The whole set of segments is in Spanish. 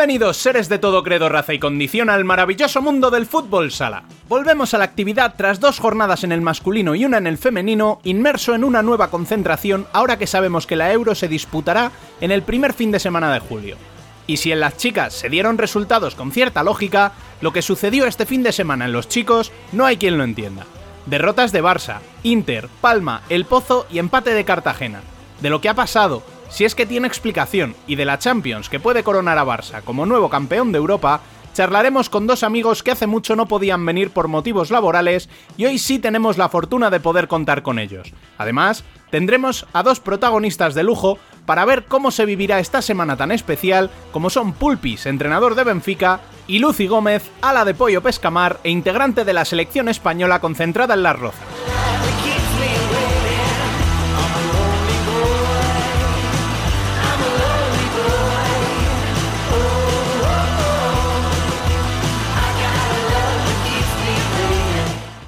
Bienvenidos, seres de todo credo, raza y condición, al maravilloso mundo del fútbol sala. Volvemos a la actividad tras dos jornadas en el masculino y una en el femenino, inmerso en una nueva concentración ahora que sabemos que la Euro se disputará en el primer fin de semana de julio. Y si en las chicas se dieron resultados con cierta lógica, lo que sucedió este fin de semana en los chicos no hay quien lo entienda. Derrotas de Barça, Inter, Palma, El Pozo y empate de Cartagena. De lo que ha pasado, si es que tiene explicación, y de la Champions que puede coronar a Barça como nuevo campeón de Europa, charlaremos con dos amigos que hace mucho no podían venir por motivos laborales y hoy sí tenemos la fortuna de poder contar con ellos. Además, tendremos a dos protagonistas de lujo para ver cómo se vivirá esta semana tan especial como son Pulpis, entrenador de Benfica, y Lucy Gómez, ala de pollo pescamar e integrante de la selección española concentrada en Las Rozas.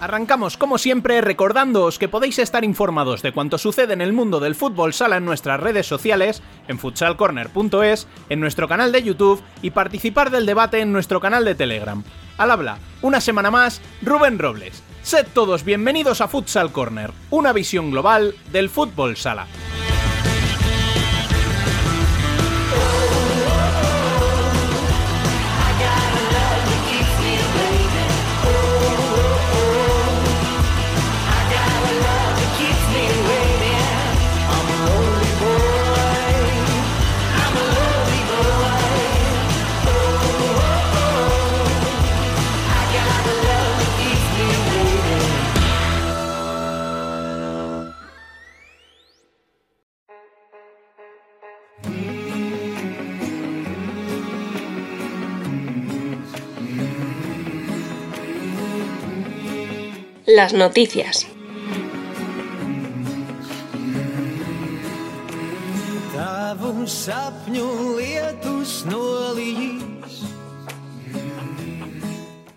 Arrancamos como siempre recordándoos que podéis estar informados de cuanto sucede en el mundo del fútbol sala en nuestras redes sociales, en futsalcorner.es, en nuestro canal de YouTube y participar del debate en nuestro canal de Telegram. Al habla, una semana más, Rubén Robles. Sed todos bienvenidos a Futsal Corner, una visión global del fútbol sala. Las noticias.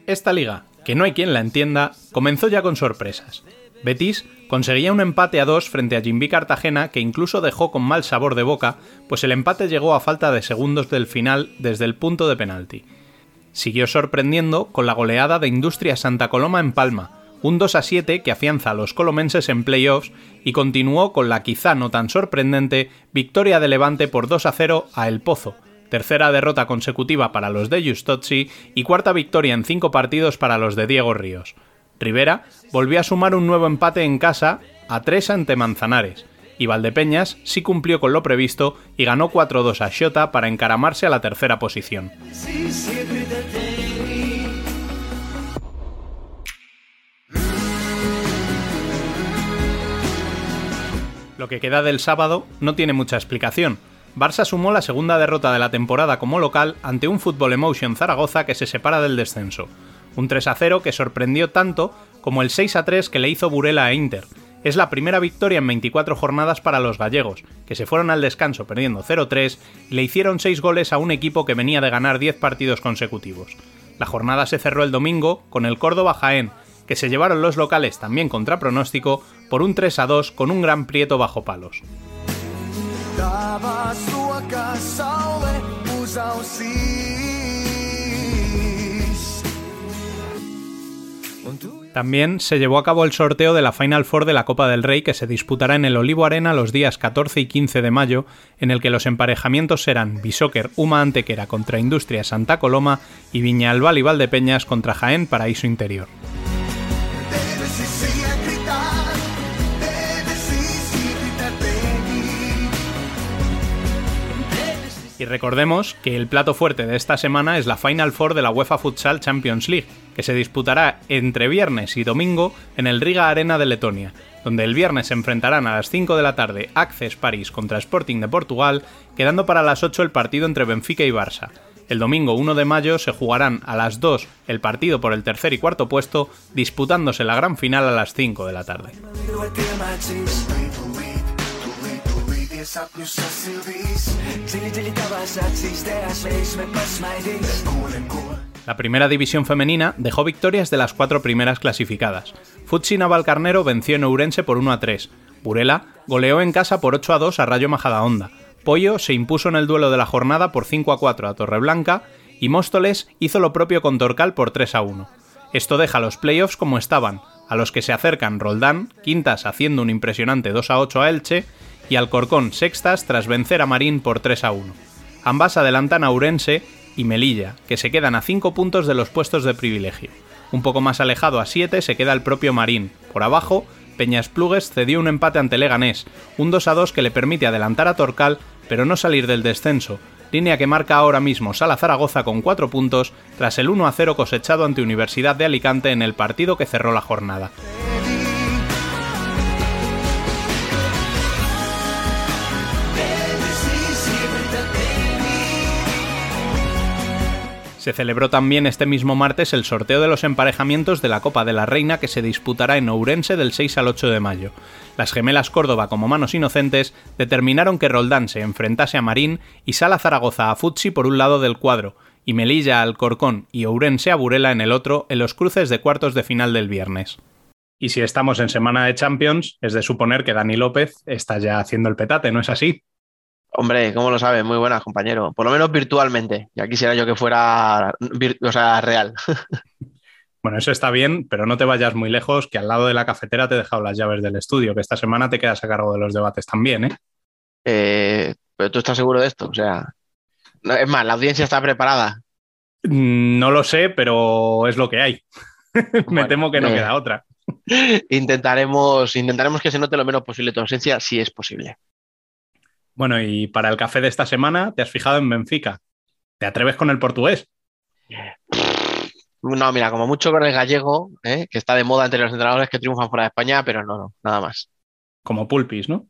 Esta liga, que no hay quien la entienda, comenzó ya con sorpresas. Betis conseguía un empate a dos frente a Jimby Cartagena que incluso dejó con mal sabor de boca, pues el empate llegó a falta de segundos del final desde el punto de penalti. Siguió sorprendiendo con la goleada de Industria Santa Coloma en Palma, un 2 a 7 que afianza a los colomenses en playoffs y continuó con la quizá no tan sorprendente victoria de Levante por 2 a 0 a El Pozo, tercera derrota consecutiva para los de Justozzi y cuarta victoria en cinco partidos para los de Diego Ríos. Rivera volvió a sumar un nuevo empate en casa a 3 ante Manzanares, y Valdepeñas sí cumplió con lo previsto y ganó 4-2 a Xota para encaramarse a la tercera posición. Lo que queda del sábado no tiene mucha explicación. Barça sumó la segunda derrota de la temporada como local ante un Fútbol Emotion Zaragoza que se separa del descenso. Un 3 0 que sorprendió tanto como el 6 3 que le hizo Burela a Inter. Es la primera victoria en 24 jornadas para los gallegos, que se fueron al descanso perdiendo 0-3 y le hicieron 6 goles a un equipo que venía de ganar 10 partidos consecutivos. La jornada se cerró el domingo con el Córdoba Jaén, que se llevaron los locales también contra pronóstico por un 3 a 2 con un gran prieto bajo palos. También se llevó a cabo el sorteo de la Final Four de la Copa del Rey que se disputará en el Olivo Arena los días 14 y 15 de mayo, en el que los emparejamientos serán Bisóquer Uma Antequera contra Industria Santa Coloma y Viñalbal y Valdepeñas contra Jaén Paraíso Interior. Y recordemos que el plato fuerte de esta semana es la Final Four de la UEFA Futsal Champions League, que se disputará entre viernes y domingo en el Riga Arena de Letonia, donde el viernes se enfrentarán a las 5 de la tarde Access París contra Sporting de Portugal, quedando para las 8 el partido entre Benfica y Barça. El domingo 1 de mayo se jugarán a las 2 el partido por el tercer y cuarto puesto, disputándose la gran final a las 5 de la tarde. La primera división femenina dejó victorias de las cuatro primeras clasificadas. Futsi Navalcarnero venció en Ourense por 1 a 3. Burela goleó en casa por 8 a 2 a Rayo Majadahonda. Pollo se impuso en el duelo de la jornada por 5 a 4 a Torreblanca y Móstoles hizo lo propio con Torcal por 3 a 1. Esto deja los playoffs como estaban, a los que se acercan Roldán, quintas haciendo un impresionante 2 a 8 a Elche, y Alcorcón sextas tras vencer a Marín por 3 a 1. Ambas adelantan a Urense y Melilla, que se quedan a 5 puntos de los puestos de privilegio. Un poco más alejado a 7 se queda el propio Marín. Por abajo, Peñas Plugues cedió un empate ante Leganés, un 2 a 2 que le permite adelantar a Torcal, pero no salir del descenso, línea que marca ahora mismo Sala Zaragoza con 4 puntos tras el 1 a 0 cosechado ante Universidad de Alicante en el partido que cerró la jornada. Se celebró también este mismo martes el sorteo de los emparejamientos de la Copa de la Reina que se disputará en Ourense del 6 al 8 de mayo. Las gemelas Córdoba como manos inocentes determinaron que Roldán se enfrentase a Marín y Sala Zaragoza a Futsi por un lado del cuadro, y Melilla al Corcón y Ourense a Burela en el otro en los cruces de cuartos de final del viernes. Y si estamos en semana de Champions, es de suponer que Dani López está ya haciendo el petate, ¿no es así? Hombre, ¿cómo lo sabes? Muy buenas, compañero. Por lo menos virtualmente. Ya quisiera yo que fuera o sea, real. Bueno, eso está bien, pero no te vayas muy lejos, que al lado de la cafetera te he dejado las llaves del estudio, que esta semana te quedas a cargo de los debates también, ¿eh? eh pero tú estás seguro de esto, o sea... Es más, la audiencia está preparada. Mm, no lo sé, pero es lo que hay. Me temo que no queda otra. Intentaremos, intentaremos que se note lo menos posible tu ausencia, si es posible. Bueno, y para el café de esta semana, te has fijado en Benfica. ¿Te atreves con el portugués? No, mira, como mucho con el gallego, ¿eh? que está de moda entre los entrenadores que triunfan fuera de España, pero no, no, nada más. Como Pulpis, ¿no?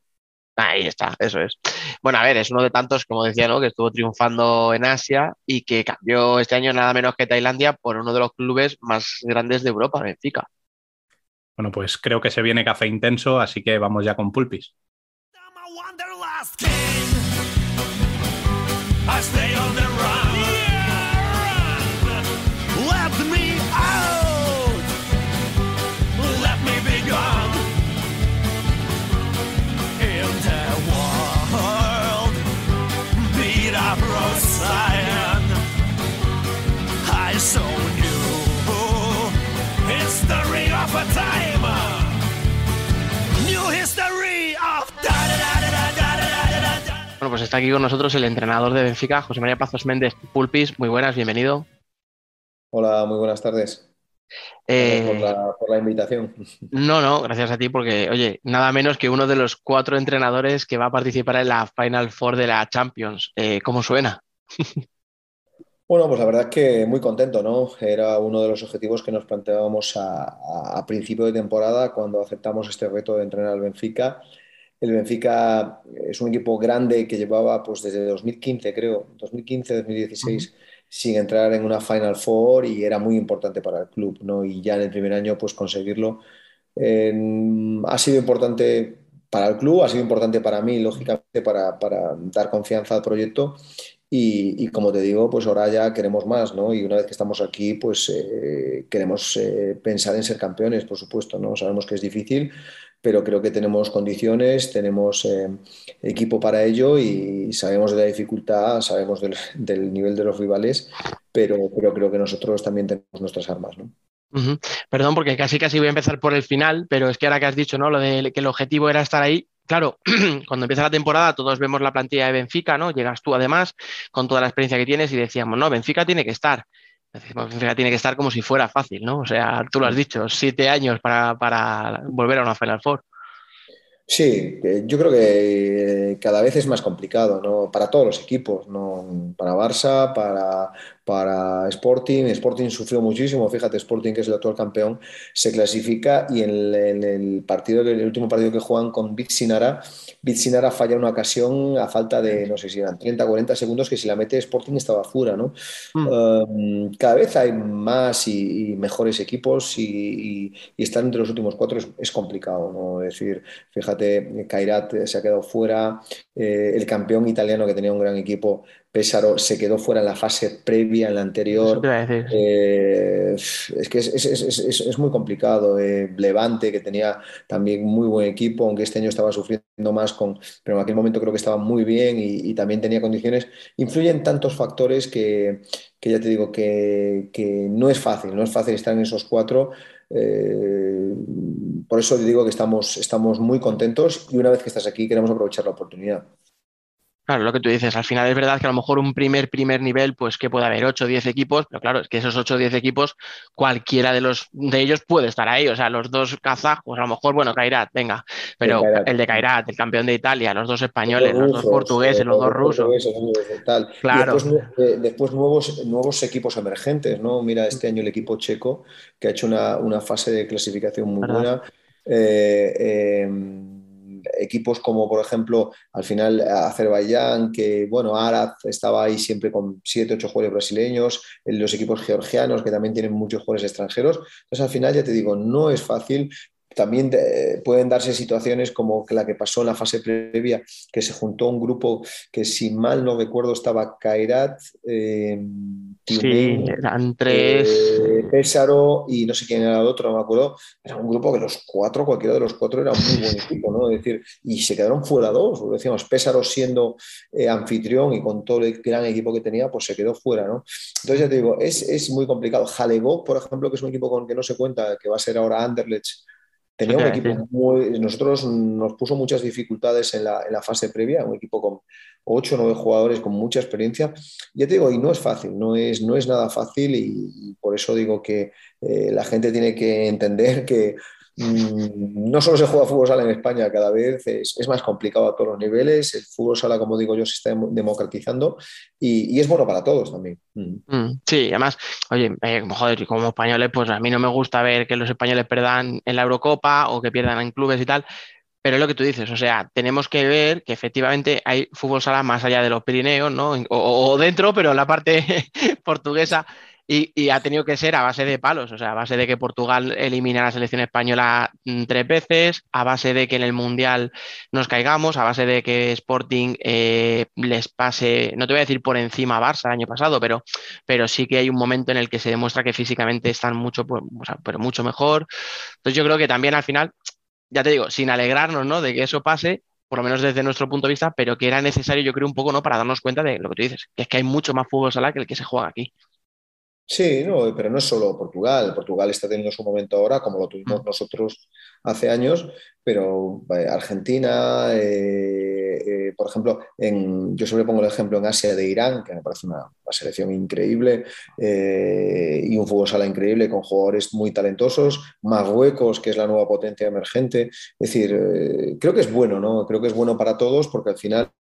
Ahí está, eso es. Bueno, a ver, es uno de tantos, como decía, ¿no? Que estuvo triunfando en Asia y que cambió este año nada menos que Tailandia por uno de los clubes más grandes de Europa, Benfica. Bueno, pues creo que se viene café intenso, así que vamos ya con Pulpis. I stay on the run. Yeah, run. Let me out. Let me be gone. In the world, beat up Rosian. I so new history of a time. Bueno, pues está aquí con nosotros el entrenador de Benfica, José María Pazos Méndez Pulpis. Muy buenas, bienvenido. Hola, muy buenas tardes. Eh, por, la, invitación. No, no, gracias a ti porque, oye, nada menos que uno de los cuatro entrenadores que va a participar en la Final Four de la Champions. Eh, ¿Cómo suena? Bueno, pues la verdad es que muy contento, ¿no? Era uno de los objetivos que nos planteábamos a, a principio de temporada cuando aceptamos este reto de entrenar al Benfica el Benfica es un equipo grande que llevaba pues desde 2015, creo, 2015-2016, sin entrar en una Final Four y era muy importante para el club, ¿no? Y ya en el primer año pues conseguirlo ha sido importante para el club, ha sido importante para mí, lógicamente, para, dar confianza al proyecto y, como te digo, pues ahora ya queremos más, ¿no? Y una vez que estamos aquí, pues eh, queremos eh, pensar en ser campeones, por supuesto, ¿no? Sabemos que es difícil, pero creo que tenemos condiciones, tenemos eh, equipo para ello y sabemos de la dificultad, sabemos del, nivel de los rivales, pero, creo que nosotros también tenemos nuestras armas. ¿no? Perdón, porque casi casi voy a empezar por el final, pero es que ahora que has dicho, ¿no? Lo de que el objetivo era estar ahí. Claro, cuando empieza la temporada todos vemos la plantilla de Benfica, ¿no? Llegas tú además con toda la experiencia que tienes y decíamos, no, Benfica tiene que estar. Benfica tiene que estar como si fuera fácil, ¿no? O sea, tú lo has dicho, siete años para, para volver a una Final Four. Sí, yo creo que cada vez es más complicado, ¿no? Para todos los equipos, ¿no? Para Barça, para, para Sporting. Sporting sufrió muchísimo, fíjate, Sporting, que es el actual campeón, se clasifica y en el, partido, el último partido que juegan con Bitsinara, Bitsinara falla una ocasión a falta de, no sé si eran 30, 40 segundos, que si la mete Sporting estaba fuera, ¿no? Mm. Um, cada vez hay más y, mejores equipos y, estar entre los últimos cuatro es, complicado, ¿no? Es decir, fíjate, Kairat se ha quedado fuera, eh, el campeón italiano que tenía un gran equipo Pésaro se quedó fuera en la fase previa, en la anterior. Eh, es que es, muy complicado. Eh, Levante, que tenía también muy buen equipo, aunque este año estaba sufriendo más con. Pero en aquel momento creo que estaba muy bien y, también tenía condiciones. Influyen tantos factores que, ya te digo que, no es fácil, no es fácil estar en esos cuatro. Eh, por eso digo que estamos, estamos muy contentos y una vez que estás aquí queremos aprovechar la oportunidad. Claro, lo que tú dices, al final es verdad que a lo mejor un primer, primer nivel, pues que puede haber 8 o 10 equipos, pero claro, es que esos 8 o 10 equipos, cualquiera de los de ellos puede estar ahí. O sea, los dos kazajos, a lo mejor, bueno, Kairat, venga, pero el de Kairat, el campeón de Italia, los dos españoles, los, dos portugueses, los, dos rusos. Claro. Eh, después, nuevos, nuevos equipos emergentes, ¿no? Mira, este año el equipo checo, que ha hecho una, fase de clasificación muy buena. Eh, eh, equipos como, por ejemplo, al final Azerbaiyán, que, bueno, Arad estaba ahí siempre con 7, 8 jugadores brasileños, los equipos georgianos, que también tienen muchos jugadores extranjeros. Entonces, al final, ya te digo, no es fácil, también eh, pueden darse situaciones como la que pasó en la fase previa, que se juntó un grupo que, si mal no recuerdo, estaba Kairat, eh, sí, eran tres. Eh, Pésaro y no sé quién era el otro, no me acuerdo. Era un grupo que los cuatro, cualquiera de los cuatro, era un muy buen equipo, ¿no? Es decir, y se quedaron fuera dos. Decíamos, Pésaro siendo anfitrión y con todo el gran equipo que tenía, pues se quedó fuera, ¿no? Entonces, ya te digo, es, es muy complicado. Jalegó, por ejemplo, que es un equipo con que no se cuenta, que va a ser ahora Anderlecht Tenía un equipo muy. Nosotros nos puso muchas dificultades en la, fase previa, un equipo con 8 o 9 jugadores con mucha experiencia. Ya te digo, y no es fácil, no es, no es nada fácil, y, por eso digo que eh, la gente tiene que entender que no solo se juega fútbol sala en España, cada vez es, más complicado a todos los niveles. El fútbol sala, como digo yo, se está democratizando y, es bueno para todos también. Mm. Mm, sí, además, oye, eh, joder, como españoles, pues a mí no me gusta ver que los españoles perdan en la Eurocopa o que pierdan en clubes y tal. Pero es lo que tú dices, o sea, tenemos que ver que efectivamente hay fútbol sala más allá de los Pirineos, ¿no? O dentro, pero en la parte portuguesa y, ha tenido que ser a base de palos, o sea, a base de que Portugal elimine a la selección española mm, tres veces, a base de que en el Mundial nos caigamos, a base de que Sporting eh, les pase, no te voy a decir por encima a Barça el año pasado, pero, pero sí que hay un momento en el que se demuestra que físicamente están mucho, pues, pero mucho mejor. Entonces yo creo que también al final, ya te digo, sin alegrarnos ¿no? de que eso pase, por lo menos desde nuestro punto de vista, pero que era necesario, yo creo, un poco, ¿no? Para darnos cuenta de lo que tú dices, que es que hay mucho más fútbol sala que el que se juega aquí. Sí, no, pero no es solo Portugal. Portugal está teniendo su momento ahora, como lo tuvimos mm. nosotros hace años, pero eh, Argentina, eh, eh, por ejemplo, en, yo siempre pongo el ejemplo en Asia de Irán, que me parece una, selección increíble y un fútbol sala increíble con jugadores muy talentosos, Marruecos, que es la nueva potencia emergente. Es decir, creo que es bueno, ¿no? Creo que es bueno para todos porque al final,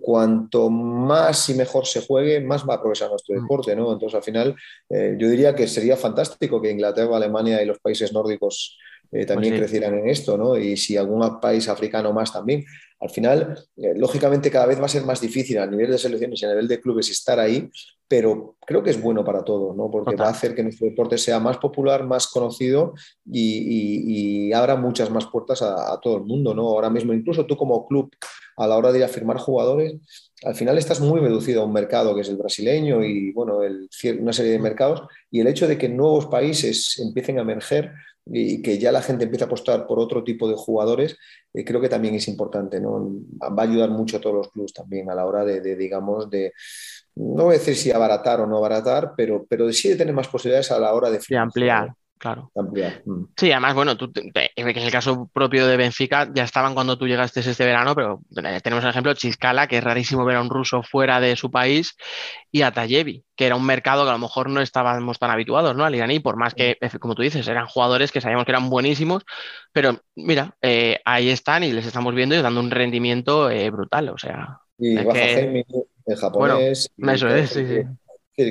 cuanto más y mejor se juegue, más va a progresar nuestro mm. deporte, ¿no? Entonces, al final, yo diría que sería fantástico que Inglaterra, Alemania y los países nórdicos eh, también pues crecieran en esto, ¿no? Y si algún país africano más también. Al final, eh, lógicamente, cada vez va a ser más difícil a nivel de selecciones y a nivel de clubes estar ahí, pero creo que es bueno para todos, ¿no? Porque va a hacer que nuestro deporte sea más popular, más conocido y, abra muchas más puertas a, todo el mundo, ¿no? Ahora mismo, incluso tú como club, a la hora de ir a firmar jugadores, al final estás muy reducido a un mercado que es el brasileño y, bueno, el, una serie de mercados, y el hecho de que nuevos países empiecen a emerger y que ya la gente empieza a apostar por otro tipo de jugadores, eh, creo que también es importante, ¿no? Va a ayudar mucho a todos los clubes también a la hora de, digamos, de, no voy a decir si abaratar o no abaratar, pero, pero sí de tener más posibilidades a la hora de, de ampliar. Claro. Mm. Sí, además, bueno, tú, es el caso propio de Benfica, ya estaban cuando tú llegaste este verano, pero eh, tenemos el ejemplo de Chiscala, que es rarísimo ver a un ruso fuera de su país, y a Tayevi, que era un mercado que a lo mejor no estábamos tan habituados, ¿no? Al iraní, por más que, como tú dices, eran jugadores que sabíamos que eran buenísimos, pero mira, eh, ahí están y les estamos viendo y dando un rendimiento eh, brutal, o sea. Y que... el japonés. eso es, sí, sí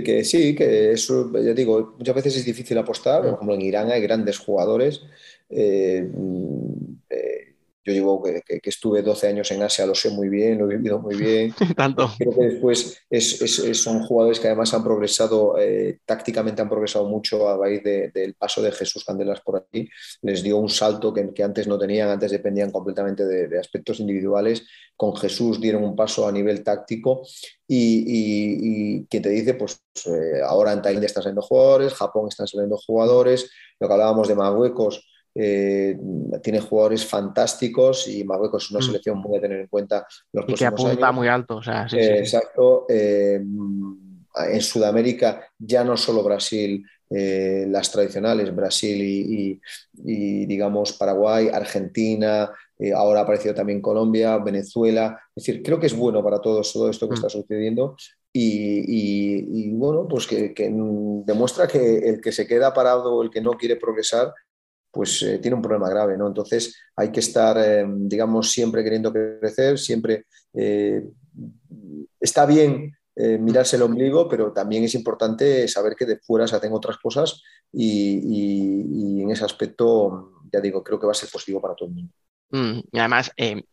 que sí, que eso, ya digo, muchas veces es difícil apostar, por ejemplo en Irán hay grandes jugadores. Eh, mm, eh, yo llevo que, estuve 12 años en Asia, lo sé muy bien, lo he vivido muy bien. Tanto. Creo que después son jugadores que además han progresado, eh, tácticamente han progresado mucho a raíz del paso de Jesús Candelas por aquí. Les dio un salto que, antes no tenían, antes dependían completamente de, aspectos individuales. Con Jesús dieron un paso a nivel táctico y, y, quien te dice, pues eh, ahora en Tailandia están saliendo jugadores, Japón están saliendo jugadores, lo que hablábamos de Marruecos eh, tiene jugadores fantásticos y Marruecos es una mm. selección muy a tener en cuenta los y que apunta muy alto. Eh, exacto. Eh, en Sudamérica ya no solo Brasil, las tradicionales, Brasil y, digamos Paraguay, Argentina, ahora ha aparecido también Colombia, Venezuela. Es decir, creo que es bueno para todos todo esto que mm. está sucediendo y, bueno, pues que, demuestra que el que se queda parado, el que no quiere progresar, pues eh, tiene un problema grave, ¿no? Entonces hay que estar, eh, digamos, siempre queriendo crecer, siempre eh, está bien mirarse el ombligo, pero también es importante saber que de fuera se hacen otras cosas y en ese aspecto, ya digo, creo que va a ser positivo para todo el mundo. Mm, y además, eh,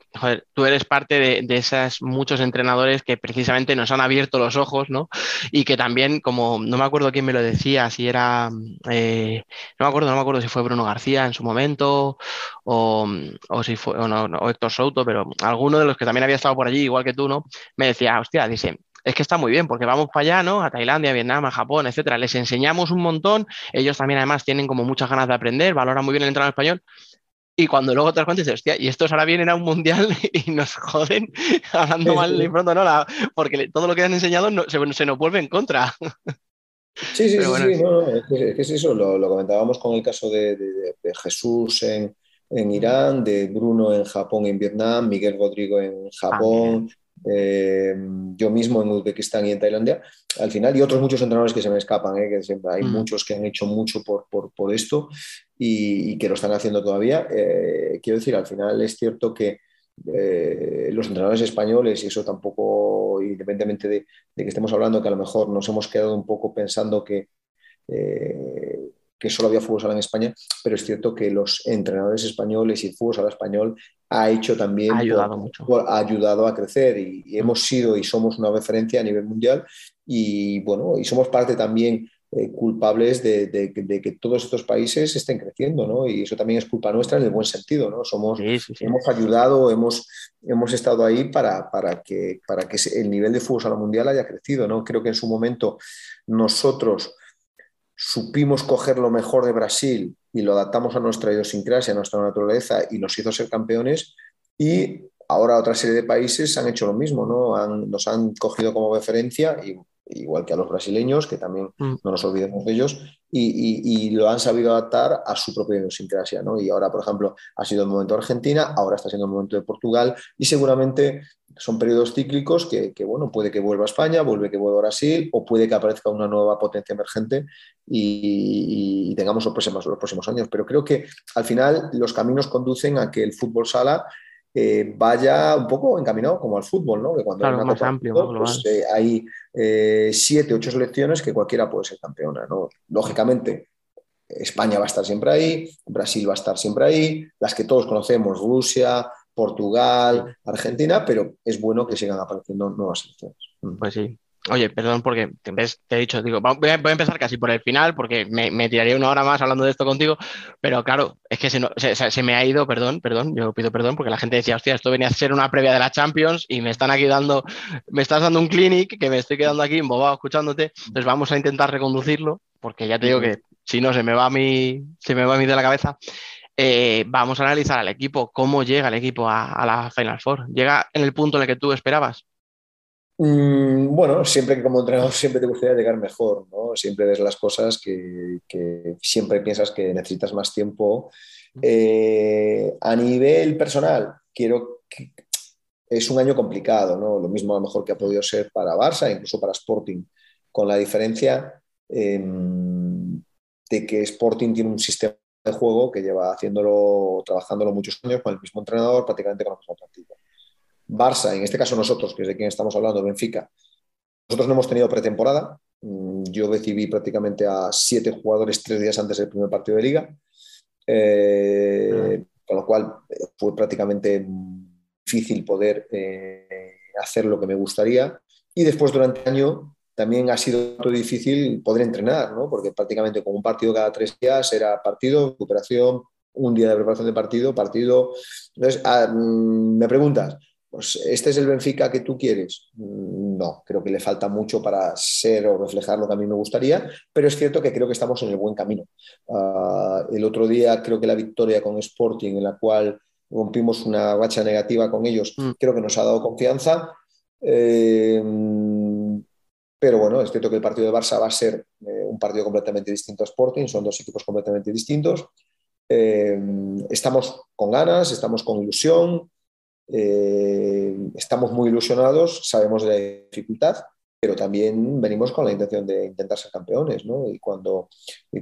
tú eres parte de, de, esos muchos entrenadores que precisamente nos han abierto los ojos, ¿no? Y que también, como no me acuerdo quién me lo decía, si era, eh, no me acuerdo, no me acuerdo si fue Bruno García en su momento o, o si fue, o, no, o Héctor Souto, pero alguno de los que también había estado por allí, igual que tú, ¿no? Me decía, hostia, dice, es que está muy bien, porque vamos para allá, ¿no? A Tailandia, Vietnam, a Japón, etcétera. Les enseñamos un montón, ellos también además tienen como muchas ganas de aprender, valoran muy bien el entrenador español, y cuando luego te das cuenta dices, hostia, y estos ahora vienen a un mundial y nos joden hablando mal de pronto, ¿no? porque todo lo que han enseñado se, nos vuelve en contra. Sí, sí, sí, sí, no, es, que, es, eso, lo, comentábamos con el caso de, Jesús en, Irán, de Bruno en Japón y en Vietnam, Miguel Rodrigo en Japón, eh, yo mismo en Uzbekistán y en Tailandia, al final, y otros muchos entrenadores que se me escapan, ¿eh? que siempre hay mm. muchos que han hecho mucho por, por, por esto y, que lo están haciendo todavía. Eh, quiero decir, al final es cierto que los entrenadores españoles, y eso tampoco, independientemente de, de, que estemos hablando, que a lo mejor nos hemos quedado un poco pensando que que solo había fútbol sala en España, pero es cierto que los entrenadores españoles y el fútbol sala español ha hecho también, ha ayudado, mucho. ha ayudado a crecer y, hemos sido y somos una referencia a nivel mundial y bueno, y somos parte también eh, culpables de, que todos estos países estén creciendo, ¿no? Y eso también es culpa nuestra en el buen sentido, ¿no? Somos, Hemos ayudado, hemos, hemos estado ahí para, para, que, para que el nivel de fútbol sala mundial haya crecido, ¿no? Creo que en su momento nosotros supimos coger lo mejor de Brasil y lo adaptamos a nuestra idiosincrasia, a nuestra naturaleza y nos hizo ser campeones. Y ahora otra serie de países han hecho lo mismo, ¿no? nos han cogido como referencia, y, igual que a los brasileños, que también mm. no nos olvidemos de ellos, y, lo han sabido adaptar a su propia idiosincrasia. ¿no? Y ahora, por ejemplo, ha sido el momento de Argentina, ahora está siendo el momento de Portugal, y seguramente son periodos cíclicos que, bueno, puede que vuelva a España, vuelve que vuelva a Brasil, o puede que aparezca una nueva potencia emergente y, tengamos los próximos años. Pero creo que al final los caminos conducen a que el fútbol sala eh, vaya un poco encaminado como al fútbol, ¿no? Que cuando hay, más amplio, pues, eh, hay eh, siete, ocho selecciones que cualquiera puede ser campeona, ¿no? Lógicamente, España va a estar siempre ahí, Brasil va a estar siempre ahí, las que todos conocemos, Rusia, Portugal, Argentina, pero es bueno que sigan apareciendo nuevas selecciones. Pues sí. Oye, perdón porque te, he dicho, digo, voy a, empezar casi por el final porque me, tiraría una hora más hablando de esto contigo, pero claro, es que se, me ha ido, perdón, perdón, yo pido perdón porque la gente decía, hostia, esto venía a ser una previa de la Champions y me están aquí dando, me estás dando un clinic que me estoy quedando aquí embobado escuchándote, entonces vamos a intentar reconducirlo porque ya te digo que si no se me va a mí, se me va a mí de la cabeza. Eh, vamos a analizar al equipo, cómo llega el equipo a, la Final Four. ¿Llega en el punto en el que tú esperabas? Mm, bueno, siempre que como entrenador siempre te gustaría llegar mejor, ¿no? Siempre ves las cosas que, siempre piensas que necesitas más tiempo. Eh, a nivel personal, quiero que, es un año complicado, ¿no? Lo mismo a lo mejor que ha podido ser para Barça, incluso para Sporting, con la diferencia em, de que Sporting tiene un sistema de juego que lleva haciéndolo, trabajándolo muchos años con el mismo entrenador, prácticamente con la misma plantilla. Barça, en este caso nosotros, que es de quien estamos hablando, Benfica, nosotros no hemos tenido pretemporada. Mm, yo recibí prácticamente a siete jugadores tres días antes del primer partido de liga. Eh, con lo cual fue prácticamente difícil poder hacer lo que me gustaría. Y después, durante el año, también ha sido difícil poder entrenar, ¿no? porque prácticamente con un partido cada tres días era partido, recuperación, un día de preparación de partido, partido. Entonces, ah, mm, me preguntas, pues, ¿este es el Benfica que tú quieres? Mm, no, creo que le falta mucho para ser o reflejar lo que a mí me gustaría, pero es cierto que creo que estamos en el buen camino. Ah, el otro día creo que la victoria con Sporting, en la cual rompimos una racha negativa con ellos, mm. creo que nos ha dado confianza. Eh, pero bueno, es cierto que el partido de Barça va a ser eh, un partido completamente distinto a Sporting, son dos equipos completamente distintos. Eh, estamos con ganas, estamos con ilusión, estamos muy ilusionados, sabemos de la dificultad, pero también venimos con la intención de intentar ser campeones, ¿no? Y cuando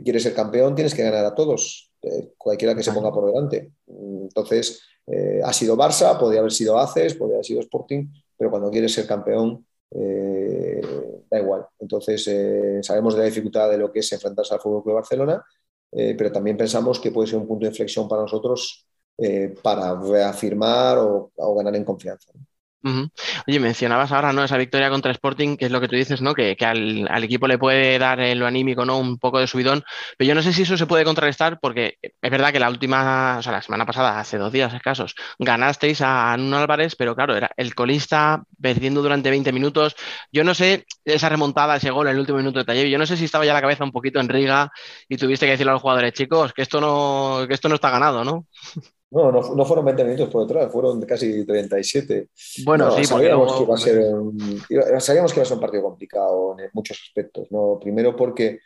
quieres ser campeón tienes que ganar a todos, cualquiera que se ponga por delante. Entonces, eh, ha sido Barça, podría haber sido ACES, podría haber sido Sporting, pero cuando quieres ser campeón, eh, da igual. Entonces, eh, sabemos de la dificultad de lo que es enfrentarse al Fútbol Club Barcelona, pero también pensamos que puede ser un punto de inflexión para nosotros para reafirmar o, ganar en confianza. Oye, mencionabas ahora ¿no? esa victoria contra Sporting, que es lo que tú dices, ¿no? que, al, equipo le puede dar en lo anímico ¿no? un poco de subidón, pero yo no sé si eso se puede contrarrestar porque es verdad que la última, o sea, la semana pasada, hace dos días escasos, ganasteis a Nuno Álvarez, pero claro, era el colista perdiendo durante 20 minutos. Yo no sé, esa remontada, ese gol en el último minuto de taller, yo no sé si estaba ya la cabeza un poquito en riga y tuviste que decirle a los jugadores, chicos, que esto no, que esto no está ganado, ¿no? No, no, fueron 20 minutos por detrás, fueron casi 37. Bueno, sí, sabíamos, que iba a ser un, sabíamos que iba a ser un partido complicado en muchos aspectos. ¿no? Primero porque,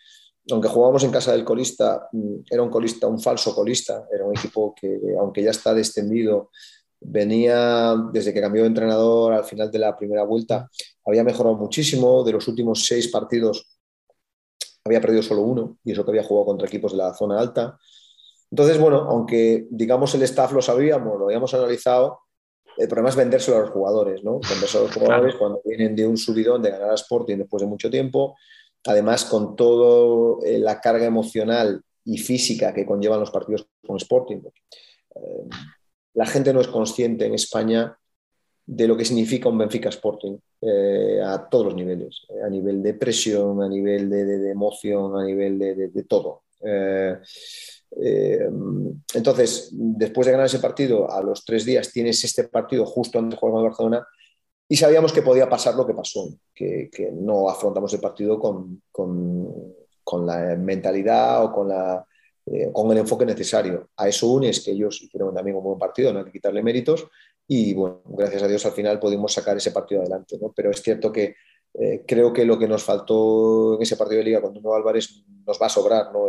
aunque jugábamos en casa del colista, mm, era un colista, un falso colista, era un equipo que, aunque ya está descendido, venía desde que cambió de entrenador al final de la primera vuelta, había mejorado muchísimo. De los últimos seis partidos había perdido solo uno, y eso que había jugado contra equipos de la zona alta. Entonces, bueno, aunque digamos el staff lo sabíamos, lo habíamos analizado, el problema es vendérselo a los jugadores, ¿no? Vendérselo a los jugadores cuando vienen de un subidón de ganar a Sporting después de mucho tiempo, además con toda eh, la carga emocional y física que conllevan los partidos con Sporting. Eh, la gente no es consciente en España de lo que significa un Benfica Sporting eh, a todos los niveles, a nivel de presión, a nivel de, emoción, a nivel de, todo. Eh, entonces, después de ganar ese partido, a los tres días tienes este partido justo antes de jugar con Barcelona y sabíamos que podía pasar lo que pasó, que, no afrontamos el partido con, con, la mentalidad o con, la, eh, con el enfoque necesario. A eso unes que ellos hicieron también un buen partido, no hay que quitarle méritos y bueno, gracias a Dios al final pudimos sacar ese partido adelante, ¿no? pero es cierto que eh, creo que lo que nos faltó en ese partido de liga con Nuno Álvarez nos va a sobrar, ¿no?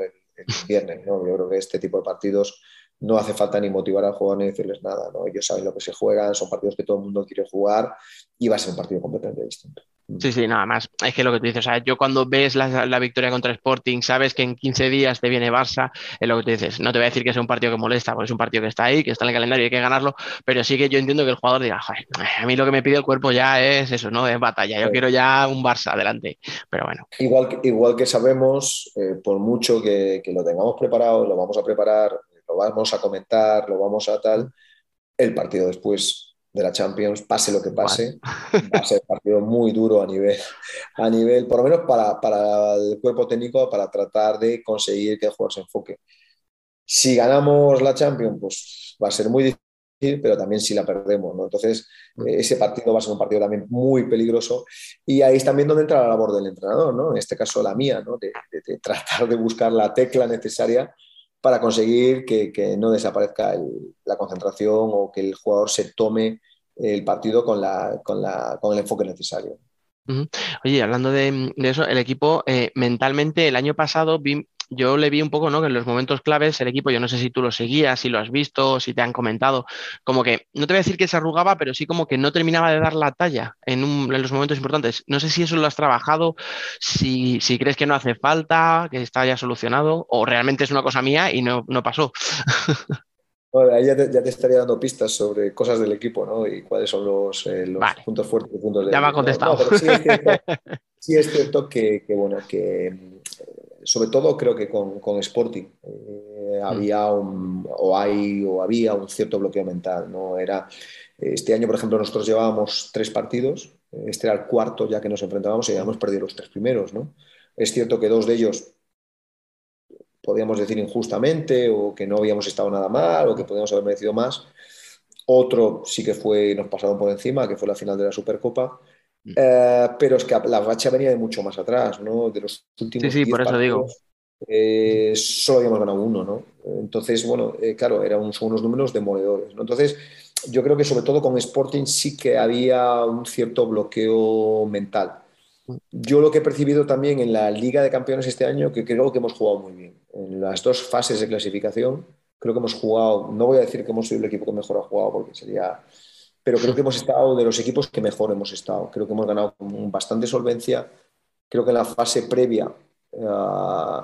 Viernes. ¿no? Yo creo que este tipo de partidos no hace falta ni motivar al jugador ni decirles nada. ¿no? Ellos saben lo que se juegan, son partidos que todo el mundo quiere jugar y va a ser un partido completamente distinto. Sí, sí, nada más. Es que lo que tú dices, o sea, yo cuando ves la, victoria contra Sporting, sabes que en 15 días te viene Barça, es lo que tú dices. No te voy a decir que es un partido que molesta, porque es un partido que está ahí, que está en el calendario y hay que ganarlo, pero sí que yo entiendo que el jugador diga, Joder, a mí lo que me pide el cuerpo ya es eso, ¿no? Es batalla. Yo quiero ya un Barça adelante. Pero bueno. Igual que, igual que sabemos, eh, por mucho que, que lo tengamos preparado, lo vamos a preparar, lo vamos a comentar, lo vamos a tal, el partido después de la Champions, pase lo que pase, va a ser un partido muy duro a nivel, a nivel por lo menos para, para, el cuerpo técnico, para tratar de conseguir que el juego se enfoque. Si ganamos la Champions, pues va a ser muy difícil, pero también si la perdemos, ¿no? Entonces, mm. eh, ese partido va a ser un partido también muy peligroso y ahí es también donde entra la labor del entrenador, ¿no? En este caso la mía, ¿no? de tratar de buscar la tecla necesaria para conseguir que, no desaparezca la concentración o que el jugador se tome el partido con, el enfoque necesario. Oye, hablando de, eso, el equipo eh, mentalmente el año pasado vi, yo le vi un poco, ¿no? Que en los momentos claves el equipo, yo no sé si tú lo seguías, si lo has visto, si te han comentado, como que, no te voy a decir que se arrugaba, pero sí como que no terminaba de dar la talla en, los momentos importantes. No sé si eso lo has trabajado, si, crees que no hace falta, que está ya solucionado, o realmente es una cosa mía y no, pasó. ahí ya te, estaría dando pistas sobre cosas del equipo, ¿no? Y cuáles son los, eh, puntos fuertes y puntos. Ya me ha contestado. sí, es cierto, que, bueno, que sobre todo creo que con, Sporting eh, mm. había un, o hay o había un cierto bloqueo mental. ¿no? Era, este año, por ejemplo, nosotros llevábamos tres partidos, este era el cuarto ya que nos enfrentábamos y habíamos perdido los tres primeros. ¿no? Es cierto que dos de ellos podíamos decir injustamente o que no habíamos estado nada mal o que podíamos haber merecido más. Otro sí que fue, nos pasaron por encima, que fue la final de la Supercopa. Mm. Eh, pero es que la racha venía de mucho más atrás, ¿no? De los últimos Sí, sí, por eso digo. Eh, solo habíamos ganado uno, ¿no? Entonces, bueno, eh, claro, eran unos, unos números demoledores, ¿no? Entonces, yo creo que sobre todo con Sporting sí que había un cierto bloqueo mental. Yo lo que he percibido también en la Liga de Campeones este año, que creo que hemos jugado muy bien. En las dos fases de clasificación, creo que hemos jugado, no voy a decir que hemos sido el equipo que mejor ha jugado, porque sería, pero creo que hemos estado de los equipos que mejor hemos estado. Creo que hemos ganado con bastante solvencia. Creo que en la fase previa uh,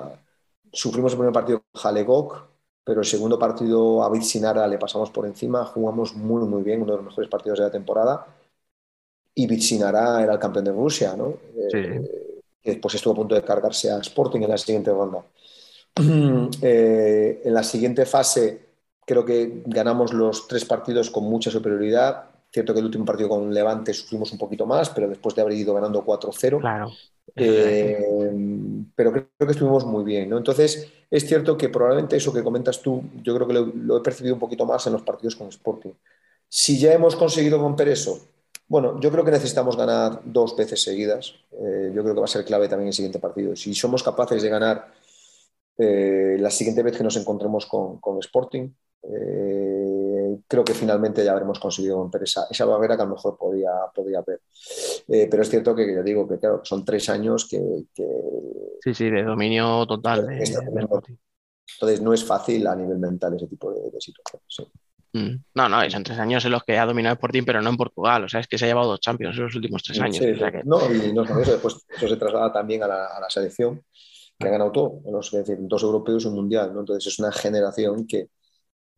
sufrimos el primer partido con Jalegok, pero el segundo partido a Vitsinara le pasamos por encima, jugamos muy, muy bien, uno de los mejores partidos de la temporada y Vitsinara era el campeón de Rusia, ¿no? Sí. Eh, que después estuvo a punto de cargarse a Sporting en la siguiente ronda. Eh, en la siguiente fase creo que ganamos los tres partidos con mucha superioridad. Cierto que el último partido con Levante sufrimos un poquito más, pero después de haber ido ganando 4-0. Claro. Eh, pero creo que estuvimos muy bien. ¿no? Entonces, es cierto que probablemente eso que comentas tú, yo creo que lo, lo, he percibido un poquito más en los partidos con Sporting. Si ya hemos conseguido romper eso, bueno, yo creo que necesitamos ganar dos veces seguidas. Eh, yo creo que va a ser clave también el siguiente partido. Si somos capaces de ganar eh, la siguiente vez que nos encontremos con, con Sporting, eh, creo que finalmente ya habremos conseguido romper esa, esa barrera que a lo mejor podía, podía haber. Eh, pero es cierto que ya digo que claro, son tres años que... que sí, sí, de dominio total. De, de entonces no es fácil a nivel mental ese tipo de, de situaciones. Sí. Mm. No, no, y son tres años en los que ha dominado Sporting, pero no en Portugal. O sea, es que se ha llevado dos Champions en los últimos tres años. Sí, o sea que... No, y no eso, después eso se traslada también a la, a la selección, que ha ganado todo, los, es decir, dos europeos y un mundial. ¿no? Entonces es una generación que,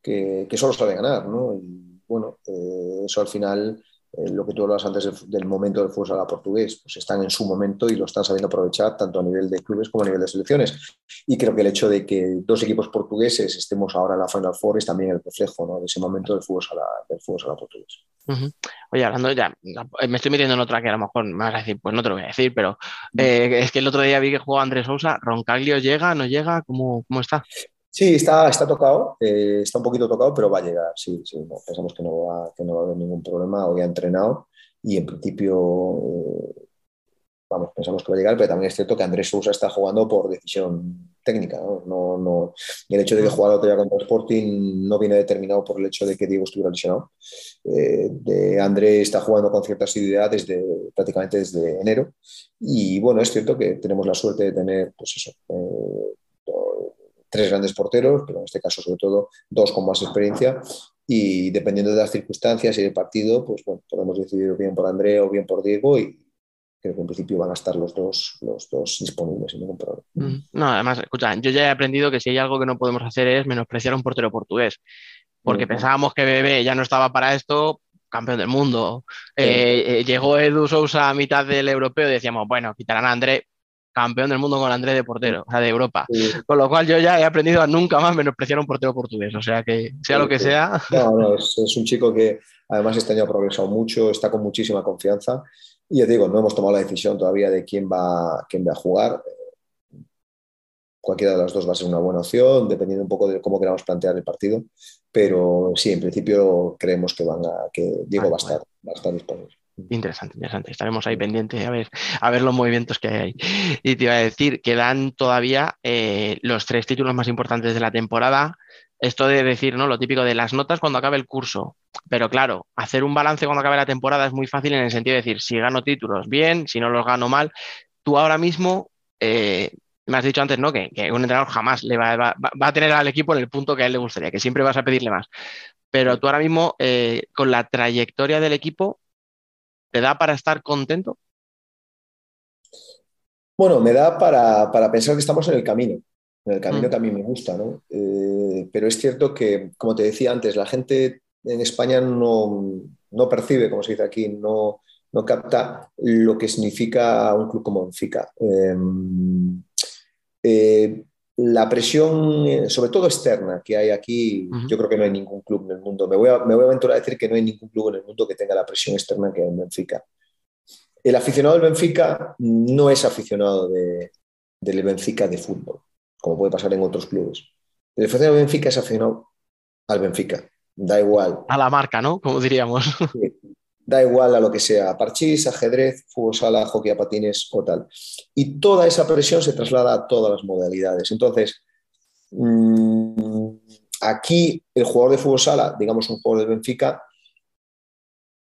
que, que solo sabe ganar. ¿no? Y bueno, eh, eso al final eh, lo que tú hablabas antes del, del momento del fútbol sala portugués, pues están en su momento y lo están sabiendo aprovechar tanto a nivel de clubes como a nivel de selecciones. Y creo que el hecho de que dos equipos portugueses estemos ahora en la Final Four es también el reflejo ¿no? de ese momento del fútbol sala, del fútbol sala portugués. Uh -huh. Oye, hablando ya, me estoy metiendo en otra que a lo mejor me vas a decir, pues no te lo voy a decir, pero eh, es que el otro día vi que jugó Andrés Sousa, Roncaglio llega, no llega, ¿cómo, cómo está? Sí, está, está tocado, eh, está un poquito tocado, pero va a llegar, sí, sí no, pensamos que no, va, que no va a haber ningún problema, hoy ha entrenado y en principio, eh, vamos, pensamos que va a llegar, pero también es cierto que Andrés Sousa está jugando por decisión técnica, ¿no? no, no el hecho de que jugara otro día contra Sporting no viene determinado por el hecho de que Diego estuviera lesionado. Eh, Andrés está jugando con cierta asiduidad desde, prácticamente desde enero y bueno, es cierto que tenemos la suerte de tener, pues eso, eh, tres grandes porteros, pero en este caso sobre todo dos con más experiencia y dependiendo de las circunstancias y del partido, pues bueno, podemos decidir bien por André o bien por Diego y creo que en principio van a estar los dos, los dos disponibles sin ningún problema. No, además, escucha, yo ya he aprendido que si hay algo que no podemos hacer es menospreciar a un portero portugués, porque pensábamos que Bebé ya no estaba para esto, campeón del mundo. Sí. Eh, eh, llegó Edu Sousa a mitad del europeo y decíamos, bueno, quitarán a André, campeón del mundo con Andrés de portero, o sea, de Europa. Sí. Con lo cual yo ya he aprendido a nunca más menospreciar a un portero portugués, o sea, que sea sí, lo que sea. No, no, es, es, un chico que además este año ha progresado mucho, está con muchísima confianza. Y ya digo, no hemos tomado la decisión todavía de quién va, quién va a jugar. Cualquiera de las dos va a ser una buena opción, dependiendo un poco de cómo queramos plantear el partido. Pero sí, en principio creemos que, van a, que Diego ah, va, a estar, bueno. va a estar disponible. Interesante, interesante. Estaremos ahí pendientes a ver, a ver los movimientos que hay ahí. Y te iba a decir, quedan todavía eh, los tres títulos más importantes de la temporada. Esto de decir, ¿no? Lo típico de las notas cuando acabe el curso. Pero claro, hacer un balance cuando acabe la temporada es muy fácil en el sentido de decir, si gano títulos, bien, si no los gano mal. Tú ahora mismo, eh, me has dicho antes, ¿no? Que, que un entrenador jamás le va, va, va, a tener al equipo en el punto que a él le gustaría, que siempre vas a pedirle más. Pero tú ahora mismo, eh, con la trayectoria del equipo, ¿Te da para estar contento? Bueno, me da para, para pensar que estamos en el camino, en el camino mm. que a mí me gusta, ¿no? Eh, pero es cierto que, como te decía antes, la gente en España no, no percibe, como se dice aquí, no, no capta lo que significa un club como Benfica. Eh, eh, la presión, eh, sobre todo externa, que hay aquí, yo creo que no hay ningún club en el mundo. Me voy, a, me voy a aventurar a decir que no hay ningún club en el mundo que tenga la presión externa que hay en Benfica. El aficionado del Benfica no es aficionado de, del Benfica de fútbol, como puede pasar en otros clubes. El aficionado del Benfica es aficionado al Benfica, da igual. A la marca, ¿no? Como diríamos. Da igual a lo que sea, parchís, ajedrez, fútbol sala, hockey a patines o tal. Y toda esa presión se traslada a todas las modalidades. Entonces, mm, aquí el jugador de fútbol sala, digamos un jugador del Benfica,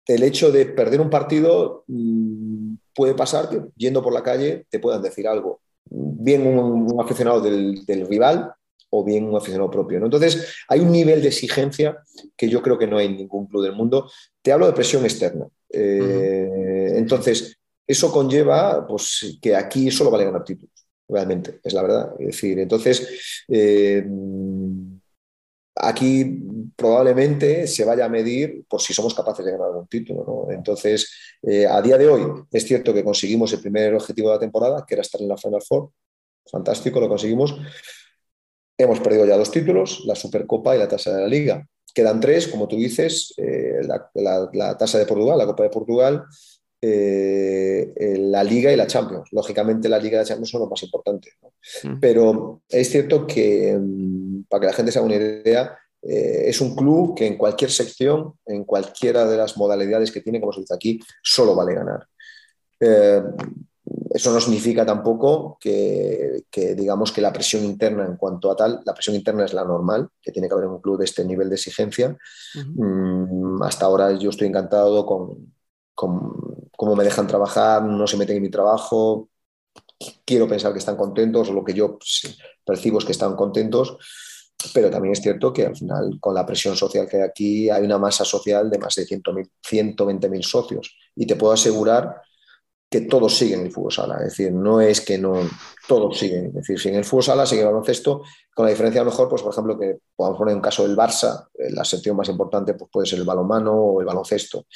el hecho de perder un partido mm, puede pasar que yendo por la calle te puedan decir algo. Bien un, aficionado del, rival o bien un aficionado propio. ¿no? Entonces, hay un nivel de exigencia que yo creo que no hay en ningún club del mundo. Te hablo de presión externa. Eh, entonces, eso conlleva pues, que aquí solo vale ganar títulos, realmente, es la verdad. Es decir, entonces, eh, aquí probablemente se vaya a medir por si somos capaces de ganar un título. Entonces, eh, a día de hoy, es cierto que conseguimos el primer objetivo de la temporada, que era estar en la Final Four. Fantástico, lo conseguimos. Hemos perdido ya dos títulos, la Supercopa y la tasa de la Liga. Quedan tres, como tú dices, eh, la, tasa de Portugal, la Copa de Portugal, eh, la Liga y la Champions. Lógicamente la Liga y la Champions son lo más importante. Mm. Pero es cierto que, mm, para que la gente se haga una idea, eh, es un club que en cualquier sección, en cualquiera de las modalidades que tiene, como se dice aquí, solo vale ganar. Eso no significa tampoco que, digamos que la presión interna en cuanto a tal, la presión interna es la normal, que tiene que haber un club de este nivel de exigencia. Mm, hasta ahora yo estoy encantado con, cómo me dejan trabajar, no se meten en mi trabajo. Quiero pensar que están contentos, o lo que yo percibo es que están contentos, pero también es cierto que al final, con la presión social que hay aquí, hay una masa social de más de 120.000 socios. Y te puedo asegurar que todos siguen el fútbol sala. Es decir, no es que no todos siguen. Es decir, si en el fútbol sala sigue el baloncesto, con la diferencia a lo mejor, pues por ejemplo, que podemos poner un caso del Barça, eh, la sección más importante pues, puede ser el balonmano o el baloncesto.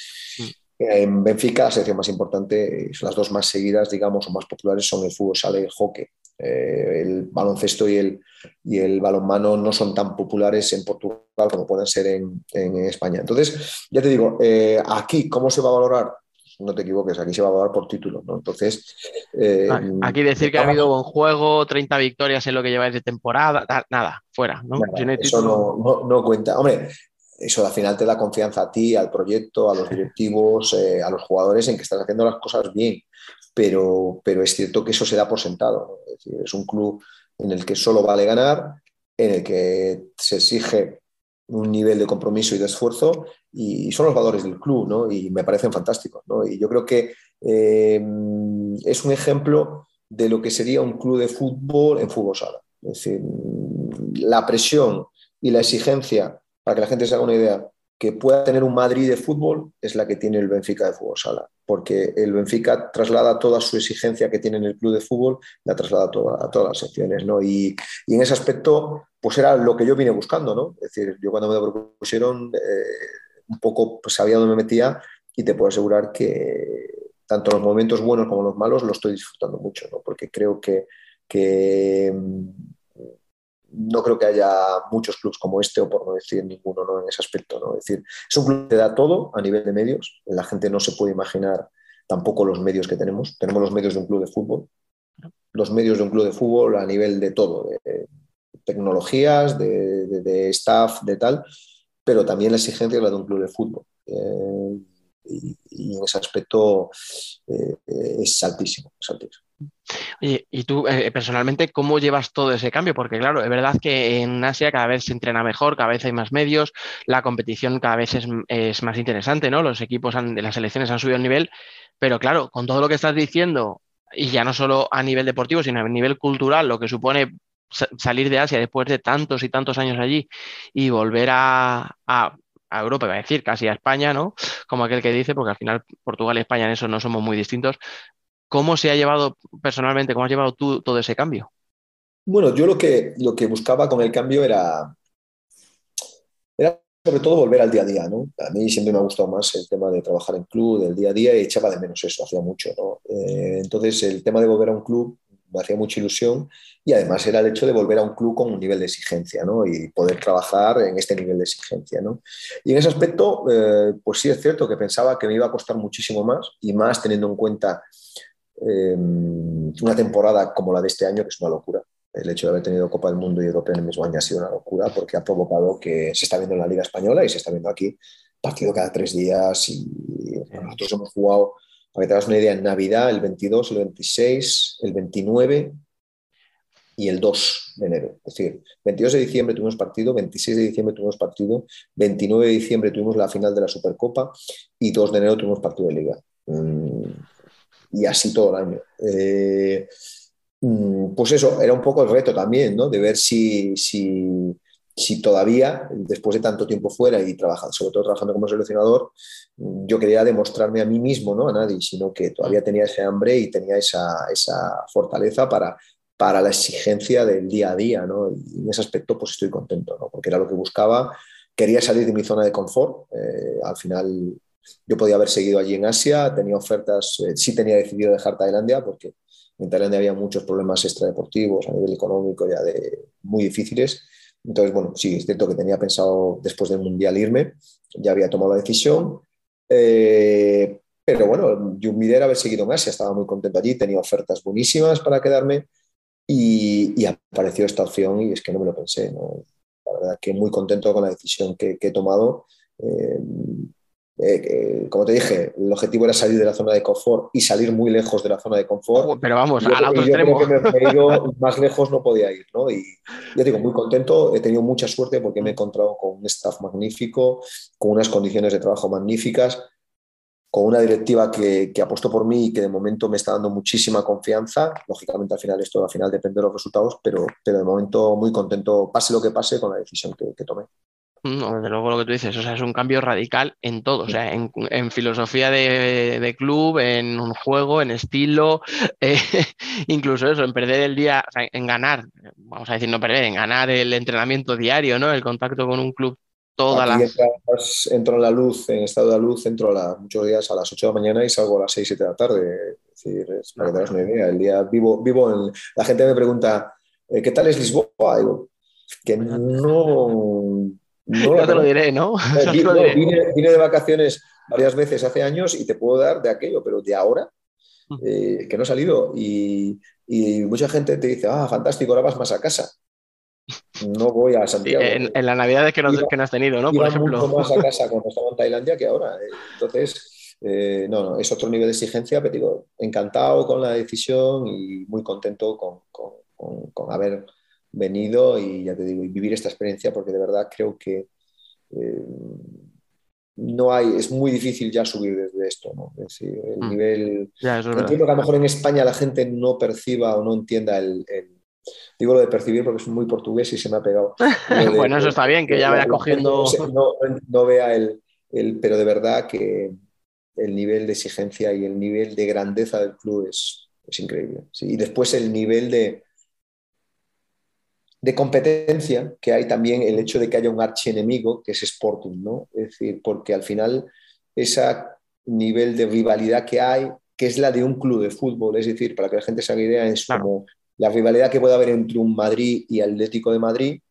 En Benfica, la sección más importante, son las dos más seguidas, digamos, o más populares son el fútbol sala y el hockey. Eh, el baloncesto y el, y el balonmano no son tan populares en Portugal como pueden ser en, España. Entonces, ya te digo, eh, aquí, ¿cómo se va a valorar? No te equivoques, aquí se va a dar por título, ¿no? Entonces... Eh, aquí decir que ha habido buen juego, 30 victorias en lo que lleváis de temporada, nada, fuera, ¿no? eso no, cuenta. Hombre, eso al final te da confianza a ti, al proyecto, a los directivos, eh, a los jugadores en que estás haciendo las cosas bien, pero, pero es cierto que eso se da por sentado. Es, decir, es un club en el que solo vale ganar, en el que se exige un nivel de compromiso y de esfuerzo y son los valores del club, ¿no? Y me parecen fantásticos, ¿no? Y yo creo que eh, es un ejemplo de lo que sería un club de fútbol en fútbol sala. Es decir, la presión y la exigencia, para que la gente se haga una idea, que pueda tener un Madrid de fútbol es la que tiene el Benfica de fútbol sala, porque el Benfica traslada toda su exigencia que tiene en el club de fútbol, la traslada a, todas las secciones, ¿no? Y, y, en ese aspecto, pues era lo que yo vine buscando, ¿no? Es decir, yo cuando me propusieron, eh, un poco pues, sabía dónde me metía y te puedo asegurar que tanto los momentos buenos como los malos los estoy disfrutando mucho, ¿no? Porque creo que, que no creo que haya muchos clubes como este, o por no decir ninguno ¿no? en ese aspecto. ¿no? Es decir, es un club que da todo a nivel de medios. La gente no se puede imaginar tampoco los medios que tenemos. Tenemos los medios de un club de fútbol, los medios de un club de fútbol a nivel de todo, de tecnologías, de, staff, de tal, pero también la exigencia de la de un club de fútbol. Eh, y, en ese aspecto eh, es es altísimo. Oye, y tú eh, personalmente, ¿cómo llevas todo ese cambio? Porque claro, es verdad que en Asia cada vez se entrena mejor, cada vez hay más medios, la competición cada vez es, más interesante, ¿no? Los equipos de las selecciones han subido el nivel, pero claro, con todo lo que estás diciendo, y ya no solo a nivel deportivo, sino a nivel cultural, lo que supone salir de Asia después de tantos y tantos años allí y volver a, a Europa, iba a decir, casi a España, ¿no? Como aquel que dice, porque al final Portugal y España en eso no somos muy distintos, ¿Cómo se ha llevado personalmente, cómo has llevado tú todo ese cambio? Bueno, yo lo que, lo que buscaba con el cambio era, era sobre todo volver al día a día, ¿no? A mí siempre me ha gustado más el tema de trabajar en club, del día a día, y echaba de menos eso, hacía mucho, ¿no? Eh, entonces, el tema de volver a un club me hacía mucha ilusión y además era el hecho de volver a un club con un nivel de exigencia ¿no? y poder trabajar en este nivel de exigencia. ¿no? Y en ese aspecto, eh, pues sí es cierto que pensaba que me iba a costar muchísimo más y más teniendo en cuenta eh, una temporada como la de este año, que es una locura. El hecho de haber tenido Copa del Mundo y Europea en el mismo año ha sido una locura porque ha provocado que se está viendo en la Liga Española y se está viendo aquí partido cada tres días y nosotros hemos jugado, para que te hagas una idea, en Navidad, el 22, el 26, el 29 y el 2 de enero. Es decir, 22 de diciembre tuvimos partido, 26 de diciembre tuvimos partido, 29 de diciembre tuvimos la final de la Supercopa y 2 de enero tuvimos partido de liga. Mm, y así todo el año. Eh, mm, pues eso, era un poco el reto también, ¿no? De ver si, si si todavía, después de tanto tiempo fuera y trabajando, sobre todo trabajando como seleccionador, yo quería demostrarme a mí mismo, no a nadie, sino que todavía tenía ese hambre y tenía esa, esa fortaleza para, para la exigencia del día a día. ¿no? Y en ese aspecto pues estoy contento, ¿no? porque era lo que buscaba. Quería salir de mi zona de confort. Eh, al final yo podía haber seguido allí en Asia, tenía ofertas, eh, sí tenía decidido dejar Tailandia porque en Tailandia había muchos problemas extradeportivos a nivel económico ya de muy difíciles entonces, bueno, sí, es cierto que tenía pensado después del Mundial irme, ya había tomado la decisión, eh, pero bueno, yo mi idea era haber seguido en Asia, estaba muy contento allí, tenía ofertas buenísimas para quedarme y, apareció esta opción y es que no me lo pensé. La verdad que muy contento con la decisión que, he tomado. Eh, eh, como te dije, el objetivo era salir de la zona de confort y salir muy lejos de la zona de confort. Pero vamos, al otro extremo. me, más lejos no podía ir, ¿no? Y ya digo, muy contento, he tenido mucha suerte porque me he encontrado con un staff magnífico, con unas condiciones de trabajo magníficas, con una directiva que, que apostó por mí y que de momento me está dando muchísima confianza. Lógicamente al final esto al final depende de los resultados, pero, pero de momento muy contento, pase lo que pase, con la decisión que, que tomé. No, desde luego lo que tú dices, o sea, es un cambio radical en todo, o sea, en, filosofía de, club, en un juego, en estilo, eh, incluso eso, en perder el día, en ganar, vamos a decir no perder, en ganar el entrenamiento diario, ¿no? El contacto con un club toda la... entro en la luz, en estado de luz, entro a muchos días a las 8 de la mañana y salgo a las 6, 7 de la tarde. Es decir, es para que te una idea. El día vivo, vivo en... La gente me pregunta, eh, ¿qué tal es Lisboa? Digo, que no no, te lo diré, ¿no? Vine, de vacaciones varias veces hace años y te puedo dar de aquello, pero de ahora, eh, que no he salido. Y, mucha gente te dice, ah, fantástico, ahora vas más a casa. No voy a Santiago. en, la Navidad es que no, que no has tenido, ¿no? Por ejemplo. mucho más a casa cuando estaba en Tailandia que ahora. Eh. Entonces, eh, no, no, es otro nivel de exigencia, pero digo, encantado con la decisión y muy contento con, con, con haber venido y ya te digo, y vivir esta experiencia porque de verdad creo que eh, no hay, es muy difícil ya subir desde esto, ¿no? Es decir, el mm. nivel... entiendo que a lo mejor en España la gente no perciba o no entienda el, Digo lo de percibir porque es muy portugués y se me ha pegado. bueno, eso está bien, que ya vaya cogiendo... No, no, vea el, el... Pero de verdad que el nivel de exigencia y el nivel de grandeza del club es, es increíble. Y después el nivel de, de competencia que hay también el hecho de que haya un archienemigo, que es Sporting, ¿no? Es decir, porque al final ese nivel de rivalidad que hay, que es la de un club de fútbol, es decir, para que la gente se haga idea, es como la rivalidad que puede haber entre un Madrid y Atlético de Madrid.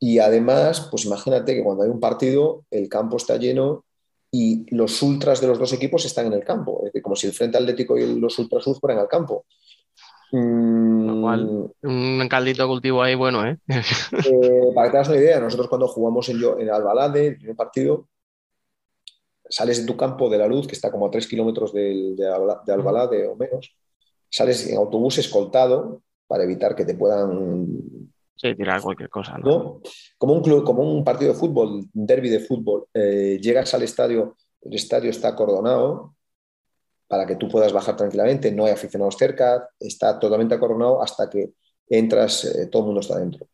Y además, pues imagínate que cuando hay un partido, el campo está lleno y los ultras de los dos equipos están en el campo, es como si el Frente Atlético y los ultras fueran al campo. Mm. un caldito cultivo ahí bueno, ¿eh? ¿eh? para que te hagas una idea, nosotros cuando jugamos en, en Albalade, en el partido, sales de tu campo de la luz, que está como a tres kilómetros de, de, Albalade o menos, sales en autobús escoltado para evitar que te puedan Sí, tirar cualquier cosa. ¿no? Como, un club, como un partido de fútbol, un derby de fútbol, eh, llegas al estadio, el estadio está acordonado, para que tú puedas bajar tranquilamente, no hay aficionados cerca, está totalmente acorronado hasta que entras, eh, todo el mundo está dentro.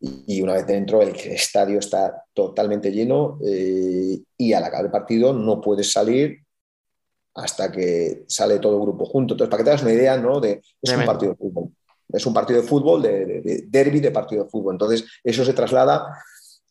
Y, una vez dentro, el estadio está totalmente lleno eh, y al acabar el partido no puedes salir hasta que sale todo el grupo junto. Entonces, para que te hagas una idea, ¿no? De, es un partido de fútbol. Es un partido de fútbol, de, derby de partido de fútbol. Entonces, eso se traslada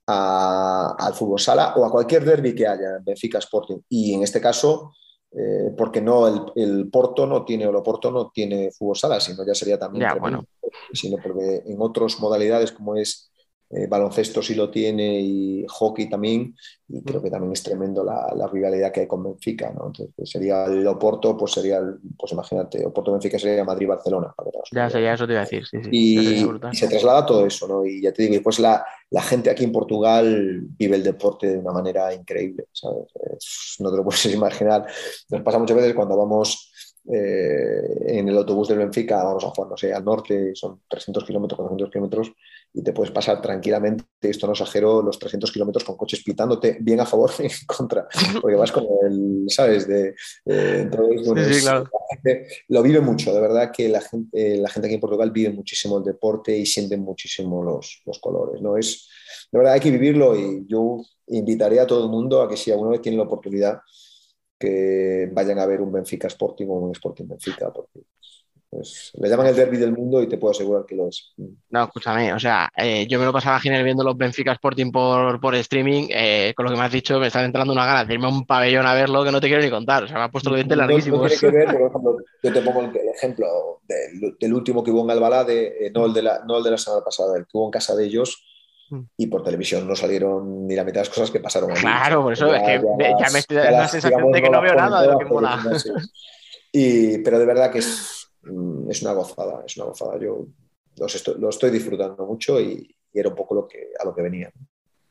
al fútbol sala o a cualquier derby que haya, Benfica Sporting. Y en este caso, eh, porque no el, el, Porto no tiene, o el Oporto no tiene fútbol sala, sino ya sería también, ya, bueno. sino porque en otras modalidades como es eh, baloncesto sí lo tiene y hockey también, y creo que también es tremendo la, la rivalidad que hay con Benfica, ¿no? Entonces pues sería el Oporto, pues sería, el, pues imagínate, Oporto-Benfica sería Madrid-Barcelona. Ya sería eso te iba a decir, sí, sí. Y, y, se traslada todo eso, ¿no? Y ya te digo, pues la, la, gente aquí en Portugal vive el deporte de una manera increíble, ¿sabes? No te lo puedes imaginar. Nos pasa muchas veces cuando vamos eh, en el autobús del Benfica, vamos a jugar, no sé, al norte, son 300 kilómetros, 400 kilómetros, y te puedes pasar tranquilamente, esto no exagero, los 300 kilómetros con coches pitándote bien a favor y en contra, porque vas como el, ¿sabes? De, eh, entonces, bueno, sí, sí, claro. gente, lo vive mucho, de verdad que la gente, la gente aquí en Portugal vive muchísimo el deporte y sienten muchísimo los, los colores, ¿no? Es, de verdad hay que vivirlo y yo invitaría a todo el mundo a que si alguna vez tiene la oportunidad, que vayan a ver un Benfica Sporting o un Sporting Benfica, porque pues, le llaman el derby del mundo y te puedo asegurar que lo es. No, escúchame, o sea, eh, yo me lo pasaba genial viendo los Benfica Sporting por, por streaming, eh, con lo que me has dicho, me están entrando una ganas de irme a un pabellón a verlo que no te quiero ni contar, o sea, me ha puesto los dientes no, larguísimos. No tiene que ver, por ejemplo, yo te pongo el ejemplo del, del último que hubo en Albalá, de, eh, no, el de la, no el de la semana pasada, el que hubo en casa de ellos, y por televisión no salieron ni la mitad de las cosas que pasaron. Allí. Claro, por eso ya, es que ya, ya me estoy dando la sensación de que no, no veo nada de lo que mola. Y, pero de verdad que es, es, una gozada, es una gozada. Yo los estoy, lo estoy disfrutando mucho y, y, era un poco lo que, a lo que venía.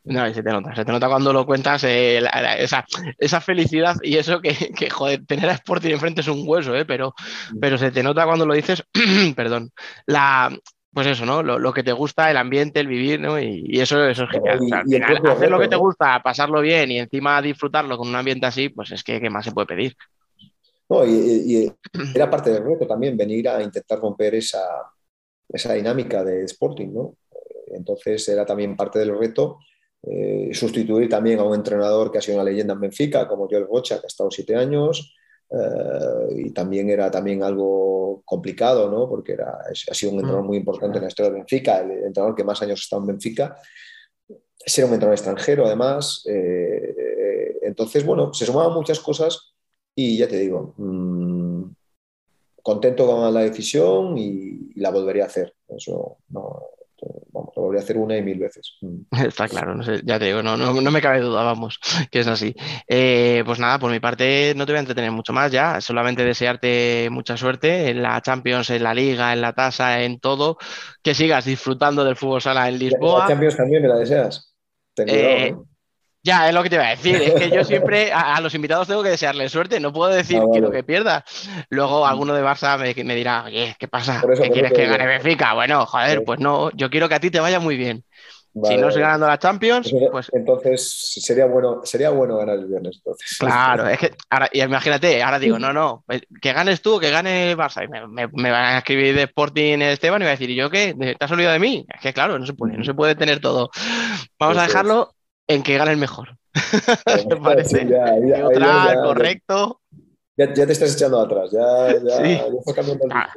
No, se te nota, se te nota cuando lo cuentas, eh, la, la, esa, esa, felicidad y eso que, que, joder, tener a Sporting enfrente es un hueso, eh, pero, pero se te nota cuando lo dices, perdón, la, pues eso, ¿no? Lo, lo, que te gusta, el ambiente, el vivir, ¿no? Y, y eso, eso es genial. Y, o sea, al final, hacer lo que te gusta, pasarlo bien y encima disfrutarlo con un ambiente así, pues es que ¿qué más se puede pedir? No, y, y era parte del reto también venir a intentar romper esa, esa dinámica de Sporting, ¿no? Entonces era también parte del reto eh, sustituir también a un entrenador que ha sido una leyenda en Benfica, como Joel Rocha, que ha estado siete años, Uh, y también era también algo complicado, ¿no? porque era, ha sido un entrenador muy importante en la historia de Benfica, el entrenador que más años ha estado en Benfica, ser un entrenador extranjero además. Eh, entonces, bueno, se sumaban muchas cosas y ya te digo, mmm, contento con la decisión y, y, la volvería a hacer. Eso no, vamos, lo volvería a hacer una y mil veces. Está claro, no sé, ya te digo, no, no, no, me cabe duda, vamos, que es así. Eh, pues nada, por mi parte no te voy a entretener mucho más ya, solamente desearte mucha suerte en la Champions, en la Liga, en la tasa, en todo, que sigas disfrutando del fútbol sala en Lisboa. ¿La Champions también me la deseas? Ten cuidado, eh, ¿no? Ya, es lo que te iba a decir. Es que yo siempre a, a los invitados tengo que desearles suerte. No puedo decir ah, vale. quiero que pierda. Luego alguno de Barça me, me dirá, oye, ¿qué pasa? Eso, ¿Qué quieres que gane Benfica? Bueno, joder, sí. pues no. Yo quiero que a ti te vaya muy bien. Vale, si no estoy ganando la Champions, entonces, pues. Entonces sería bueno, sería bueno ganar el viernes. Entonces. Claro, es que ahora, imagínate, ahora digo, no, no, que ganes tú, que gane Barça. Y me, me, me van a escribir de Sporting Esteban y va a decir, ¿y yo qué? ¿Te has olvidado de mí? Es que claro, no se puede, no se puede tener todo. Vamos a dejarlo en que gane el mejor. ¿Te parece? Ya, ya, Neutral, ya, correcto. Ya, te estás echando atrás, ya, sí. estás cambiando el a,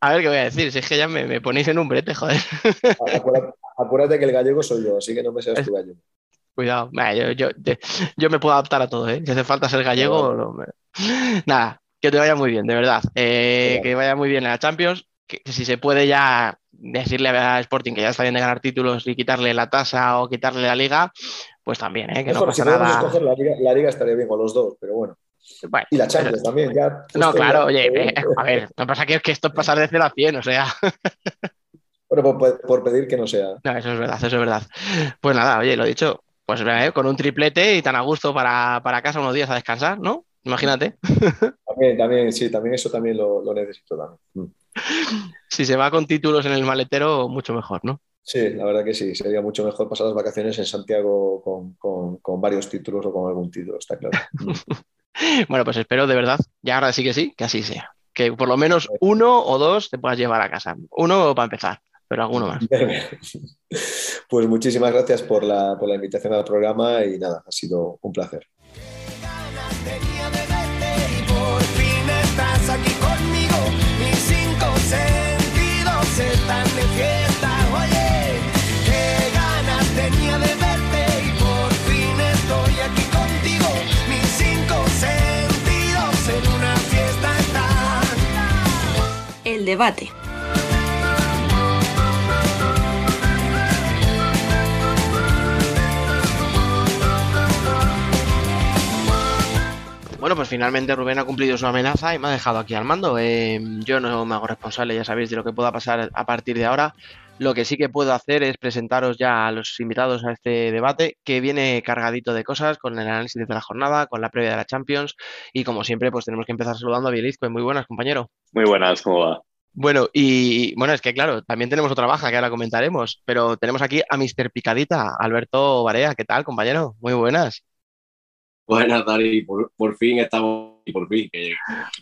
a, ver qué voy a decir, si es que ya me, me ponéis en un brete, joder. Acuérdate, acuérdate, que el gallego soy yo, así que no me seas tu gallego. Cuidado, yo, yo, yo, me puedo adaptar a todo, ¿eh? Si hace falta ser gallego, no, me... nada, que te vaya muy bien, de verdad. Eh, que vaya muy bien en la Champions, que si se puede ya decirle a Sporting que ya está bien de ganar títulos y quitarle la tasa o quitarle la liga, pues también, ¿eh? que Mejor, no pasa si nada. Escoger la, liga, la liga estaría bien con los dos, pero bueno. Bueno, y la Champions pero... también, ya. No, claro, oye, eh, a ver, lo que pasa que es que esto es pasar de 0 a 100, o sea. Bueno, por, por, pedir que no sea. No, eso es verdad, eso es verdad. Pues nada, oye, lo dicho, pues eh, con un triplete y tan a gusto para, para casa unos días a descansar, ¿no? Imagínate. También, también, sí, también eso también lo, lo necesito también. Si se va con títulos en el maletero, mucho mejor, ¿no? Sí, la verdad que sí. Sería mucho mejor pasar las vacaciones en Santiago con, con, con varios títulos o con algún título, está claro. bueno, pues espero de verdad, ya ahora sí que sí, que así sea. Que por lo menos uno o dos te puedas llevar a casa. Uno para empezar, pero alguno más. Pues muchísimas gracias por la, por la invitación al programa y nada, ha sido un placer. aquí conmigo, mis cinco sentidos están de fiesta. Debate. Bueno, pues finalmente Rubén ha cumplido su amenaza y me ha dejado aquí al mando. Eh, yo no me hago responsable, ya sabéis, de lo que pueda pasar a partir de ahora. Lo que sí que puedo hacer es presentaros ya a los invitados a este debate, que viene cargadito de cosas, con el análisis de la jornada, con la previa de la Champions, y como siempre, pues tenemos que empezar saludando a Bielizco. Muy buenas, compañero. Muy buenas, ¿cómo va? Bueno, y bueno, es que claro, también tenemos otra baja que ahora comentaremos, pero tenemos aquí a Mr. Picadita, Alberto Barea. ¿Qué tal, compañero? Muy buenas. Buenas, Dari, por, fin estamos por fin, que,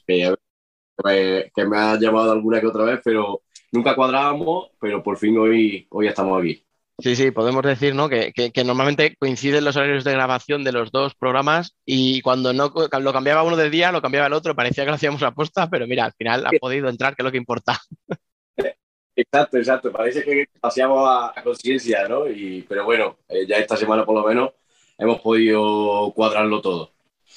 que, me ha llamado alguna que otra vez, pero nunca cuadrábamos, pero por fin hoy, hoy estamos aquí. Sí, sí, podemos decir ¿no? que, que, normalmente coinciden los horarios de grabación de los dos programas y cuando no lo cambiaba uno del día, lo cambiaba el otro, parecía que lo hacíamos a posta, pero mira, al final ha podido entrar, que es lo que importa. Exacto, exacto, parece que paseamos a, conciencia, ¿no? Y, pero bueno, eh, ya esta semana por lo menos hemos podido cuadrarlo todo.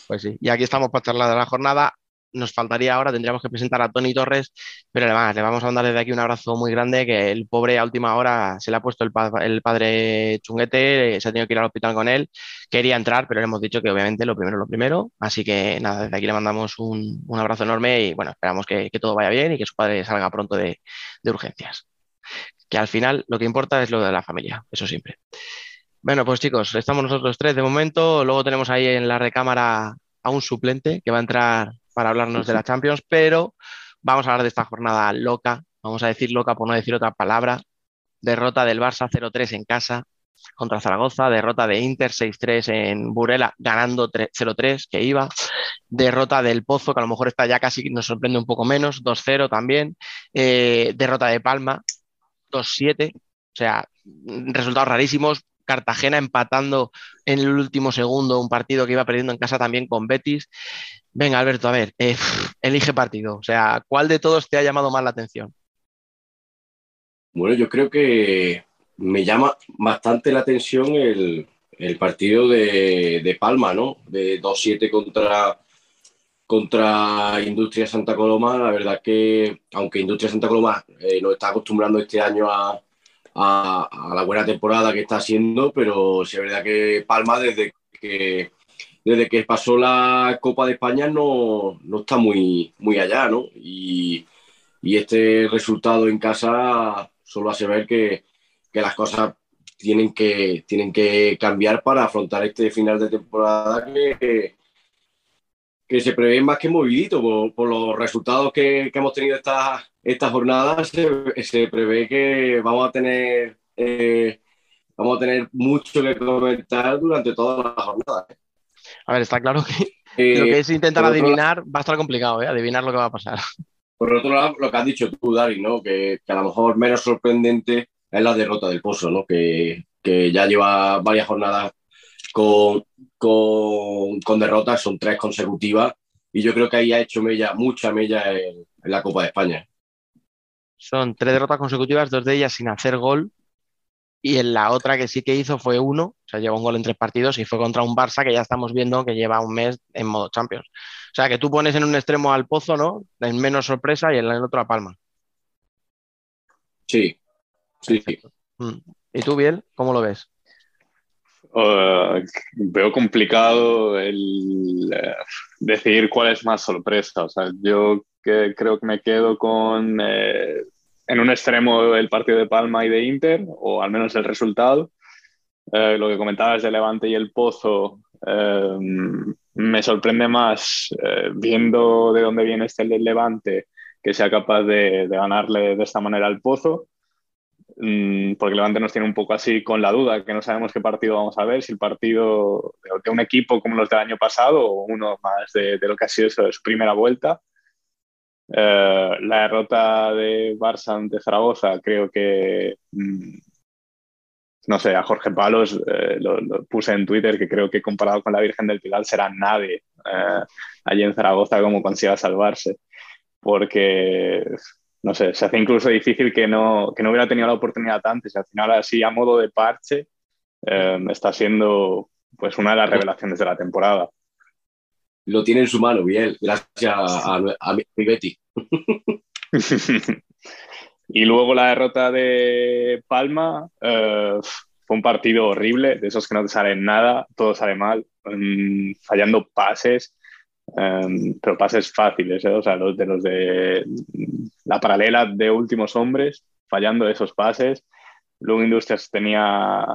Pues sí, y aquí estamos para charlar de la jornada nos faltaría ahora, tendríamos que presentar a Tony Torres, pero además le vamos a mandar desde aquí un abrazo muy grande, que el pobre a última hora se le ha puesto el, padre chunguete, se ha tenido que ir al hospital con él, quería entrar, pero le hemos dicho que obviamente lo primero es lo primero, así que nada, desde aquí le mandamos un, abrazo enorme y bueno, esperamos que, todo vaya bien y que su padre salga pronto de, de urgencias. Que al final lo que importa es lo de la familia, eso siempre. Bueno, pues chicos, estamos nosotros tres de momento. Luego tenemos ahí en la recámara a un suplente que va a entrar para hablarnos de la Champions, pero vamos a hablar de esta jornada loca, vamos a decir loca por no decir otra palabra. Derrota del Barça 0-3 en casa contra Zaragoza, derrota de Inter 6-3 en Burela, ganando 0-3 que iba, derrota del Pozo, que a lo mejor está ya casi nos sorprende un poco menos, 2-0 también, eh, derrota de Palma 2-7, o sea, resultados rarísimos, Cartagena empatando en el último segundo un partido que iba perdiendo en casa también con Betis. Venga, Alberto, a ver, eh, elige partido. O sea, ¿cuál de todos te ha llamado más la atención? Bueno, yo creo que me llama bastante la atención el, partido de, Palma, ¿no? De 2-7 contra, contra Industria Santa Coloma. La verdad que, aunque Industria Santa Coloma eh, nos está acostumbrando este año a, a, la buena temporada que está haciendo, pero sí es verdad que Palma desde que desde que pasó la Copa de España no, no está muy, muy allá, ¿no? Y, y, este resultado en casa solo hace ver que, que, las cosas tienen que, tienen que cambiar para afrontar este final de temporada que, que se prevé más que movidito por, por los resultados que, que, hemos tenido esta, esta jornada. Se, se prevé que vamos a tener eh, vamos a tener mucho que comentar durante toda la jornada. ¿eh? A ver, está claro que lo que es intentar adivinar va a estar complicado, ¿eh? adivinar lo que va a pasar. Por otro lado, lo que has dicho tú, Dari, ¿no? que, a lo mejor menos sorprendente es la derrota del Pozo, ¿no? que, ya lleva varias jornadas con, con, derrotas, son tres consecutivas, y yo creo que ahí ha hecho mella, mucha mella en, en la Copa de España. Son tres derrotas consecutivas, dos de ellas sin hacer gol, y en la otra que sí que hizo fue uno, o sea, llevó un gol en tres partidos y fue contra un Barça que ya estamos viendo que lleva un mes en modo Champions. O sea, que tú pones en un extremo al Pozo, ¿no? En menos sorpresa y en el otro a Palma. Sí, sí. Mm. ¿Y tú, Biel, cómo lo ves? Uh, veo complicado el eh, decidir cuál es más sorpresa. O sea, yo que creo que me quedo con eh, en un extremo el partido de Palma y de Inter, o al menos el resultado. Eh, lo que comentabas de Levante y el Pozo eh, me sorprende más eh, viendo de dónde viene este Levante que sea capaz de, ganarle de esta manera al Pozo, porque Levante nos tiene un poco así con la duda, que no sabemos qué partido vamos a ver, si el partido de un equipo como los del año pasado o uno más de, de lo que ha sido su primera vuelta. Eh, la derrota de Barça ante Zaragoza, creo que, mm, no sé, a Jorge Palos eh, lo, puse en Twitter que creo que comparado con la Virgen del Pilar será nadie eh, allí en Zaragoza como consiga salvarse, porque, no sé, se hace incluso difícil que no, que no hubiera tenido la oportunidad antes, al final así a modo de parche está siendo pues una de las revelaciones de la temporada. Lo tiene en su mano, bien, gracias a, a, mi Betty. y luego la derrota de Palma eh, fue un partido horrible, de esos que no te salen nada, todo sale mal, mm, fallando pases, em, pero pases fáciles, ¿eh? o sea, los de los de la paralela de últimos hombres, fallando esos pases. Luego Industrias tenía,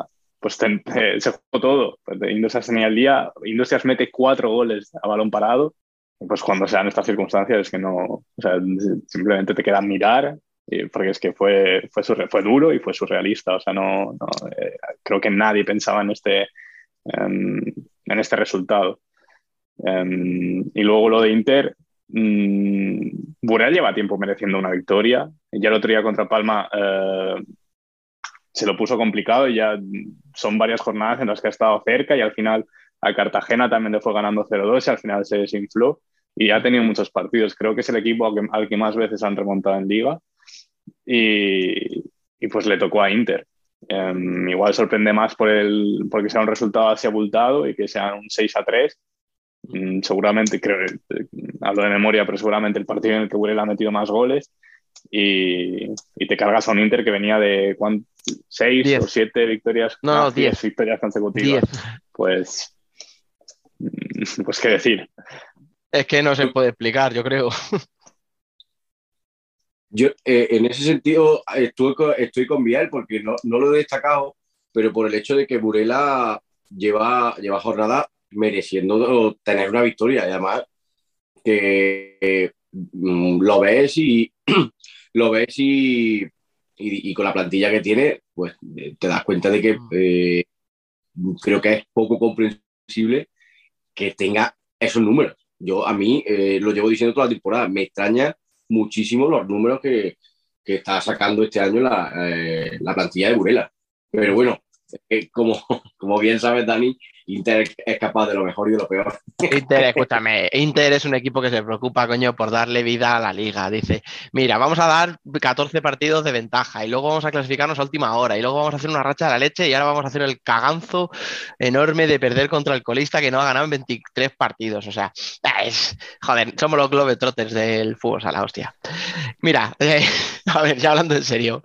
pues se jugó todo. Industrias tenía el día, Industrias mete cuatro goles a balón parado pues cuando sean estas circunstancias es que no, o sea, simplemente te queda mirar, porque es que fue, fue, fue duro y fue surrealista, o sea, no, no eh, creo que nadie pensaba en este, en este resultado. Em, y luego lo de Inter, um, lleva tiempo mereciendo una victoria, ya el otro día contra Palma eh, se lo puso complicado y ya son varias jornadas en las que ha estado cerca y al final a Cartagena también le fue ganando 0-2 y al final se desinfló y ha tenido muchos partidos. Creo que es el equipo al que, más veces han remontado en liga y, y pues le tocó a Inter. Em, igual sorprende más por el, porque sea un resultado así abultado y que sea un 6 3. Mm, seguramente, creo, hablo de memoria, pero seguramente el partido en el que Burel ha metido más goles y, y, te cargas a un Inter que venía de 6 o 7 victorias, no, 10 victorias consecutivas. Pues pues qué decir. Es que no se puede explicar, yo creo. Yo eh, en ese sentido estoy, estoy con Vial porque no, lo he destacado, pero por el hecho de que Burela lleva, lleva jornada mereciendo tener una victoria además que mm, lo ves y lo ves y, y, con la plantilla que tiene, pues te das cuenta de que eh, creo que es poco comprensible que tenga esos números. Yo a mí eh, lo llevo diciendo toda la temporada, me extraña muchísimo los números que, que está sacando este año la, eh, la plantilla de Burela. Pero bueno, eh, como, como bien sabes, Dani, Inter es capaz de lo mejor y de lo peor. Inter, escúchame, Inter es un equipo que se preocupa, coño, por darle vida a la liga. Dice, mira, vamos a dar 14 partidos de ventaja y luego vamos a clasificarnos a última hora y luego vamos a hacer una racha de la leche y ahora vamos a hacer el caganzo enorme de perder contra el colista que no ha ganado en 23 partidos. O sea, es, joder, somos los Globetrotters del fútbol, a la hostia. Mira, eh, a ver, ya hablando en serio,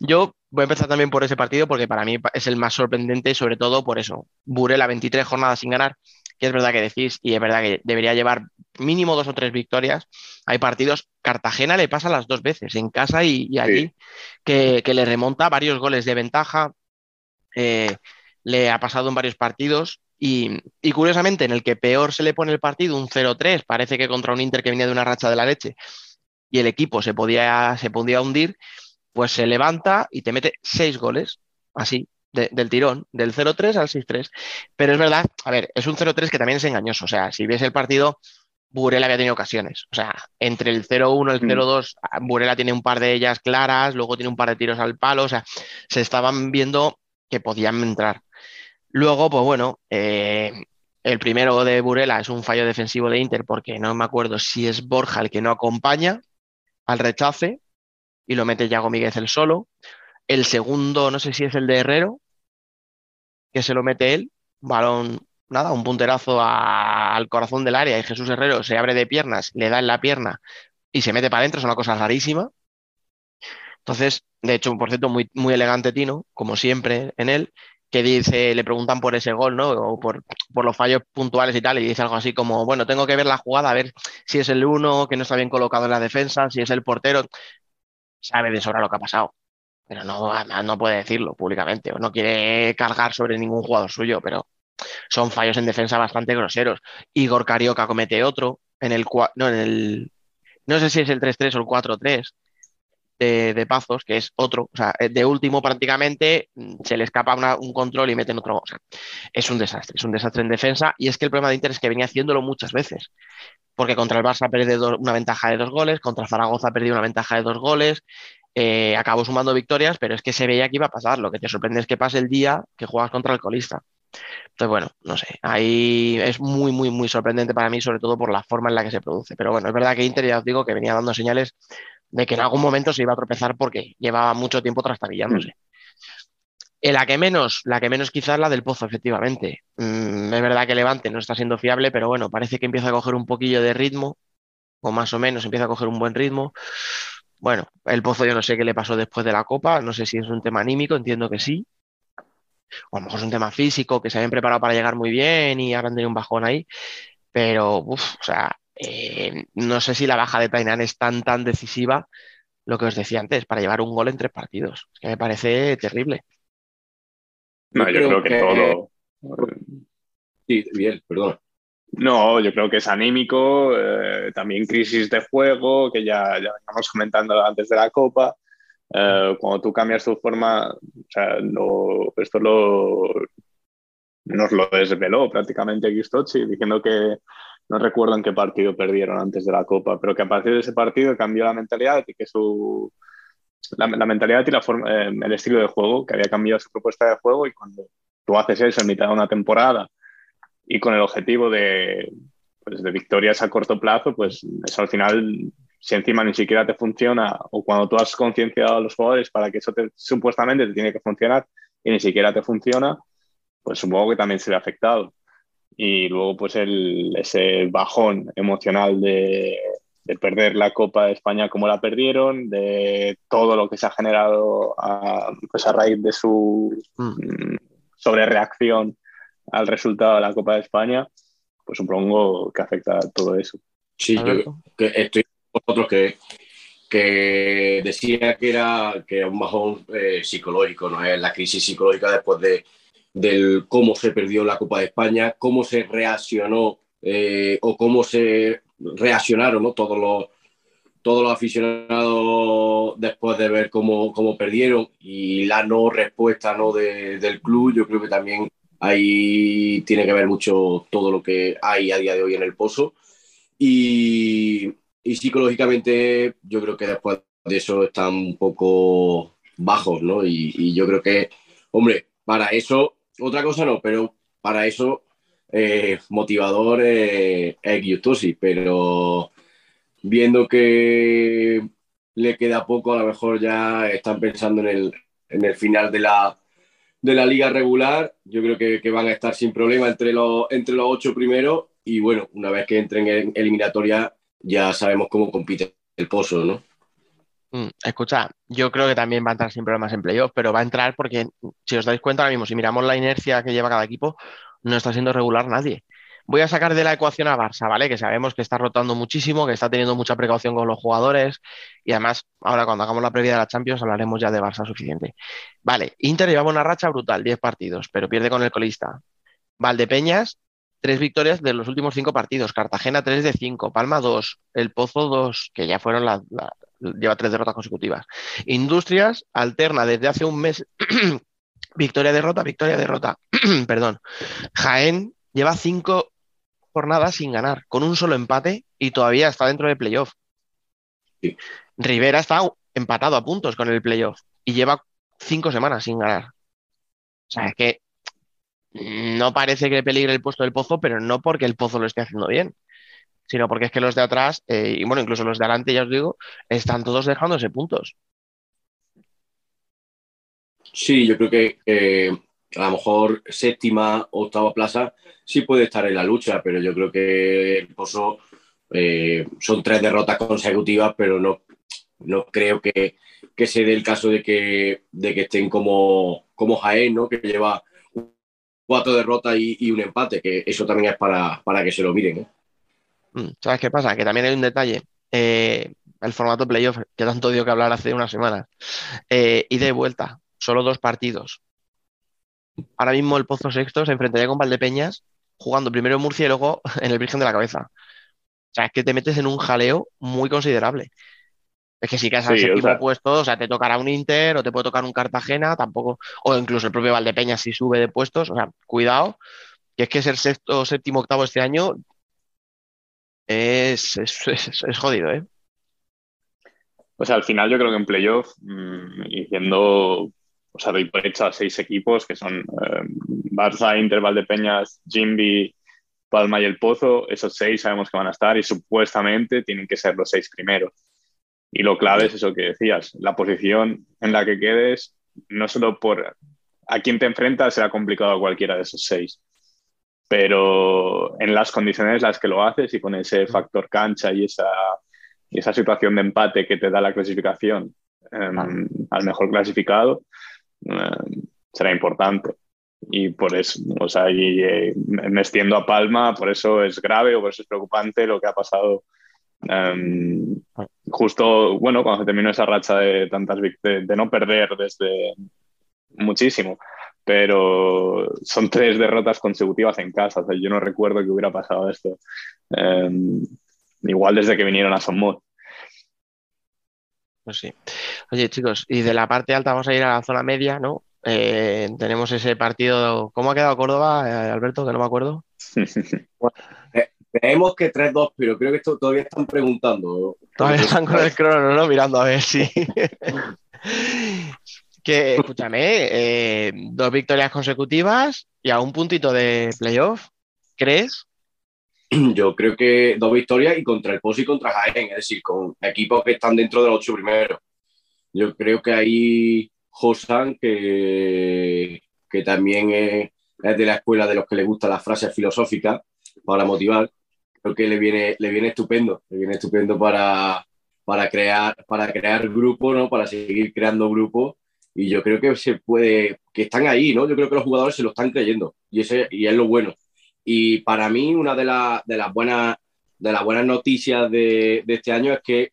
yo voy a empezar también por ese partido porque para mí es el más sorprendente, sobre todo por eso. Burela 23 jornadas sin ganar, que es verdad que decís, y es verdad que debería llevar mínimo dos o tres victorias. Hay partidos, Cartagena le pasa las dos veces, en casa y, allí, que, le remonta varios goles de ventaja. Eh, le ha pasado en varios partidos y, y, curiosamente en el que peor se le pone el partido, un 0-3, parece que contra un Inter que venía de una racha de la leche y el equipo se podía, se podía hundir, pues se levanta y te mete seis goles, así, del tirón, del 0-3 al 6-3. Pero es verdad, a ver, es un 0-3 que también es engañoso. O sea, si ves el partido, Burela había tenido ocasiones. O sea, entre el 0-1 y el 0-2, mm. Burela tiene un par de ellas claras, luego tiene un par de tiros al palo. O sea, se estaban viendo que podían entrar. Luego, pues bueno, eh, el primero de Burela es un fallo defensivo de Inter porque no me acuerdo si es Borja el que no acompaña al rechace y lo mete Yago Míguez el solo. El segundo, no sé si es el de Herrero, que se lo mete él, balón, nada, un punterazo al corazón del área y Jesús Herrero se abre de piernas, le da en la pierna y se mete para adentro, es una cosa rarísima. Entonces, de hecho, por cierto, muy, muy elegante Tino, como siempre en él, que dice, le preguntan por ese gol, ¿no? O por, por, los fallos puntuales y tal, y dice algo así como, bueno, tengo que ver la jugada, a ver si es el uno que no está bien colocado en la defensa, si es el portero sabe de sobra lo que ha pasado, pero no, no puede decirlo públicamente o no quiere cargar sobre ningún jugador suyo, pero son fallos en defensa bastante groseros. Igor Carioca comete otro en el, no, en el no sé si es el 3-3 o el 4-3 de, de, Pazos, que es otro, o sea, de último prácticamente mm, se le escapa un control y meten otro. O sea, es un desastre, es un desastre en defensa y es que el problema de Inter es que venía haciéndolo muchas veces porque contra el Barça perdido una ventaja de dos goles, contra Zaragoza ha perdido una ventaja de dos goles, eh, acabó sumando victorias, pero es que se veía que iba a pasar. Lo que te sorprende es que pase el día que juegas contra el colista. Entonces, bueno, no sé, ahí es muy, muy, muy sorprendente para mí, sobre todo por la forma en la que se produce. Pero bueno, es verdad que Inter, ya os digo, que venía dando señales de que en algún momento se iba a tropezar porque llevaba mucho tiempo trastabillándose. La que menos, la que menos quizás la del Pozo, efectivamente. Mm, es verdad que Levante no está siendo fiable, pero bueno, parece que empieza a coger un poquillo de ritmo, o más o menos empieza a coger un buen ritmo. Bueno, el Pozo yo no sé qué le pasó después de la Copa, no sé si es un tema anímico, entiendo que sí. O a lo mejor es un tema físico, que se habían preparado para llegar muy bien y ahora han tenido un bajón ahí. Pero, uff, o sea, eh, no sé si la baja de Tainan es tan, tan decisiva, lo que os decía antes, para llevar un gol en tres partidos. que me parece terrible. No, yo, creo, que, todo. Sí, bien, perdón. No, yo creo que es anímico, eh, también crisis de juego, que ya, ya veníamos comentando antes de la Copa. Eh, cuando tú cambias tu forma, o sea, esto lo, nos lo desveló prácticamente Gistochi, diciendo que no recuerdo en qué partido perdieron antes de la Copa, pero que a partir de ese partido cambió la mentalidad y que su, la, mentalidad y la forma, eh, el estilo de juego, que había cambiado su propuesta de juego y cuando tú haces eso en mitad de una temporada y con el objetivo de, pues, de victorias a corto plazo, pues eso al final, si encima ni siquiera te funciona o cuando tú has concienciado a los jugadores para que eso supuestamente te tiene que funcionar y ni siquiera te funciona, pues supongo que también se ve afectado. Y luego pues el, ese bajón emocional de, de perder la Copa de España como la perdieron, de todo lo que se ha generado a, pues a raíz de su mm. mm sobrereacción al resultado de la Copa de España, pues supongo que afecta a todo eso. Sí, yo que estoy con vosotros que, que decía que era, que un bajón eh, psicológico, ¿no? Es la crisis psicológica después de, del cómo se perdió la Copa de España, cómo se reaccionó eh, o cómo se reaccionaron todos, los, todos los aficionados después de ver cómo, cómo perdieron y la no respuesta ¿no? del club. Yo creo que también ahí tiene que ver mucho todo lo que hay a día de hoy en el pozo. Y, y psicológicamente yo creo que después de eso están un poco bajos, ¿no? Y yo creo que, hombre, para eso, otra cosa no, pero para eso eh, motivador eh, es pero viendo que le queda poco, a lo mejor ya están pensando en el, en el final de la, de la liga regular. Yo creo que, que, van a estar sin problema entre los, entre los ocho primeros y bueno, una vez que entren en eliminatoria ya sabemos cómo compite el pozo, ¿no? Mm, escucha, yo creo que también va a entrar sin problemas en playoff, pero va a entrar porque, si os dais cuenta ahora mismo, si miramos la inercia que lleva cada equipo, no está siendo regular nadie. Voy a sacar de la ecuación a Barça, ¿vale? Que sabemos que está rotando muchísimo, que está teniendo mucha precaución con los jugadores y además, ahora cuando hagamos la previa de la Champions hablaremos ya de Barça suficiente. Vale, Inter lleva una racha brutal, 10 partidos, pero pierde con el colista. Valdepeñas, tres victorias de los últimos cinco partidos. Cartagena, 3 de 5. Palma, 2. El Pozo, 2, que ya fueron las... lleva tres derrotas consecutivas. Industrias alterna desde hace un mes Victoria, derrota, victoria, derrota. Perdón. Jaén lleva cinco jornadas sin ganar, con un solo empate y todavía está dentro del playoff. Rivera está empatado a puntos con el playoff y lleva cinco semanas sin ganar. O sea, es que no parece que peligre el puesto del pozo, pero no porque el pozo lo esté haciendo bien, sino porque es que los de atrás, eh, y bueno, incluso los de adelante, ya os digo, están todos dejándose puntos. Sí, yo creo que a lo mejor séptima, octava plaza sí puede estar en la lucha, pero yo creo que el Pozo eh, son tres derrotas consecutivas, pero no, no creo que, que se dé el caso de que, de que estén como, como Jaén, ¿no? que lleva cuatro derrotas y, un empate, que eso también es para, para que se lo miren. ¿eh? Mm, ¿Sabes qué pasa? Que también hay un detalle. Eh, el formato playoff, que tanto dio que hablar hace unas semanas, y de vuelta solo dos partidos. Ahora mismo el Pozo Sexto se enfrentaría con Valdepeñas jugando primero en Murcia y luego en el Virgen de la Cabeza. O sea, es que te metes en un jaleo muy considerable. Es que si quedas al séptimo puesto, o sea, te tocará un Inter o te puede tocar un Cartagena, tampoco, o incluso el propio Valdepeñas si sube de puestos, o sea, cuidado, que es que ser sexto, séptimo, octavo este año es, es, jodido, ¿eh? Pues al final yo creo que en playoff, mm, siendo o sea, doy por hecho a seis equipos que son eh, Barça, Inter, Valdepeñas, Jimby, Palma y El Pozo. Esos seis sabemos que van a estar y supuestamente tienen que ser los seis primeros. Y lo clave es eso que decías, la posición en la que quedes, no solo por a quién te enfrentas, será complicado a cualquiera de esos seis, pero en las condiciones en las que lo haces y con ese factor cancha y esa y esa situación de empate que te da la clasificación em, al mejor clasificado em, será importante. Y por eso, o sea, eh, me extiendo a Palma, por eso es grave o por eso es preocupante lo que ha pasado em, justo, bueno, cuando se terminó esa racha de tantas de, de no perder desde muchísimo pero son tres derrotas consecutivas en casa. O sea, yo no recuerdo que hubiera pasado esto. igual desde que vinieron a Somos. Pues sí. Oye, chicos, y de la parte alta vamos a ir a la zona media, ¿no? Eh, tenemos ese partido. ¿Cómo ha quedado Córdoba, eh, Alberto? Que no me acuerdo. Eh, creemos que 3-2, pero creo que esto todavía están preguntando. Todavía están con el crono, ¿no? Mirando a ver si. que, escúchame, dos victorias consecutivas y a un puntito de playoff. ¿Crees? Yo creo que dos victorias y contra el POS y contra Jaén, es decir, con equipos que están dentro de los ocho primeros. Yo creo que ahí Josan, que, que también es, de la escuela de los que le gusta la frase filosófica para motivar, creo que le viene, le viene estupendo, le viene estupendo para, para crear, para crear grupo, ¿no? Para seguir creando grupos. Y yo creo que se puede, que están ahí, ¿no? Yo creo que los jugadores se lo están creyendo. Y, ese, y es lo bueno. Y para mí, una de, de, las, buenas, de las buenas noticias de, de este año es que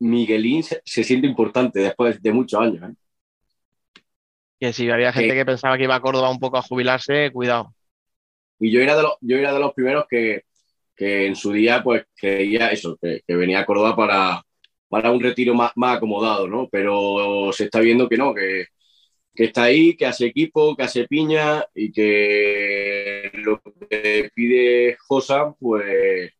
Miguelín se, siente importante después de muchos años. ¿eh? Que si había gente que pensaba que iba a Córdoba un poco a jubilarse, cuidado. Y yo era de los, yo era de los primeros que, que en su día pues creía eso, que, venía a Córdoba para, para un retiro más, más acomodado, ¿no? Pero se está viendo que no, que, que está ahí, que hace equipo, que hace piña y que lo que pide Josa, pues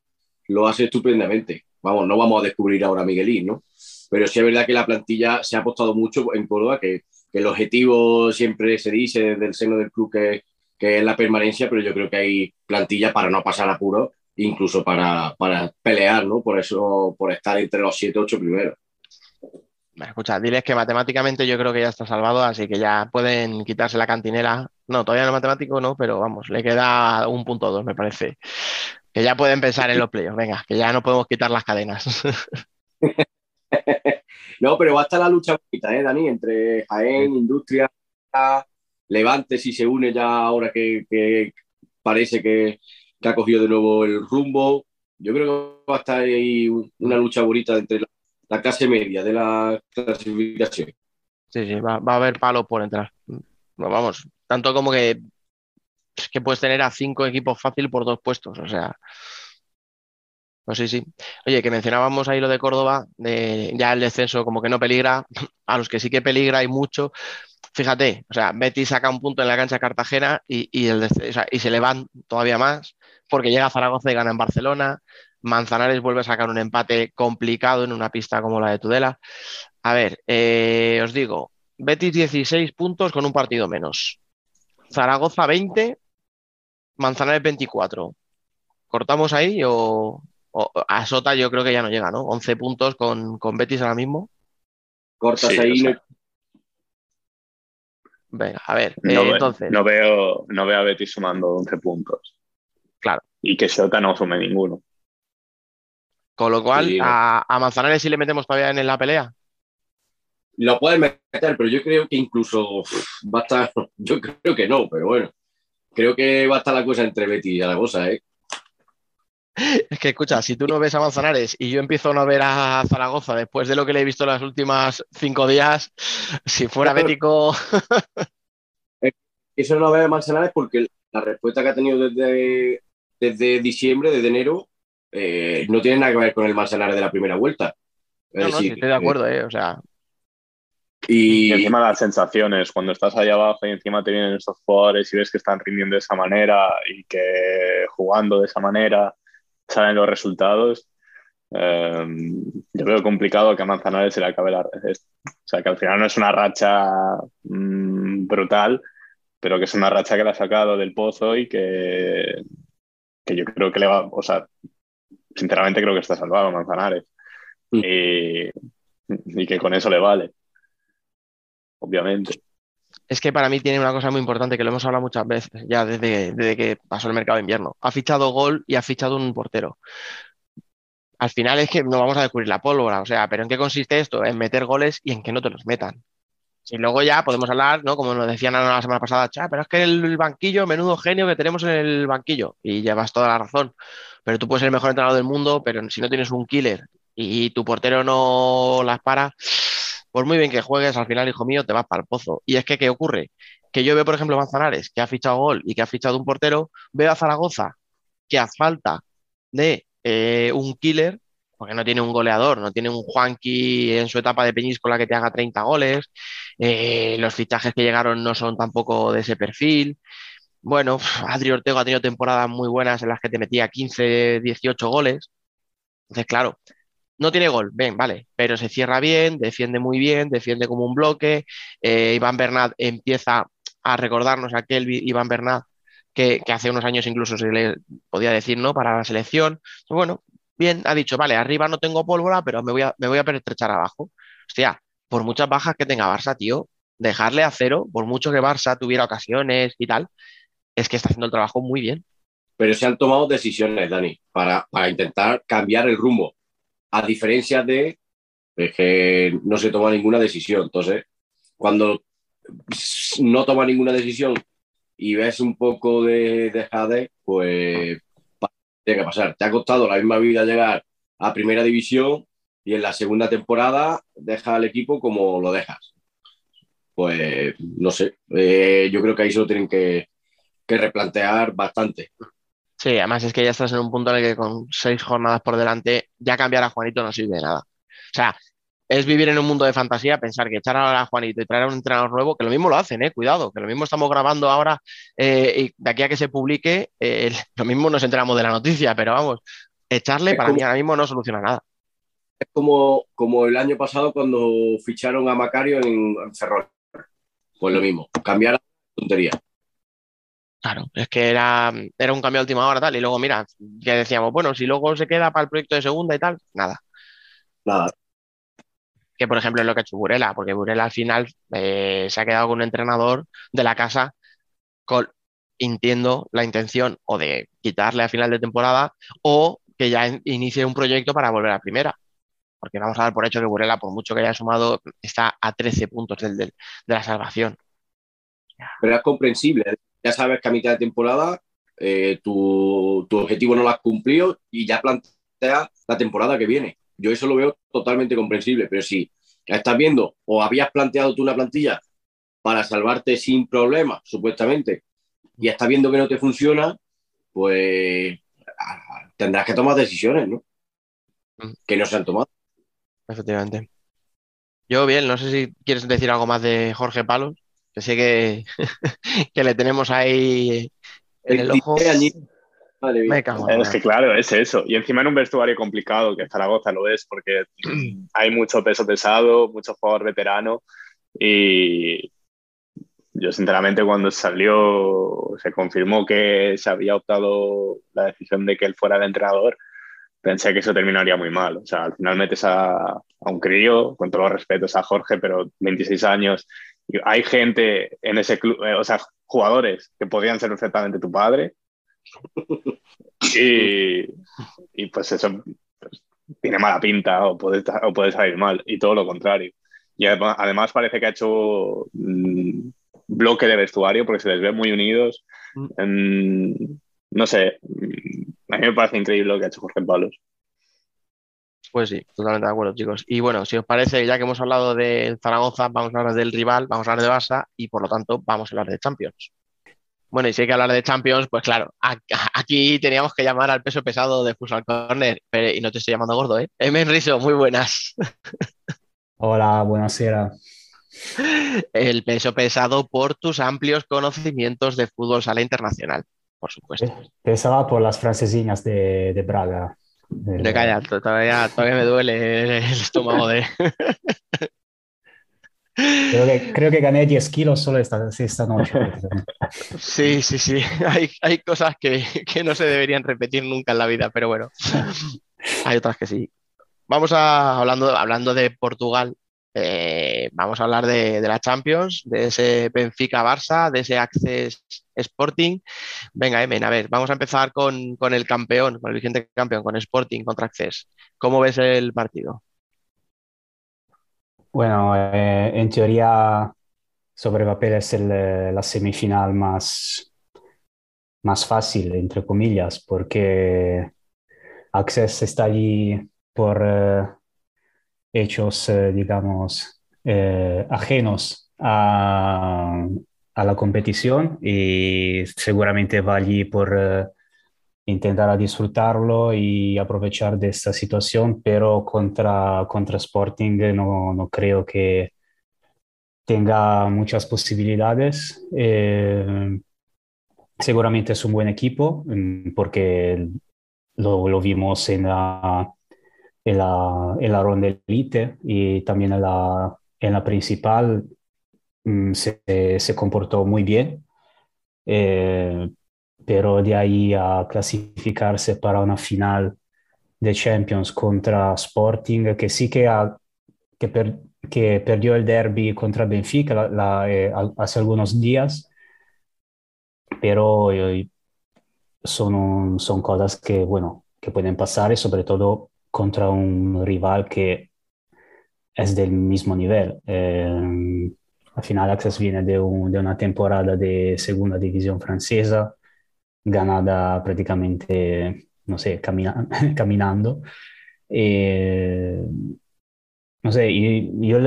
lo hace estupendamente. Vamos, no vamos a descubrir ahora a Miguelín, ¿no? Pero sí es verdad que la plantilla se ha apostado mucho en Córdoba, que, el objetivo siempre se dice desde el seno del club que, que, es la permanencia, pero yo creo que hay plantilla para no pasar apuro, incluso para, para pelear, ¿no? Por eso, por estar entre los 7, 8 primeros. Escucha, diles que matemáticamente yo creo que ya está salvado, así que ya pueden quitarse la cantinera. No, todavía no matemático, no, pero vamos, le queda un punto dos, me parece. Que ya pueden pensar en los playoffs, venga, que ya no podemos quitar las cadenas. no, pero va a estar la lucha bonita, ¿eh, Dani? Entre Jaén, Industria, Levante, si se une ya ahora que, parece que, que, ha cogido de nuevo el rumbo. Yo creo que va a estar ahí una lucha bonita entre la la clase media de la clasificación. Sí, sí, va, a haber palos por entrar. vamos, tanto como que, que puedes tener a cinco equipos fácil por dos puestos, o sea. Pues sí, sí. Oye, que mencionábamos ahí lo de Córdoba, de ya el descenso como que no peligra, a los que sí que peligra y mucho. Fíjate, o sea, Betis saca un punto en la cancha Cartagena y, y, el, y se le van todavía más porque llega Zaragoza y gana en Barcelona. Manzanares vuelve a sacar un empate complicado en una pista como la de Tudela. A ver, eh, os digo, Betis 16 puntos con un partido menos. Zaragoza 20, Manzanares 24. ¿Cortamos ahí o, a Sota yo creo que ya no llega, ¿no? 11 puntos con, Betis ahora mismo. Cortas ahí. Venga, a ver, no, eh, entonces. No veo, no veo a Betis sumando 11 puntos. Claro. Y que Sota no sume ninguno. Con lo cual, a, Manzanares sí le metemos todavía en la pelea. Lo pueden meter, pero yo creo que incluso va a estar, yo creo que no, pero bueno, creo que va a estar la cosa entre Betty y Zaragoza, ¿eh? Es que escucha, si tú no ves a Manzanares y yo empiezo a no ver a Zaragoza después de lo que le he visto las últimas cinco días, si fuera bético. Eso no ve a Manzanares porque la respuesta que ha tenido desde, desde diciembre, desde enero, eh, no tiene nada que ver con el Manzanares de la primera vuelta. no, no, estoy de acuerdo, eh, o sea. Y... encima las sensaciones, cuando estás ahí abajo y encima te vienen estos jugadores y ves que están rindiendo de esa manera y que jugando de esa manera salen los resultados, em, yo veo complicado que a Manzanares se le acabe la... O sea, que al final no es una racha mm, brutal, pero que es una racha que le ha sacado del pozo y que, que yo creo que le va... O sea, sinceramente creo que está salvado Manzanares. Mm. Y, que con eso le vale. Obviamente. Es que para mí tiene una cosa muy importante que lo hemos hablado muchas veces, ya desde, que pasó el mercado de invierno. Ha fichado gol y ha fichado un portero. al final es que no vamos a descubrir la pólvora, o sea, pero ¿en qué consiste esto? En meter goles y en que no te los metan. Y luego ya podemos hablar, ¿no? Como nos decían la semana pasada, pero es que el banquillo, menudo genio que tenemos en el banquillo, y llevas toda la razón. Pero tú puedes ser el mejor entrenador del mundo, pero si no tienes un killer y tu portero no las para, por muy bien que juegues, al final, hijo mío, te vas para el pozo. Y es que, ¿qué ocurre? Que yo veo, por ejemplo, Manzanares, que ha fichado gol y que ha fichado un portero, veo a Zaragoza, que a falta de eh, un killer, porque no tiene un goleador, no tiene un Juanqui en su etapa de Peñíscola que te haga 30 goles, eh, los fichajes que llegaron no son tampoco de ese perfil. Bueno, Adri Ortego ha tenido temporadas muy buenas en las que te metía 15, 18 goles. Entonces, claro, no tiene gol, ven, vale, pero se cierra bien, defiende muy bien, defiende como un bloque. Eh, Iván Bernat empieza a recordarnos aquel Iván Bernat que, hace unos años incluso se le podía decir, ¿no? Para la selección. Bueno, bien, ha dicho, vale, arriba no tengo pólvora, pero me voy a, me voy a pertrechar abajo. Hostia, por muchas bajas que tenga Barça, tío, dejarle a cero, por mucho que Barça tuviera ocasiones y tal, es que está haciendo el trabajo muy bien. Pero se han tomado decisiones, Dani, para, para intentar cambiar el rumbo, a diferencia de que no se toma ninguna decisión. Entonces, cuando no toma ninguna decisión y ves un poco de, de pues tiene que pasar. Te ha costado la misma vida llegar a primera división y en la segunda temporada deja al equipo como lo dejas. Pues no sé, eh, yo creo que ahí se lo tienen que, que replantear bastante. Sí, además es que ya estás en un punto en el que con seis jornadas por delante ya cambiar a Juanito no sirve de nada. O sea, es vivir en un mundo de fantasía, pensar que echar ahora a Juanito y traer a un entrenador nuevo, que lo mismo lo hacen, eh, cuidado, que lo mismo estamos grabando ahora eh, y de aquí a que se publique, eh, lo mismo nos enteramos de la noticia, pero vamos, echarle para mí ahora mismo no soluciona nada. Es como, como el año pasado cuando ficharon a Macario en, Ferrol. Pues lo mismo, cambiar tontería. Claro, es que era, era un cambio a última hora tal, y luego mira, ya decíamos, bueno, si luego se queda para el proyecto de segunda y tal, nada. Nada que por ejemplo es lo que ha hecho Burela, porque Burela al final eh, se ha quedado con un entrenador de la casa con, entiendo, la intención o de quitarle a final de temporada o que ya inicie un proyecto para volver a primera. Porque vamos a dar por hecho que Burela, por mucho que haya sumado, está a 13 puntos del, de la salvación. Pero es comprensible. Ya sabes que a mitad de temporada eh, tu, tu, objetivo no lo has cumplido y ya plantea la temporada que viene. Yo eso lo veo totalmente comprensible, pero si estás viendo o habías planteado tú una plantilla para salvarte sin problemas, supuestamente, y estás viendo que no te funciona, pues tendrás que tomar decisiones, ¿no? Mm. Que no se han tomado. Efectivamente. Yo bien, no sé si quieres decir algo más de Jorge Palos, que sé que, que le tenemos ahí en el ojo. Es que claro, es eso. Y encima en un vestuario complicado, que Zaragoza lo es, porque hay mucho peso pesado, mucho jugador veterano. Y yo sinceramente cuando salió, se confirmó que se había optado la decisión de que él fuera el entrenador, pensé que eso terminaría muy mal. O sea, al final metes a, a un crío, con todos los respetos a Jorge, pero 26 años. Y hay gente en ese club, eh, o sea, jugadores que podrían ser perfectamente tu padre y, pues eso pues, tiene mala pinta o puede, o puede salir mal, y todo lo contrario. Y además parece que ha hecho mm, bloque de vestuario porque se les ve muy unidos. Mm, no sé, a mí me parece increíble lo que ha hecho Jorge Palos. Pues sí, totalmente de acuerdo, chicos. Y bueno, si os parece, ya que hemos hablado de Zaragoza, vamos a hablar del rival, vamos a hablar de Barça y por lo tanto vamos a hablar de Champions. Bueno, y si hay que hablar de Champions, pues claro, aquí teníamos que llamar al peso pesado de Futsal Corner, y no te estoy llamando gordo, ¿eh? Emen Riso, muy buenas. Hola, buenasera. El peso pesado por tus amplios conocimientos de fútbol sala internacional, por supuesto. Pesaba por las francesinas de, de Braga. De calla, todavía, todavía me duele el estómago de, Creo que, creo que gané 10 kilos solo esta, esta noche. Sí, sí, sí. Hay, hay cosas que, que, no se deberían repetir nunca en la vida, pero bueno, hay otras que sí. Vamos a, hablando, hablando de Portugal, eh, eh, vamos a hablar de, la Champions, de ese Benfica-Barça, de ese Access Sporting. Venga, Emen, a ver, vamos a empezar con, el campeón, con el vigente campeón, con Sporting contra Access. ¿Cómo ves el partido? Bueno, eh, en teoría sobre papel es la semifinal más, más fácil, entre comillas, porque Access está allí por eh, hechos, eh, digamos, eh, ajenos a, la competición y seguramente va allí por intentar disfrutarlo y aprovechar de esta situación, pero contra, contra Sporting no, no creo que tenga muchas posibilidades. seguramente es un buen equipo mm, porque lo, lo vimos en la, en la, en la ronda elite y también en la, en la principal mm, se, se, comportó muy bien. Eh, pero de ahí a clasificarse para una final de Champions contra Sporting, que sí que, que, que perdió el derby contra Benfica la, eh, hace algunos días, pero eh, son, son cosas que, bueno, que pueden pasar y sobre todo contra un rival que es del mismo nivel. Eh, al final Access viene de, de, una temporada de segunda división francesa, ganada prácticamente, no sé, caminando. Eh, no sé, yo,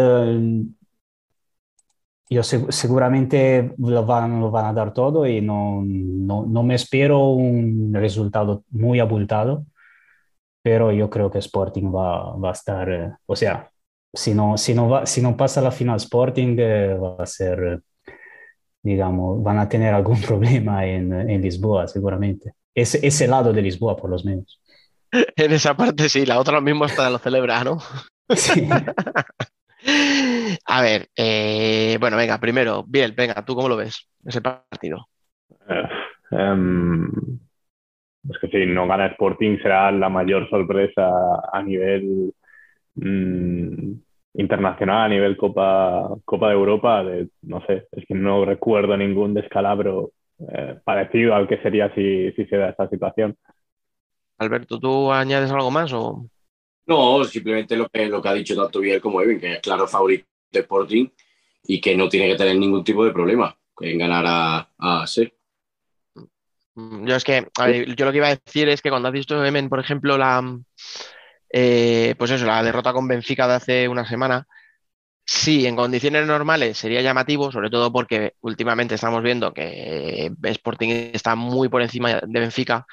yo seguramente lo van, lo van, a dar todo y no, no, no, me espero un resultado muy abultado, pero yo creo que Sporting va, va a estar, eh, o sea, si no, si no, va, si no pasa la final Sporting, eh, va a ser, digamos, van a tener algún problema en, en Lisboa, seguramente. Ese, ese lado de Lisboa, por lo menos. En esa parte sí, la otra lo mismo está lo celebra, ¿no? Sí. A ver, eh, bueno, venga, primero, Biel, venga, ¿tú cómo lo ves ese partido? Eh, em, es que si no gana Sporting será la mayor sorpresa a nivel mm, internacional, a nivel Copa, Copa de Europa. De, no sé, es que no recuerdo ningún descalabro eh, parecido al que sería si, si se da esta situación. Alberto, ¿tú añades algo más o...? No, simplemente lo que, lo que ha dicho tanto Biel como Evin, que es claro favorito de Sporting y que no tiene que tener ningún tipo de problema en ganar a, a ser. Mm, yo es que, yo lo que iba a decir es que cuando has visto, Emen, por ejemplo, la, eh, pues eso, la derrota con Benfica de hace una semana, sí, en condiciones normales sería llamativo, sobre todo porque últimamente estamos viendo que Sporting está muy por encima de Benfica,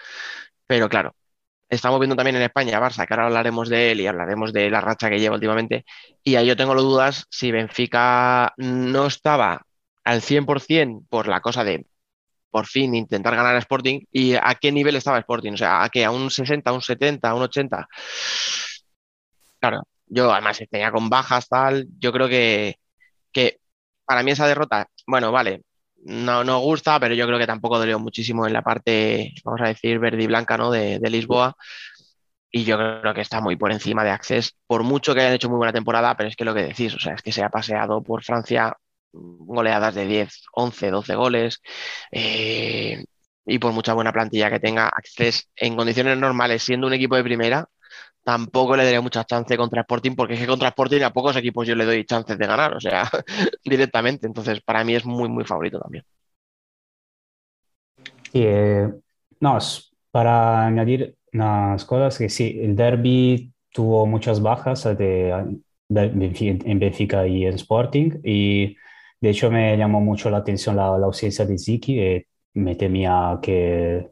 pero claro, estamos viendo también en España Barça, que ahora hablaremos de él y hablaremos de la racha que lleva últimamente, y ahí yo tengo las dudas si Benfica no estaba al 100% por la cosa de por fin intentar ganar a Sporting y a qué nivel estaba Sporting, o sea, a qué, a un 60, a un 70, a un 80. Claro, yo además tenía con bajas tal, yo creo que, que para mí esa derrota, bueno, vale, no nos gusta, pero yo creo que tampoco dolió muchísimo en la parte, vamos a decir, verde y blanca, ¿no? De, de Lisboa. Y yo creo que está muy por encima de Access, por mucho que hayan hecho muy buena temporada, pero es que lo que decís, o sea, es que se ha paseado por Francia goleadas de 10, 11, 12 goles. Eh, y por mucha buena plantilla que tenga, Access en condiciones normales, siendo un equipo de primera, tampoco le daría mucha chance contra Sporting, porque es que contra Sporting a pocos equipos yo le doy chances de ganar, o sea, directamente. Entonces, para mí es muy, muy favorito también. Eh, no, para añadir unas cosas que sí, el derby tuvo muchas bajas de, en Benfica y en Sporting, y de hecho, me llamó mucho la atención la, ausencia de Ziki. Eh, me temía que,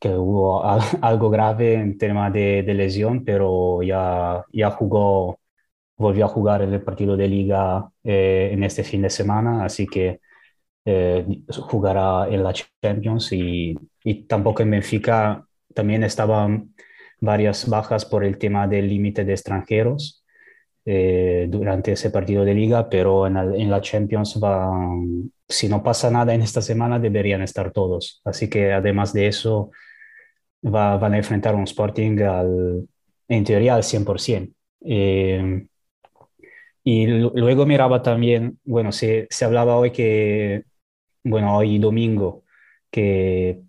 que hubo algo grave en tema de, lesión, pero ya, ya jugó, volvió a jugar el partido de liga eh, en este fin de semana, así que eh, jugará en la Champions y, y tampoco en Benfica también estaban varias bajas por el tema del límite de extranjeros. Eh, durante ese partido de liga, pero en, en, la Champions va, si no pasa nada en esta semana deberían estar todos. Así que además de eso va, van a enfrentar un Sporting al, en teoría al 100%. Eh, y luego miraba también, bueno, se, se hablaba hoy que, bueno, hoy domingo, que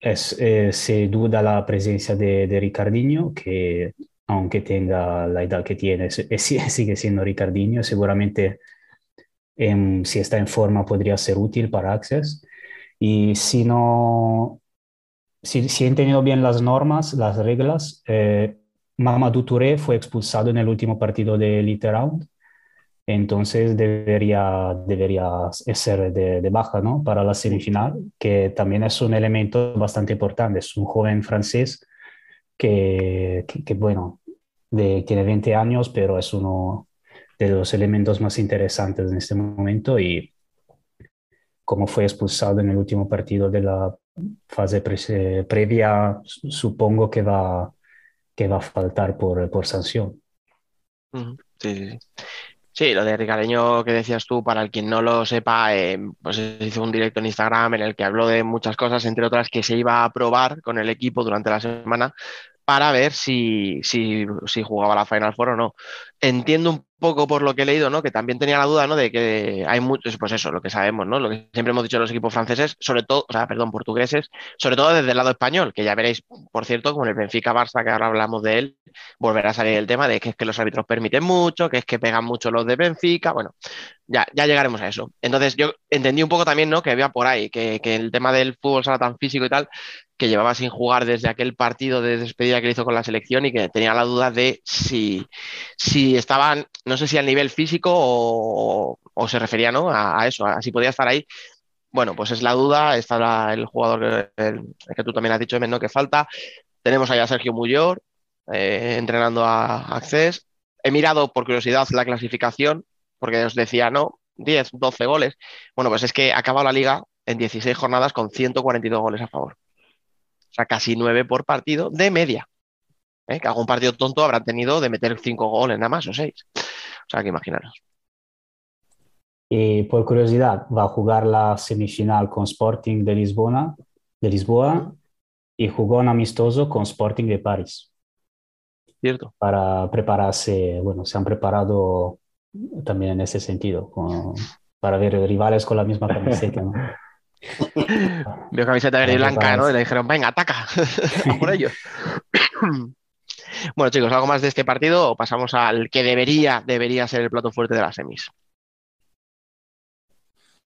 es, eh, se duda la presencia de, de Ricardinho, que aunque tenga la edad que tiene, sigue siendo Ricardinho, seguramente em, si está en forma podría ser útil para Access. Y si no, si, si he entendido bien las normas, las reglas, eh, Mamadou Touré fue expulsado en el último partido de Elite Round, entonces debería, debería ser de, de, baja ¿no? para la semifinal, que también es un elemento bastante importante. Es un joven francés que, que, que bueno, de, tiene 20 años, pero es uno de los elementos más interesantes en este momento y como fue expulsado en el último partido de la fase pre previa, supongo que va, que va a faltar por, por sanción. Sí, sí, sí. Sí, lo de Ricareño que decías tú, para el quien no lo sepa, eh, pues hizo un directo en Instagram en el que habló de muchas cosas, entre otras que se iba a probar con el equipo durante la semana para ver si, si, si, jugaba la Final Four o no. Entiendo un poco por lo que he leído, ¿no? Que también tenía la duda, ¿no? De que hay muchos, pues eso, lo que sabemos, ¿no? Lo que siempre hemos dicho los equipos franceses, sobre todo, o sea, perdón, portugueses, sobre todo desde el lado español, que ya veréis, por cierto, como en el Benfica Barça, que ahora hablamos de él, volverá a salir el tema de que es que los árbitros permiten mucho, que es que pegan mucho los de Benfica, bueno, ya, ya llegaremos a eso. Entonces, yo entendí un poco también, ¿no? Que había por ahí, que, que el tema del fútbol será tan físico y tal, que llevaba sin jugar desde aquel partido de despedida que hizo con la selección y que tenía la duda de si, si estaban, no sé si al nivel físico o, se refería ¿no? a, eso, a si podía estar ahí. Bueno, pues es la duda, está el jugador que, tú también has dicho, ¿no? que falta. Tenemos allá a Sergio Muyor eh, entrenando a Access. He mirado por curiosidad la clasificación, porque os decía, no, 10, 12 goles. Bueno, pues es que ha acabado la liga en 16 jornadas con 142 goles a favor. Sea, casi 9 por partido de media. ¿Eh? Que algún partido tonto habrán tenido de meter 5 goles nada más o 6. O sea, que imaginaros. Y por curiosidad, va a jugar la semifinal con Sporting de Lisboa, de Lisboa y jugó un amistoso con Sporting de París. Cierto. Para prepararse, bueno, se han preparado también en ese sentido, con, para ver rivales con la misma camiseta. ¿no? Vio camiseta verde y blanca, ¿no? Y le dijeron, venga, ataca, por ellos. bueno, chicos, ¿algo más de este partido o pasamos al que debería, debería ser el plato fuerte de las semis?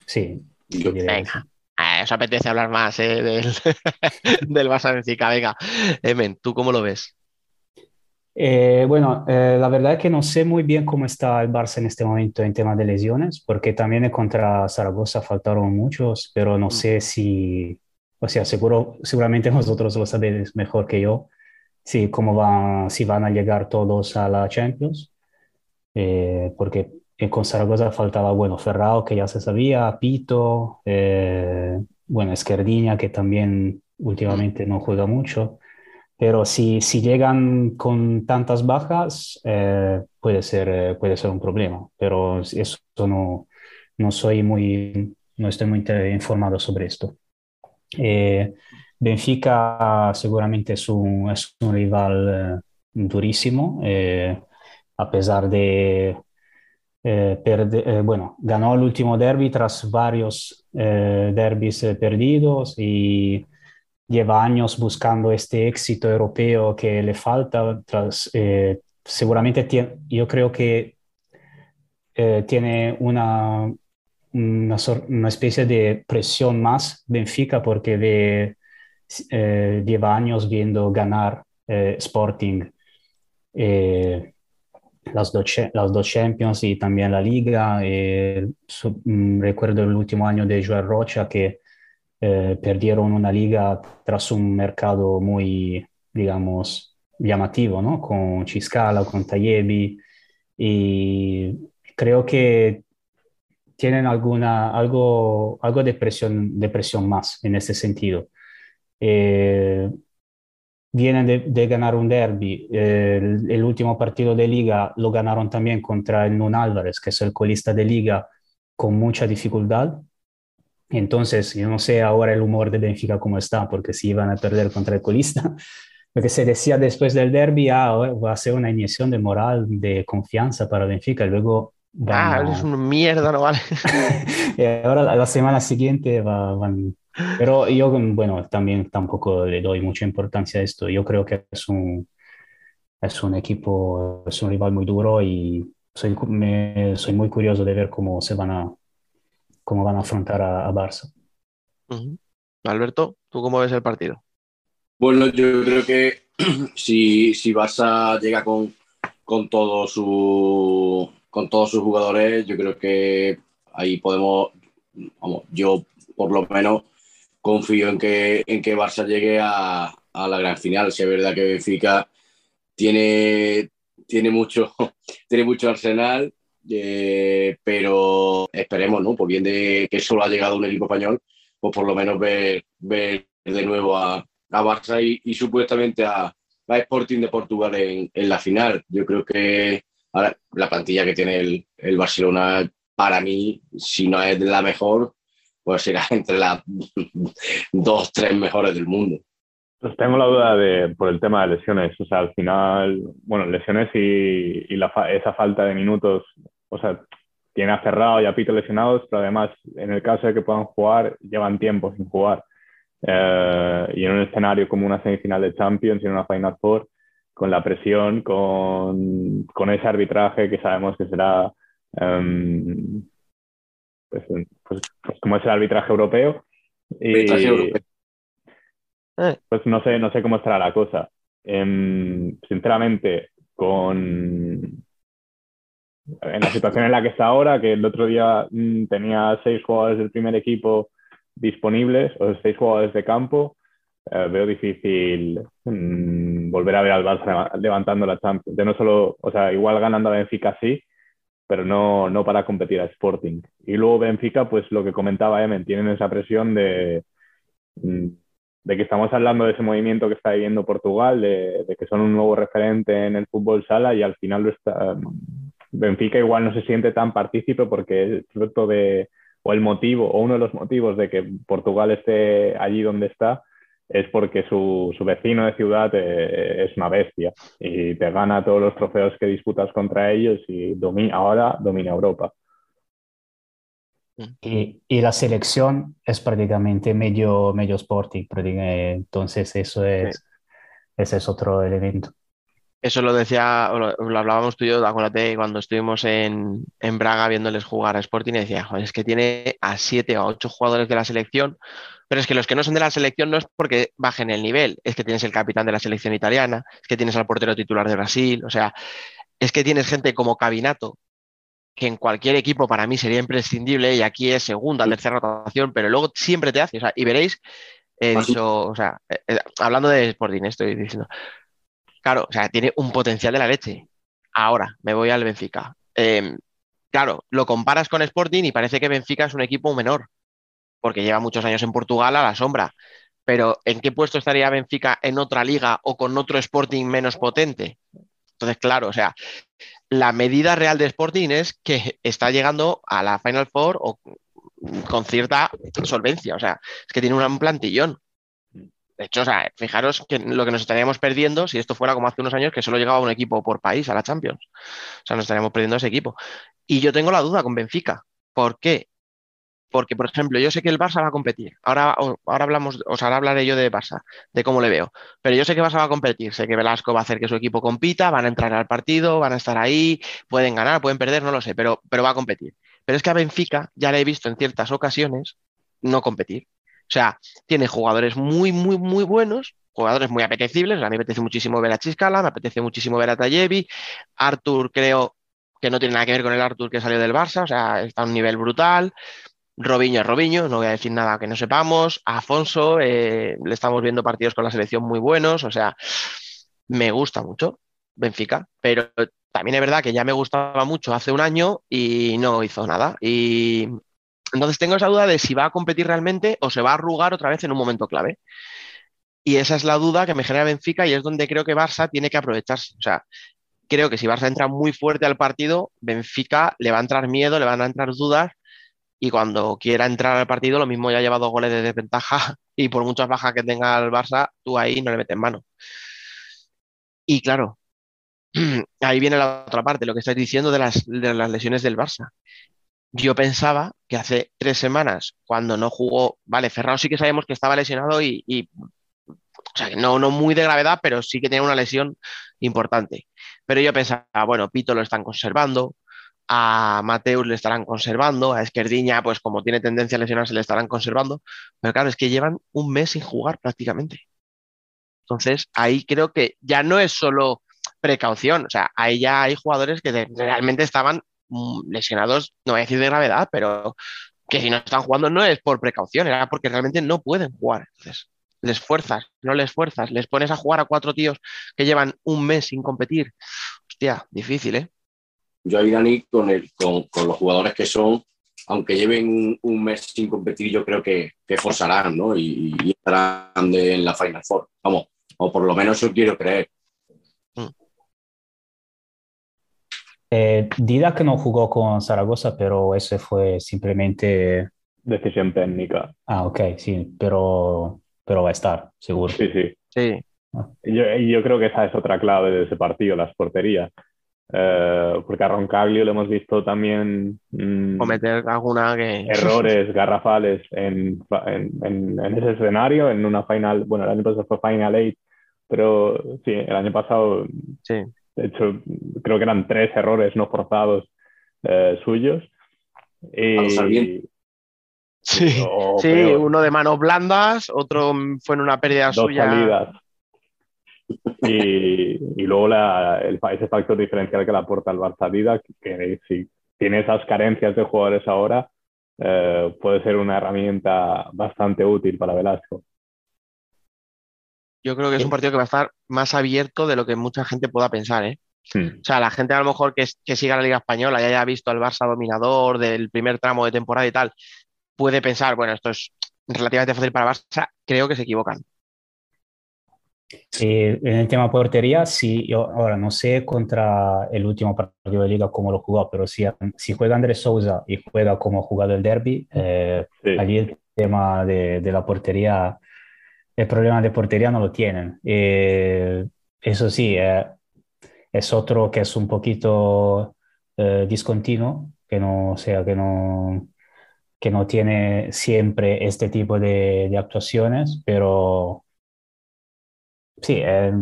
Sí. Venga. Eh, os apetece hablar más eh, del, del Barça Benfica. Venga, Emen, ¿tú cómo lo ves? Eh, bueno, eh, la verdad es que no sé muy bien cómo está el Barça en este momento en tema de lesiones, porque también contra Zaragoza faltaron muchos, pero no sé si, o sea, seguro, seguramente vosotros lo sabéis mejor que yo, si, cómo van, si van a llegar todos a la Champions, eh, porque con Zaragoza faltaba, bueno, Ferrao, que ya se sabía, Pito, bueno, Esquerdiña, que también últimamente no juega mucho. Pero si, si llegan con tantas bajas, eh, puede, ser, eh, puede ser un problema. Pero eso no, no soy muy, no estoy muy informado sobre esto. Eh, Benfica seguramente es un, es un rival durísimo, a pesar de perder, bueno, ganó el último derby tras varios derbis perdidos y lleva años buscando este éxito europeo que le falta. Eh, seguramente yo creo que eh, tiene una, una, una, especie de presión más Benfica porque ve, eh, lleva años viendo ganar eh, Sporting las, dos, las dos Champions y también la Liga. Su, mm, recuerdo el último año de Joel Rocha que eh, perdieron una liga tras un mercado muy, digamos, llamativo, ¿no? Con Chiscala, con Tayebi, y creo que tienen alguna, algo, algo de, presión, de presión más en ese sentido. Eh, vienen de, ganar un derby. El, el, último partido de liga lo ganaron también contra el Nun Álvarez, que es el colista de liga, con mucha dificultad. Entonces, yo no sé ahora el humor de Benfica cómo está, porque si iban a perder contra el colista, lo que se decía después del derby, ah, va a ser una inyección de moral, de confianza para Benfica. Luego ah, eres un mierda, no vale. y ahora la, la, semana siguiente va, van... Pero yo, bueno, también tampoco le doy mucha importancia a esto. Yo creo que es un, es un equipo, es un rival muy duro y soy, me, soy muy curioso de ver cómo se van a, cómo van a afrontar a, a Barça. Uh -huh. Alberto, ¿tú cómo ves el partido? Bueno, yo creo que si, si Barça llega con, con, todo su, con todos sus jugadores, yo creo que ahí podemos, vamos, yo por lo menos confío en que, en que Barça llegue a, a la gran final. Si es verdad que Benfica tiene, tiene, mucho, tiene mucho arsenal, eh, pero esperemos, ¿no? Por bien de que solo ha llegado un equipo español, pues por lo menos ver, ver de nuevo a, a Barça y, supuestamente a, a Sporting de Portugal en, en, la final. Yo creo que ahora, la plantilla que tiene el, el, Barcelona, para mí, si no es la mejor, pues será entre las dos, tres mejores del mundo. Pues tengo la duda de, por el tema de lesiones. O sea, al final, bueno, lesiones y, y la, esa falta de minutos, o sea, tiene a Ferrao y a Pito lesionados, pero además, en el caso de que puedan jugar, llevan tiempo sin jugar. Eh, y en un escenario como una semifinal de Champions y en una Final Four, con la presión, con, con ese arbitraje que sabemos que será um, pues, pues, pues, como es el arbitraje europeo. Y, pues no sé, no sé cómo estará la cosa. Um, sinceramente, con en la situación en la que está ahora, que el otro día mmm, tenía seis jugadores del primer equipo disponibles o seis jugadores de campo, eh, veo difícil mmm, volver a ver al Barça levantando la Champions. De no solo, o sea, igual ganando a Benfica sí, pero no, no para competir a Sporting. Y luego Benfica, pues lo que comentaba Emen, tienen esa presión de, mm, de que estamos hablando de ese movimiento que está viviendo Portugal, de, de, que son un nuevo referente en el fútbol sala y al final lo está, Benfica igual no se siente tan partícipe porque es fruto de, o el motivo, o uno de los motivos de que Portugal esté allí donde está, es porque su, su vecino de ciudad eh, es una bestia y te gana todos los trofeos que disputas contra ellos y domina, ahora domina Europa. Y, y, la selección es prácticamente medio, medio sporting, entonces eso es, sí. ese es otro elemento. Eso lo decía, lo, lo, hablábamos tú y yo, acuérdate, cuando estuvimos en, en Braga viéndoles jugar a Sporting, y decía, Joder, es que tiene a siete o ocho jugadores de la selección, pero es que los que no son de la selección no es porque bajen el nivel, es que tienes el capitán de la selección italiana, es que tienes al portero titular de Brasil, o sea, es que tienes gente como Cabinato, que en cualquier equipo para mí sería imprescindible, y aquí es segunda, tercera rotación, pero luego siempre te hace, o sea, y veréis, he dicho, o sea, eh, hablando de Sporting, estoy diciendo, Claro, o sea, tiene un potencial de la leche. Ahora, me voy al Benfica. Eh, claro, lo comparas con Sporting y parece que Benfica es un equipo menor, porque lleva muchos años en Portugal a la sombra. Pero ¿en qué puesto estaría Benfica en otra liga o con otro Sporting menos potente? Entonces, claro, o sea, la medida real de Sporting es que está llegando a la Final Four o con cierta solvencia. O sea, es que tiene un plantillón. De hecho, o sea, fijaros que lo que nos estaríamos perdiendo si esto fuera como hace unos años que solo llegaba un equipo por país a la Champions. O sea, nos estaríamos perdiendo ese equipo. Y yo tengo la duda con Benfica. ¿Por qué? Porque, por ejemplo, yo sé que el Barça va a competir. Ahora, ahora hablamos, o sea, ahora hablaré yo de Barça, de cómo le veo. Pero yo sé que Barça va a competir. Sé que Velasco va a hacer que su equipo compita, van a entrar al partido, van a estar ahí, pueden ganar, pueden perder, no lo sé, pero, pero va a competir. Pero es que a Benfica ya le he visto en ciertas ocasiones no competir. O sea, tiene jugadores muy, muy, muy buenos, jugadores muy apetecibles. A mí me apetece muchísimo ver a Chiscala, me apetece muchísimo ver a Tallevi. Artur, creo que no tiene nada que ver con el Artur que salió del Barça, o sea, está a un nivel brutal. Robinho es Robinho, no voy a decir nada que no sepamos. Afonso, eh, le estamos viendo partidos con la selección muy buenos, o sea, me gusta mucho Benfica, pero también es verdad que ya me gustaba mucho hace un año y no hizo nada. Y entonces tengo esa duda de si va a competir realmente o se va a arrugar otra vez en un momento clave. Y esa es la duda que me genera Benfica y es donde creo que Barça tiene que aprovecharse. O sea, creo que si Barça entra muy fuerte al partido, Benfica le va a entrar miedo, le van a entrar dudas y cuando quiera entrar al partido, lo mismo ya lleva dos goles de desventaja y por muchas bajas que tenga el Barça, tú ahí no le metes mano. Y claro, ahí viene la otra parte, lo que estáis diciendo de las, de las lesiones del Barça. Yo pensaba que hace tres semanas, cuando no jugó, vale, Ferrao sí que sabemos que estaba lesionado y, o sea, no, no muy de gravedad, pero sí que tenía una lesión importante. Pero yo pensaba, bueno, Pito lo están conservando, a Mateus le estarán conservando, a Esquerdiña, pues como tiene tendencia a lesionarse, le estarán conservando. Pero claro, es que llevan un mes sin jugar prácticamente. Entonces, ahí creo que ya no es solo precaución, o sea, ahí ya hay jugadores que realmente estaban lesionados, no voy a decir de gravedad, pero que si no están jugando no es por precaución, era porque realmente no pueden jugar. Entonces, les fuerzas, no les fuerzas, les pones a jugar a cuatro tíos que llevan un mes sin competir. Hostia, difícil, ¿eh? Yo ahí, Dani, con, el, con, con los jugadores que son, aunque lleven un, mes sin competir, yo creo que, que forzarán, ¿no? Y, y estarán de, en la Final Four. Vamos, o por lo menos eso quiero creer. Eh, Dida que no jugó con Zaragoza, pero eso fue simplemente... Decisión técnica. Ah, ok, sí, pero, pero va a estar, seguro. Sí, sí. Sí. Yo, yo creo que esa es otra clave de ese partido, las porterías. Eh, porque a Roncaglio le hemos visto también mm, Cometer alguna que... errores garrafales en, en, en, ese escenario, en una final, bueno, el año pasado fue Final 8, pero sí, el año pasado, Sí. De hecho, creo que eran tres errores no forzados eh, suyos. Y. Sí, o sí, peor, uno de manos blandas, otro fue en una pérdida dos suya. salidas. Y, y luego la, el, ese factor diferencial que le aporta el Barça Dida, que, que si tiene esas carencias de jugadores ahora, eh, puede ser una herramienta bastante útil para Velasco. Yo creo que es un partido que va a estar más abierto de lo que mucha gente pueda pensar, ¿eh? Hmm. O sea, la gente a lo mejor que, que siga la Liga Española y haya visto al Barça dominador del primer tramo de temporada y tal, puede pensar, bueno, esto es relativamente fácil para Barça. Creo que se equivocan. Eh, en el tema portería, sí, yo ahora no sé contra el último partido de liga cómo lo jugó, pero si, si juega Andrés Sousa y juega como ha jugado el derby, eh, Sí. allí el tema de, de la portería, el problema de portería no lo tienen. Eh, eso sí, eh, es otro que es un poquito eh, discontinuo, que no, sea, que no, que no tiene siempre este tipo de, actuaciones, pero sí, eh,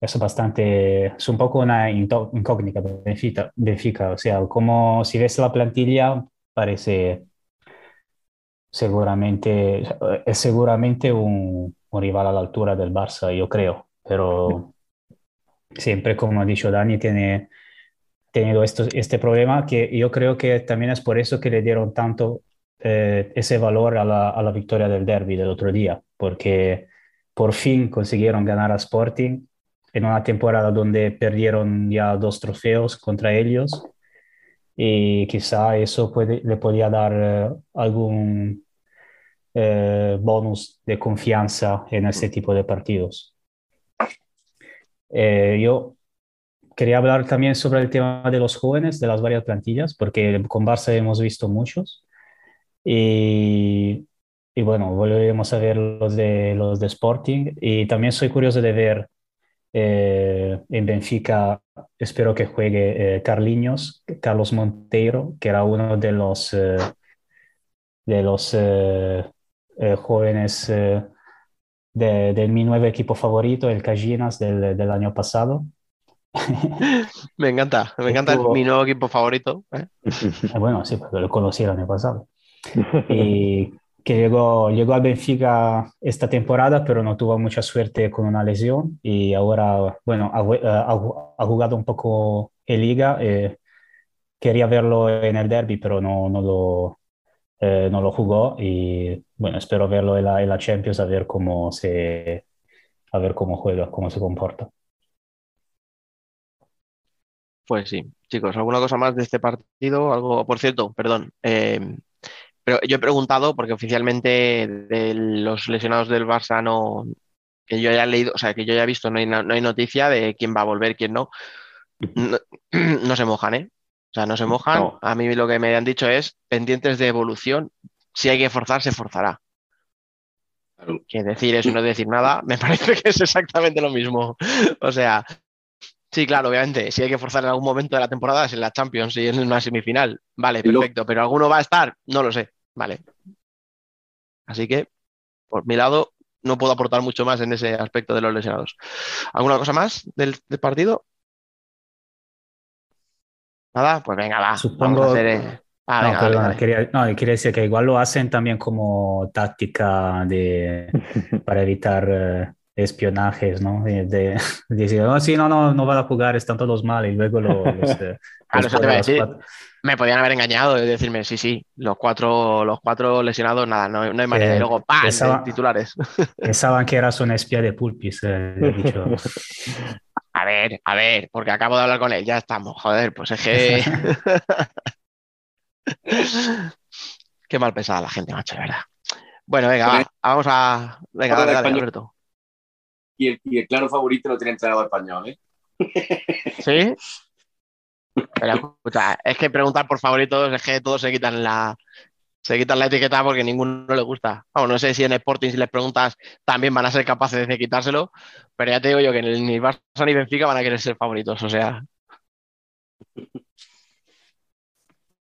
es bastante, es un poco una incógnita Benfica, Benfica, o sea, como si ves la plantilla, parece seguramente, es seguramente un, rival a la altura del Barça, yo creo, pero siempre, como ha dicho Dani, tiene tenido esto, este problema que yo creo que también es por eso que le dieron tanto eh, ese valor a la, a la victoria del derby del otro día, porque por fin consiguieron ganar a Sporting en una temporada donde perdieron ya dos trofeos contra ellos y quizá eso puede, le podía dar eh, algún eh, bonus de confianza en este tipo de partidos. Eh, yo quería hablar también sobre el tema de los jóvenes, de las varias plantillas, porque con Barça hemos visto muchos. Y, y bueno, volveremos a ver los de, los de Sporting. Y también soy curioso de ver eh, en Benfica, espero que juegue eh, Carliños, Carlos Monteiro, que era uno de los, eh, de los eh, eh, jóvenes eh, de, de mi nuevo equipo favorito, el Cajinas del, del año pasado. Me encanta, me encanta Estuvo- mi nuevo equipo favorito. ¿eh? Ah, Bueno, sí, porque lo conocí el año pasado. Y que llegó, llegó al Benfica esta temporada, pero no tuvo mucha suerte con una lesión. Y ahora, bueno, ha, ha jugado un poco en Liga. eh, quería verlo en el derby, pero no, no lo, eh, no lo jugó. Y bueno, espero verlo en la, en la Champions a ver cómo se, a ver cómo juega, cómo se comporta. Pues sí, chicos, ¿alguna cosa más de este partido? Algo, por cierto, perdón. eh, pero yo he preguntado, porque oficialmente de los lesionados del Barça no, que yo haya leído, o sea, que yo haya visto, no hay, no, hay noticia de quién va a volver, quién. No, no se mojan, ¿eh? O sea, no se mojan. No. A mí lo que me han dicho es pendientes de evolución. Si hay que forzar, se forzará. Claro. Que decir eso y no decir nada, me parece que es exactamente lo mismo. O sea, Sí, claro, obviamente. Si hay que forzar en algún momento de la temporada es en la Champions y en una semifinal. Vale, perfecto. Pero alguno va a estar, no lo sé. Vale. Así que, por mi lado, no puedo aportar mucho más en ese aspecto de los lesionados. ¿Alguna cosa más del, partido? Nada, pues venga, va. Supongo. Eh, ah, no, Quería, decir que igual lo hacen también como táctica de, para evitar eh, espionajes, ¿no? De, decir, oh, sí, no, no, no van a jugar, están todos mal, y luego los. Eh, me podían haber engañado y decirme, sí, sí, los cuatro, los cuatro lesionados, nada, no, hay manera. y luego, ¡pam! titulares. Pensaban que eras un espía de Pulpis, eh, dicho. A ver, a ver, porque acabo de hablar con él, ya estamos, joder, pues es que. Qué mal pesada la gente, macho, de verdad. Bueno, venga, vamos a. Venga, dale, dale, Alberto. Y el, y el claro favorito no tiene entrenador español, ¿eh? ¿Sí? Pero es que preguntar por favoritos es que todos se quitan la, se quitan la etiqueta porque ninguno le gusta. Vamos, no sé si en Sporting si les preguntas también van a ser capaces de quitárselo, pero ya te digo yo que ni Barça ni Benfica van a querer ser favoritos, o sea.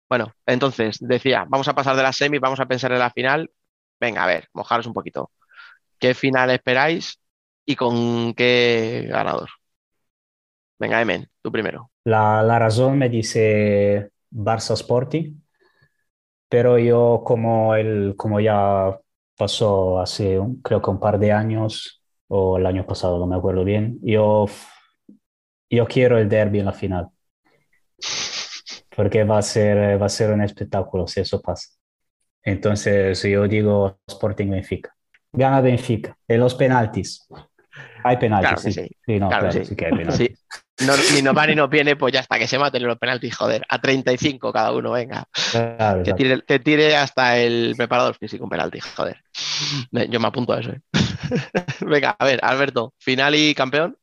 Bueno, entonces decía, vamos a pasar de la semi, vamos a pensar en la final. Venga, a ver, mojaros un poquito. ¿Qué final esperáis y con qué ganador? Venga, Emen, tú primero. La, razón me dice Barça Sporting, pero yo como, el, como ya pasó hace creo que un par de años o el año pasado, no me acuerdo bien, yo, yo quiero el derby en la final. Porque va a, ser, va a ser un espectáculo si eso pasa. Entonces yo digo Sporting Benfica. Gana Benfica en los penaltis. Hay penaltis. sí. sí. no, claro, sí. que hay penaltis. No, ni no va ni no viene, pues ya está, que se maten los penaltis, joder. A 35 cada uno, venga. que, tire, que, tire, hasta el preparador físico un penalti, joder. Yo me apunto a eso. ¿eh? venga, a ver, Alberto, final y campeón.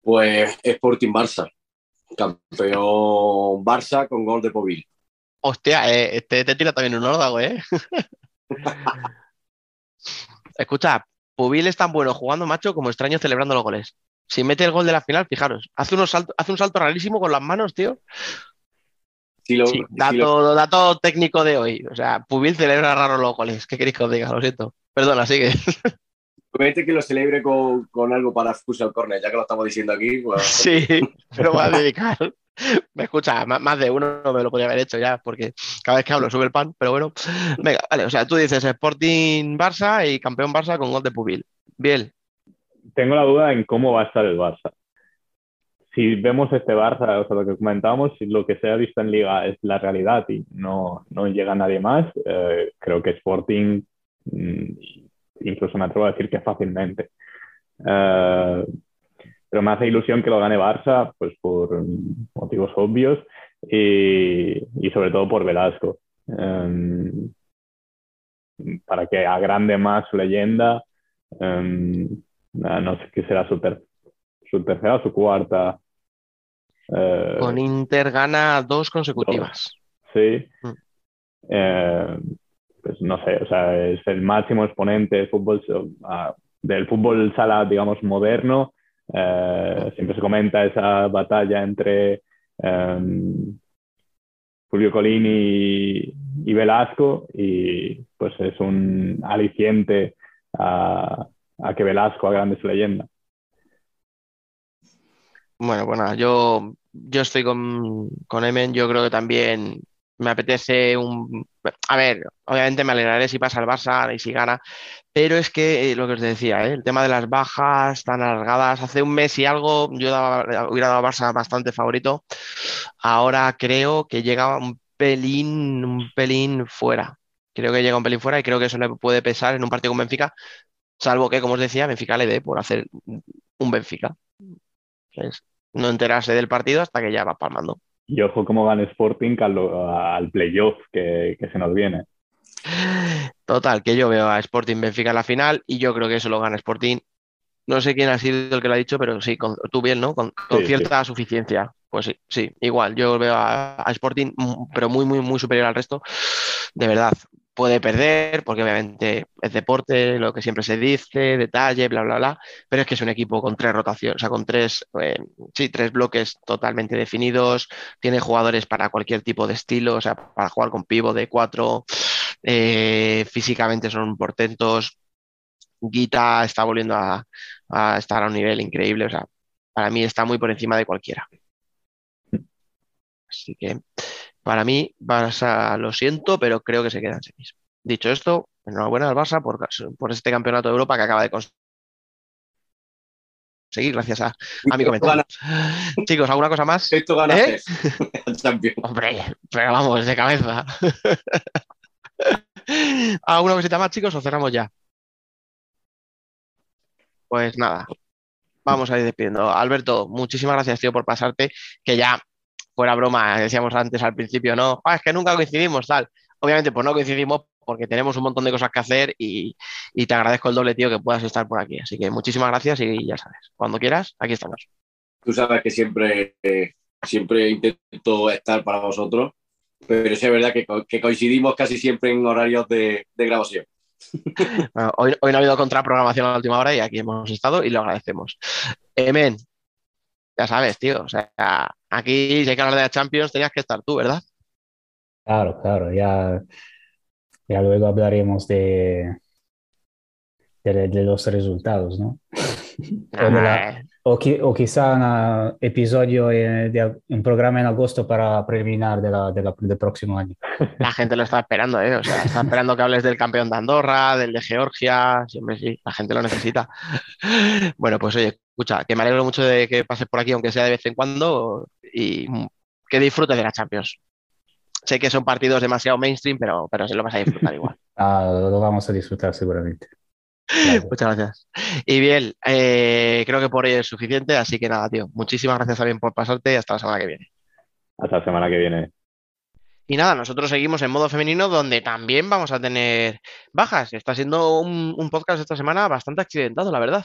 Pues Sporting Barça. Campeón Barça con gol de Povil. Hostia, eh, este te tira también un órdago, ¿eh? Escucha, Povil es tan bueno jugando, macho, como extraño celebrando los goles si mete el gol de la final, fijaros, hace, unos hace un salto rarísimo con las manos, tío. sí, dato, técnico de hoy. O sea, Pubil celebra raro los goles. ¿Qué queréis que os diga? Lo siento. Perdona, sigue. Promete que lo celebre con, algo para Futsal Corner, ya que lo estamos diciendo aquí. Pues, sí, pero va a dedicar. Me escucha, más de uno me lo podría haber hecho ya, porque cada vez que hablo sube el pan, pero bueno. Venga, vale, o sea, tú dices Sporting Barça y campeón Barça con gol de Pubil. Bien, tengo la duda en cómo va a estar el Barça. Si vemos este Barça, o sea, lo que comentábamos, lo que se ha visto en Liga es la realidad y no, no llega nadie más, eh, creo que Sporting, mm, incluso me atrevo a decir que fácilmente. Eh, pero me hace ilusión que lo gane Barça, pues por motivos obvios y, y sobre todo por Velasco. Em, para que agrande más su leyenda. Em, no sé qué será su, su tercera o su cuarta. Eh, Con Inter gana dos consecutivas. Sí. Mm. Eh, pues no sé, o sea, es el máximo exponente del fútbol, del fútbol sala, digamos, moderno. Eh, siempre se comenta esa batalla entre em, Julio Colini y, Velasco y pues es un aliciente a, a que Velasco grande su leyenda. Bueno, bueno, yo, yo estoy con, con Emen, yo creo que también me apetece un... A ver, obviamente me alegraré si pasa el Barça y si gana, pero es que eh, lo que os decía, ¿eh? el tema de las bajas tan alargadas, hace un mes y algo yo hubiera dado a Barça bastante favorito, ahora creo que llega un pelín, un pelín fuera. Creo que llega un pelín fuera y creo que eso le puede pesar en un partido con Benfica, Salvo que, como os decía, Benfica le dé por hacer un Benfica. no enterarse del partido hasta que ya va palmando. Y ojo cómo van Sporting al, playoff que, se nos viene. Total, que yo veo a Sporting Benfica en la final y yo creo que eso lo gana Sporting. No sé quién ha sido el que lo ha dicho, pero sí, con, tú bien, ¿no? Con, cierta suficiencia. Pues sí, sí, igual. Yo veo a, a, Sporting, pero muy, muy, muy superior al resto. De verdad, puede perder, porque obviamente es deporte, lo que siempre se dice, detalle, bla, bla, bla, pero es que es un equipo con tres rotaciones, o sea, con tres, eh, sí, tres bloques totalmente definidos, tiene jugadores para cualquier tipo de estilo, o sea, para jugar con pivo de cuatro, eh, físicamente son portentos, Guita está volviendo a, a estar a un nivel increíble, o sea, para mí está muy por encima de cualquiera. Así que para mí, Barça, lo siento, pero creo que se queda en semis. Dicho esto, enhorabuena al Barça por, por este campeonato de Europa que acaba de conseguir gracias a, a mi comentario. Chicos, ¿alguna cosa más? Esto gana ¿Eh? Champions. Hombre, pero vamos, de cabeza. ¿Alguna cosita más, chicos, o cerramos ya? Pues nada, vamos a ir despidiendo. Alberto, muchísimas gracias, tío, por pasarte, que ya fuera broma, decíamos antes al principio, no, "Ah, es que nunca coincidimos, tal. Obviamente, pues no coincidimos porque tenemos un montón de cosas que hacer y, y te agradezco el doble, tío, que puedas estar por aquí. Así que muchísimas gracias y ya sabes, cuando quieras, aquí estamos. Tú sabes que siempre, eh, siempre intento estar para vosotros, pero es verdad que, co- que coincidimos casi siempre en horarios de, de grabación. Bueno, hoy, hoy no ha habido contraprogramación a la última hora y aquí hemos estado y lo agradecemos. Emen, ya sabes, tío, o sea, aquí si hay que hablar de la Champions tenías que estar tú, ¿verdad? Claro, claro, ya, ya luego hablaremos de, de, de los resultados, ¿no? O, de la- Ah, o, qui- o quizá un episodio, eh, de, un programa en agosto para preliminar de la, de la- del próximo año. La gente lo está esperando, ¿eh? O sea, está esperando que hables del campeón de Andorra, del de Georgia, siempre sí, la gente lo necesita. Bueno, pues oye, escucha, que me alegro mucho de que pases por aquí, aunque sea de vez en cuando, y que disfrutes de la Champions. Sé que son partidos demasiado mainstream, pero, pero se lo vas a disfrutar igual. Ah, lo, lo vamos a disfrutar seguramente. Gracias. Muchas gracias. Y bien, eh, creo que por hoy es suficiente, así que nada, tío, muchísimas gracias también por pasarte y hasta la semana que viene. Hasta la semana que viene. Y nada, nosotros seguimos en modo femenino donde también vamos a tener bajas. Está siendo un, un podcast esta semana bastante accidentado, la verdad.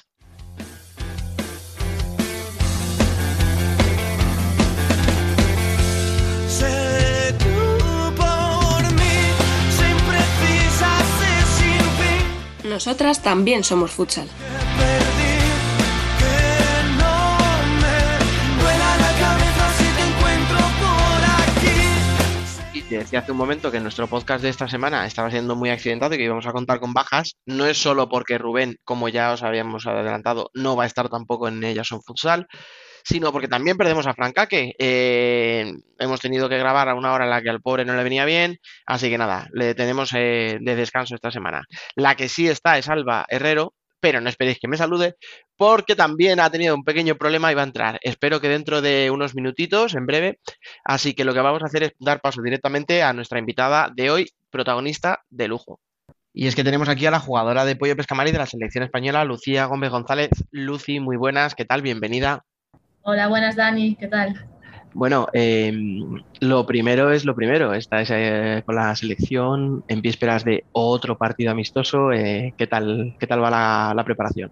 Nosotras también somos futsal. Decía hace un momento que nuestro podcast de esta semana estaba siendo muy accidentado y que íbamos a contar con bajas. No es solo porque Rubén, como ya os habíamos adelantado, no va a estar tampoco en Ellas son Futsal, sino porque también perdemos a Francaque. Eh, hemos tenido que grabar a una hora en la que al pobre no le venía bien, así que nada, le tenemos eh, de descanso esta semana. La que sí está es Alba Herrero, pero no esperéis que me salude, porque también ha tenido un pequeño problema y va a entrar. Espero que dentro de unos minutitos, en breve. Así que lo que vamos a hacer es dar paso directamente a nuestra invitada de hoy, protagonista de lujo. Y es que tenemos aquí a la jugadora de Pollo Pescamari de la selección española, Lucía Gómez González. Lucy, muy buenas, ¿qué tal? Bienvenida. Hola, buenas Dani, ¿qué tal? Bueno, eh, lo primero es lo primero. Estás eh, con la selección en vísperas de otro partido amistoso. eh, ¿qué tal, qué tal va la, la preparación?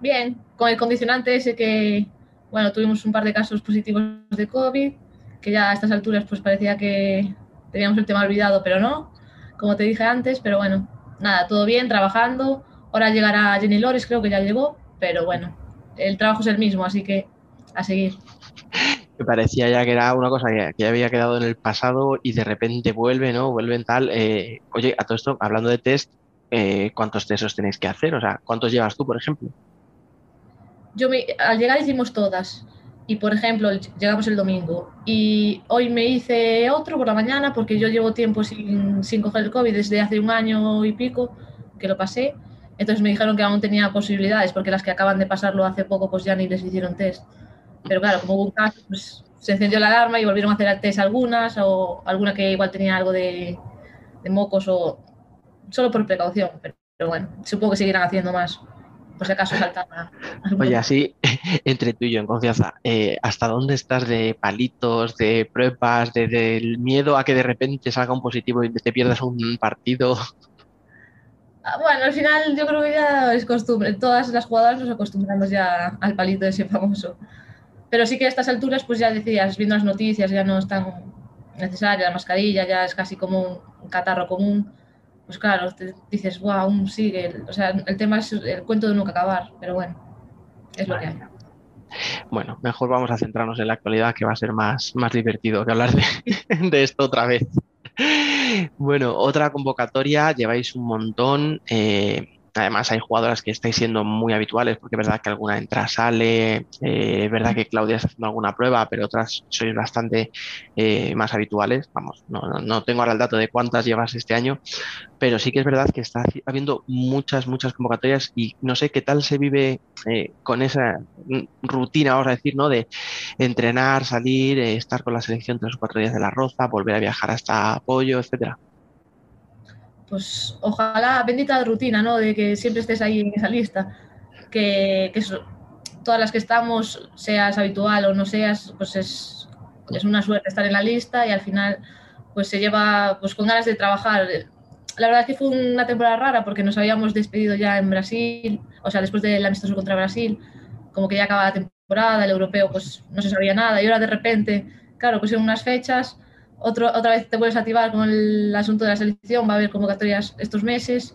Bien, con el condicionante ese que, bueno, tuvimos un par de casos positivos de COVID, que ya a estas alturas pues parecía que teníamos el tema olvidado, pero no, como te dije antes, pero bueno, nada, todo bien, trabajando. Ahora llegará Jenny Lores, creo que ya llegó, pero bueno, el trabajo es el mismo, así que a seguir. Me parecía ya que era una cosa que, que ya había quedado en el pasado y de repente vuelve, ¿no? Vuelven tal. eh, oye, a todo esto, hablando de test, eh, ¿cuántos test os tenéis que hacer? O sea, ¿cuántos llevas tú, por ejemplo? Yo me- al llegar hicimos todas. Y por ejemplo, llegamos el domingo. Y hoy me hice otro por la mañana porque yo llevo tiempo sin, sin coger el COVID desde hace un año y pico que lo pasé. Entonces me dijeron que aún tenía posibilidades porque las que acaban de pasarlo hace poco pues ya ni les hicieron test. Pero claro, como hubo un caso, pues se encendió la alarma y volvieron a hacer test algunas o alguna que igual tenía algo de, de mocos o solo por precaución. Pero, pero bueno, supongo que seguirán haciendo más por si acaso alguno. Oye, así, entre tú y yo, en confianza, eh, ¿hasta dónde estás de palitos, de pruebas, de- del miedo a que de repente salga un positivo y te pierdas un partido? Ah, Bueno, al final yo creo que ya es costumbre. Todas las jugadoras nos acostumbramos ya al palito ese famoso. Pero sí que a estas alturas, pues ya decías, viendo las noticias, ya no es tan, necesaria, la mascarilla ya es casi como un, catarro común, pues claro, te dices, wow, aún sigue. O sea, el tema es el cuento de nunca acabar, pero bueno, es lo que hay. Bueno, mejor vamos a centrarnos en la actualidad, que va a ser más, más divertido que hablar de esto otra vez. Bueno, otra convocatoria, lleváis un montón. eh, además, hay jugadoras que estáis siendo muy habituales, porque es verdad que alguna entra, sale. eh, es verdad que Claudia está haciendo alguna prueba, pero otras sois bastante eh, más habituales. Vamos, no, no, no tengo ahora el dato de cuántas llevas este año, pero sí que es verdad que está habiendo muchas, muchas convocatorias y no sé qué tal se vive eh, con esa rutina, vamos a decir, ¿no? De entrenar, salir, estar con la selección tres o cuatro días de la Roza, volver a viajar hasta Apoyo, etcétera. Pues ojalá, bendita rutina, ¿no? De que siempre estés ahí en esa lista. Que, que todas las que estamos, seas habitual o no seas, pues es, es una suerte estar en la lista y al final pues se lleva pues con ganas de trabajar. La verdad es que fue una temporada rara porque nos habíamos despedido ya en Brasil, o sea, después del amistoso contra Brasil, como que ya acaba la temporada, el europeo pues no se sabía nada y ahora de repente, claro, pusieron unas fechas, otro, otra vez te vuelves a activar con el asunto de la selección, va a haber convocatorias estos meses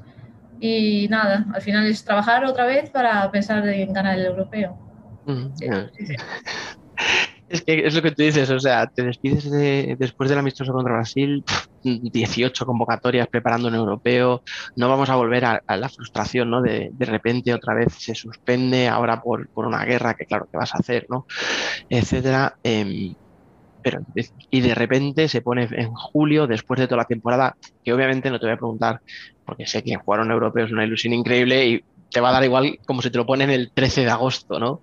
y nada, al final es trabajar otra vez para pensar en ganar el europeo. Mm, sí, sí. Es que es lo que tú dices, o sea, te despides de- después del amistoso contra Brasil, pf, 18 convocatorias preparando un europeo, no vamos a volver a, a la frustración, ¿no? De, de repente otra vez se suspende, ahora por, por una guerra, que claro, que vas a hacer, ¿no? Etcétera. em, pero, y de repente se pone en julio, después de toda la temporada, que obviamente no te voy a preguntar, porque sé que jugar un europeo es una ilusión increíble y te va a dar igual como si te lo ponen el 13 de agosto, ¿no?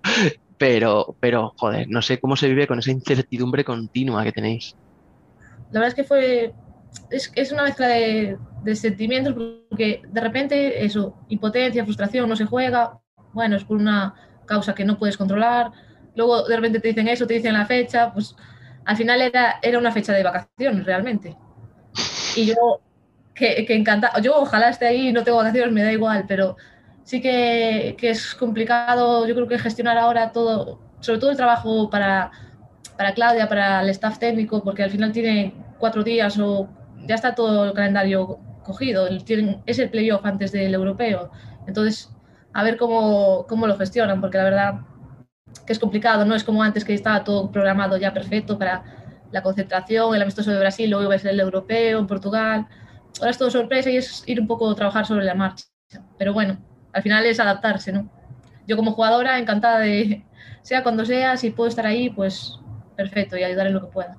Pero, pero, joder, no sé cómo se vive con esa incertidumbre continua que tenéis. La verdad es que fue, es, es una mezcla de, de sentimientos porque de repente eso, impotencia, frustración, no se juega, bueno, es por una causa que no puedes controlar, luego de repente te dicen eso, te dicen la fecha, pues al final era, era una fecha de vacaciones realmente. Y yo, que, que encantado, yo ojalá esté ahí, no tengo vacaciones, me da igual, pero sí que, es complicado, yo creo que gestionar ahora todo, sobre todo el trabajo para, para Claudia, para el staff técnico, porque al final tiene cuatro días o ya está todo el calendario cogido, es el playoff antes del europeo. Entonces, a ver cómo, cómo lo gestionan, porque la verdad que es complicado, no es como antes que estaba todo programado ya perfecto para la concentración, el amistoso de Brasil, luego iba a ser el europeo, en Portugal. Ahora es todo sorpresa y es ir un poco a trabajar sobre la marcha. Pero bueno, al final es adaptarse, ¿no? Yo como jugadora encantada de, sea cuando sea, si puedo estar ahí, pues perfecto y ayudar en lo que pueda.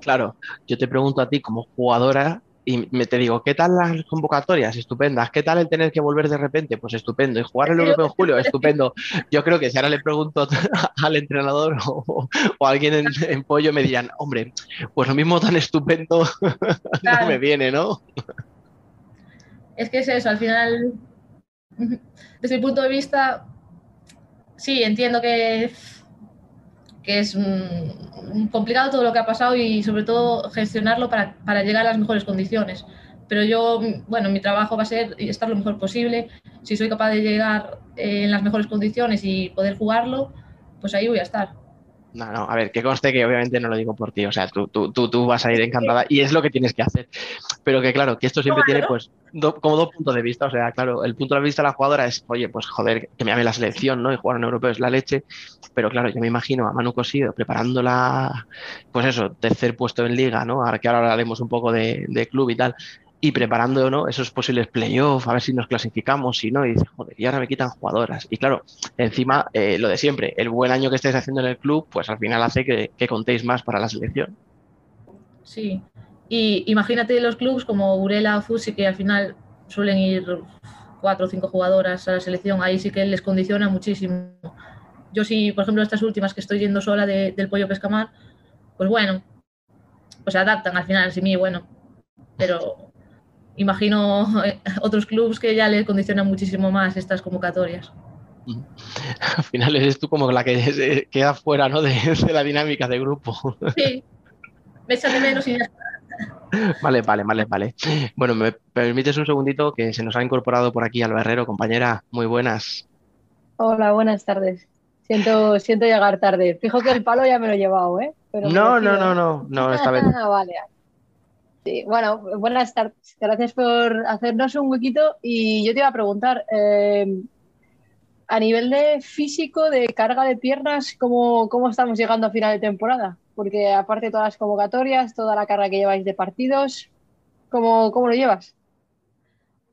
Claro, yo te pregunto a ti como jugadora y me te digo, ¿qué tal las convocatorias? Estupendas. ¿Qué tal el tener que volver de repente? Pues estupendo. ¿Y jugar el europeo en julio? Estupendo. Yo creo que si ahora le pregunto al entrenador o, o a alguien en, en pollo me dirán, hombre, pues lo mismo tan estupendo no me viene, ¿no? Es que es eso, al final, desde mi punto de vista, sí, entiendo que, que es complicado todo lo que ha pasado y sobre todo gestionarlo para, para llegar a las mejores condiciones. Pero yo, bueno, mi trabajo va a ser estar lo mejor posible. Si soy capaz de llegar eh, en las mejores condiciones y poder jugarlo, pues ahí voy a estar. No, no, a ver, que conste que obviamente no lo digo por ti, o sea, tú, tú, tú, tú vas a ir encantada y es lo que tienes que hacer. Pero que claro, que esto siempre tiene pues do- como dos puntos de vista, o sea, claro, el punto de vista de la jugadora es, oye, pues joder, que me llame la selección, ¿no? Y jugar en europeo es la leche, pero claro, yo me imagino a Manu Cosido preparándola, pues eso, tercer puesto en liga, ¿no? Ahora que ahora hablaremos un poco de, de club y tal, y preparando, ¿no? Esos posibles playoffs, a ver si nos clasificamos, si no, y dices, joder, y ahora me quitan jugadoras. Y claro, encima, eh, lo de siempre, el buen año que estéis haciendo en el club, pues al final hace que, que contéis más para la selección. Sí. Y imagínate los clubes como Burela o Fusi, que al final suelen ir cuatro o cinco jugadoras a la selección, ahí sí que les condiciona muchísimo. Yo sí, por ejemplo, estas últimas que estoy yendo sola de- del pollo pescamar, pues bueno, pues se adaptan al final, sí, mí, bueno, pero imagino eh, otros clubes que ya les condicionan muchísimo más estas convocatorias. Al final eres tú como la que queda fuera, ¿no? De, de la dinámica de grupo. Sí, me echan de menos y ya está. Vale, vale, vale, vale. Bueno, me permites un segundito que se nos ha incorporado por aquí Alba Herrero, compañera. Muy buenas. Hola, buenas tardes. Siento, siento llegar tarde. Fijo que el palo ya me lo he llevado, ¿eh? Pero No, no, no, no, no, esta vez. Ah, vale. Sí, bueno, buenas tardes. Gracias por hacernos un huequito. Y yo te iba a preguntar, eh, a nivel de físico, de carga de piernas, ¿cómo, ¿cómo estamos llegando a final de temporada? Porque aparte de todas las convocatorias, toda la carga que lleváis de partidos, ¿cómo, cómo lo llevas?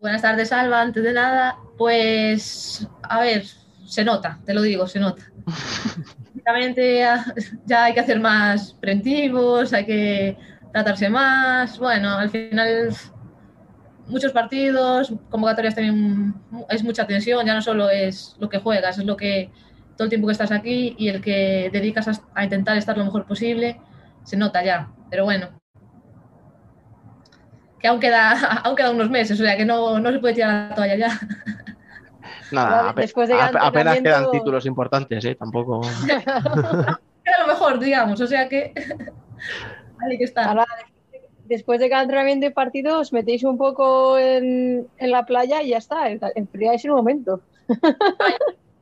Buenas tardes, Alba. Antes de nada, pues, a ver, se nota, te lo digo, se nota. Ya hay que hacer más preventivos, hay que tratarse más. Bueno, al final muchos partidos, convocatorias también es mucha tensión, ya no solo es lo que juegas, es lo que todo el tiempo que estás aquí y el que dedicas a, a intentar estar lo mejor posible, se nota ya. Pero bueno, que aún queda, aún queda unos meses, o sea que no, no se puede tirar la toalla ya. Nada, después de apenas quedan títulos importantes, ¿eh? Tampoco. Queda lo mejor, digamos, o sea que hay que estar. Ahora, después de cada entrenamiento y partido, os metéis un poco en, en la playa y ya está, enfriáis en un momento.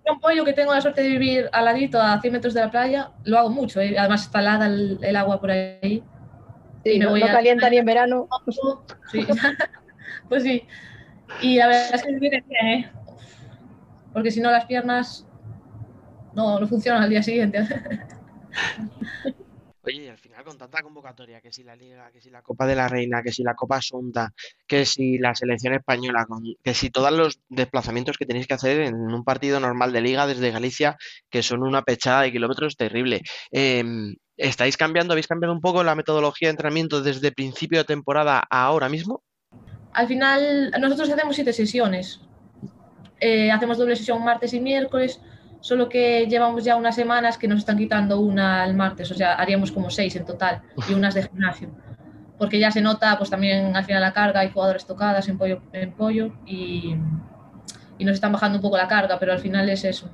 Un pollo que tengo la suerte de vivir al ladito, a 100 metros de la playa, lo hago mucho, ¿eh? además está helada el, el agua por ahí. Sí, Y me no, voy no a- calienta ni en verano. Sí. pues sí. Y la verdad es que viene bien, ¿eh? Porque si no, las piernas no, no funcionan al día siguiente. Oye, con tanta convocatoria, que si la Liga, que si la Copa de la Reina, que si la Copa Asunta, que si la selección española, que si todos los desplazamientos que tenéis que hacer en un partido normal de Liga desde Galicia, que son una pechada de kilómetros terrible. Em, ¿estáis cambiando, habéis cambiado un poco la metodología de entrenamiento desde principio de temporada a ahora mismo? Al final, nosotros hacemos siete sesiones. Eh, hacemos doble sesión martes y miércoles, solo que llevamos ya unas semanas que nos están quitando una el martes, o sea, haríamos como seis en total y unas de gimnasio. Porque ya se nota, pues también al final la carga, hay jugadores tocadas en pollo, en pollo y, y nos están bajando un poco la carga, pero al final es eso.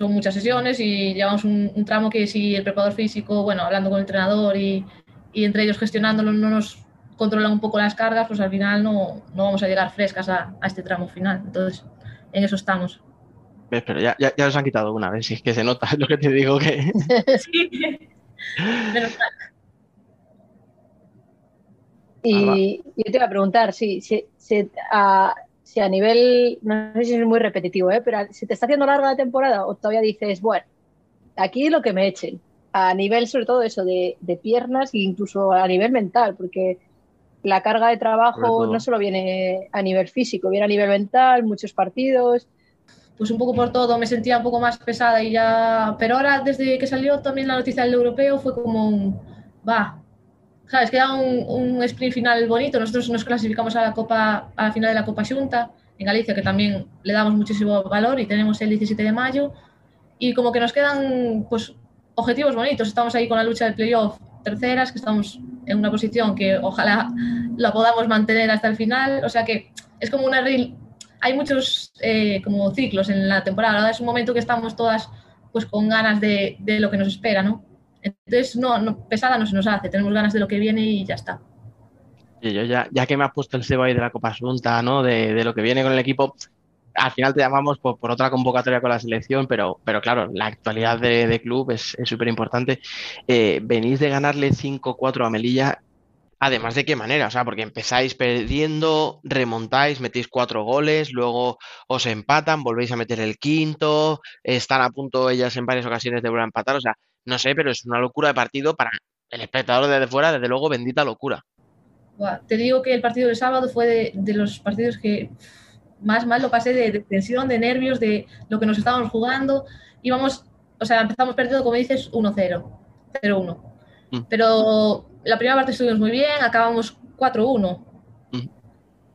Son muchas sesiones y llevamos un, un tramo que si el preparador físico, bueno, hablando con el entrenador y, y entre ellos gestionándolo, no nos controlan un poco las cargas, pues al final no, no vamos a llegar frescas a, a este tramo final. Entonces, en eso estamos. ¿Ves? Pero ya, ya, ya os han quitado una vez, si es que se nota, lo que te digo que... Sí. Y yo te iba a preguntar si, si, si a, si a nivel, no sé si es muy repetitivo, ¿eh? pero si te está haciendo larga la temporada o todavía dices, bueno, aquí lo que me echen, a nivel sobre todo eso de, de piernas e incluso a nivel mental, porque la carga de trabajo no solo viene a nivel físico, viene a nivel mental, muchos partidos. Pues un poco por todo, me sentía un poco más pesada y ya. Pero ahora, desde que salió también la noticia del europeo, fue como un. Va. ¿Sabes? Queda un, un sprint final bonito. Nosotros nos clasificamos a la Copa, a la final de la Copa Junta en Galicia, que también le damos muchísimo valor y tenemos el 17 de mayo. Y como que nos quedan pues objetivos bonitos. Estamos ahí con la lucha del playoff terceras, que estamos en una posición que ojalá la podamos mantener hasta el final. O sea que es como una real- hay muchos eh, como ciclos en la temporada. Ahora es un momento que estamos todas pues con ganas de, de lo que nos espera, ¿no? Entonces, no, no, pesada no se nos hace, tenemos ganas de lo que viene y ya está. Yo ya, ya que me has puesto el cebo ahí de la Copa Asunta, ¿no? De, de lo que viene con el equipo, al final te llamamos por, por otra convocatoria con la selección, pero, pero claro, la actualidad de, de club es súper importante. venís de ganarle 5-4 a Melilla, además de qué manera, o sea, porque empezáis perdiendo, remontáis, metéis cuatro goles, luego os empatan, volvéis a meter el quinto, están a punto ellas en varias ocasiones de volver a empatar, o sea, no sé, pero es una locura de partido para el espectador desde fuera, desde luego, bendita locura. Te digo que el partido del sábado fue de, de los partidos que más mal lo pasé de, de tensión, de nervios, de lo que nos estábamos jugando. Íbamos, o sea, empezamos perdiendo, como dices, 1-0, 0-1. Mm. Pero la primera parte estuvimos muy bien, acabamos 4-1. Mm.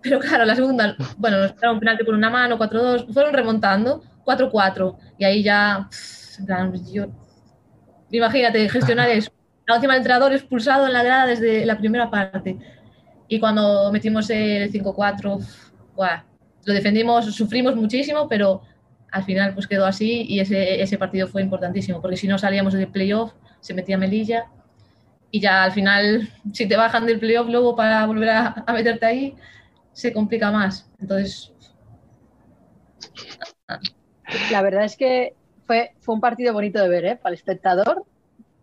Pero claro, la segunda, bueno, nos un penalti por una mano, 4-2, fueron remontando, 4-4. Y ahí ya, pff, en plan, yo, imagínate, gestionar eso. La última el entrenador expulsado en la grada desde la primera parte. Y cuando metimos el 5-4, buah, lo defendimos, sufrimos muchísimo, pero al final pues quedó así y ese, ese partido fue importantísimo, porque si no salíamos del playoff, se metía Melilla y ya al final, si te bajan del playoff luego para volver a, a meterte ahí, se complica más. Entonces, La verdad es que fue, fue un partido bonito de ver, ¿eh? Para el espectador,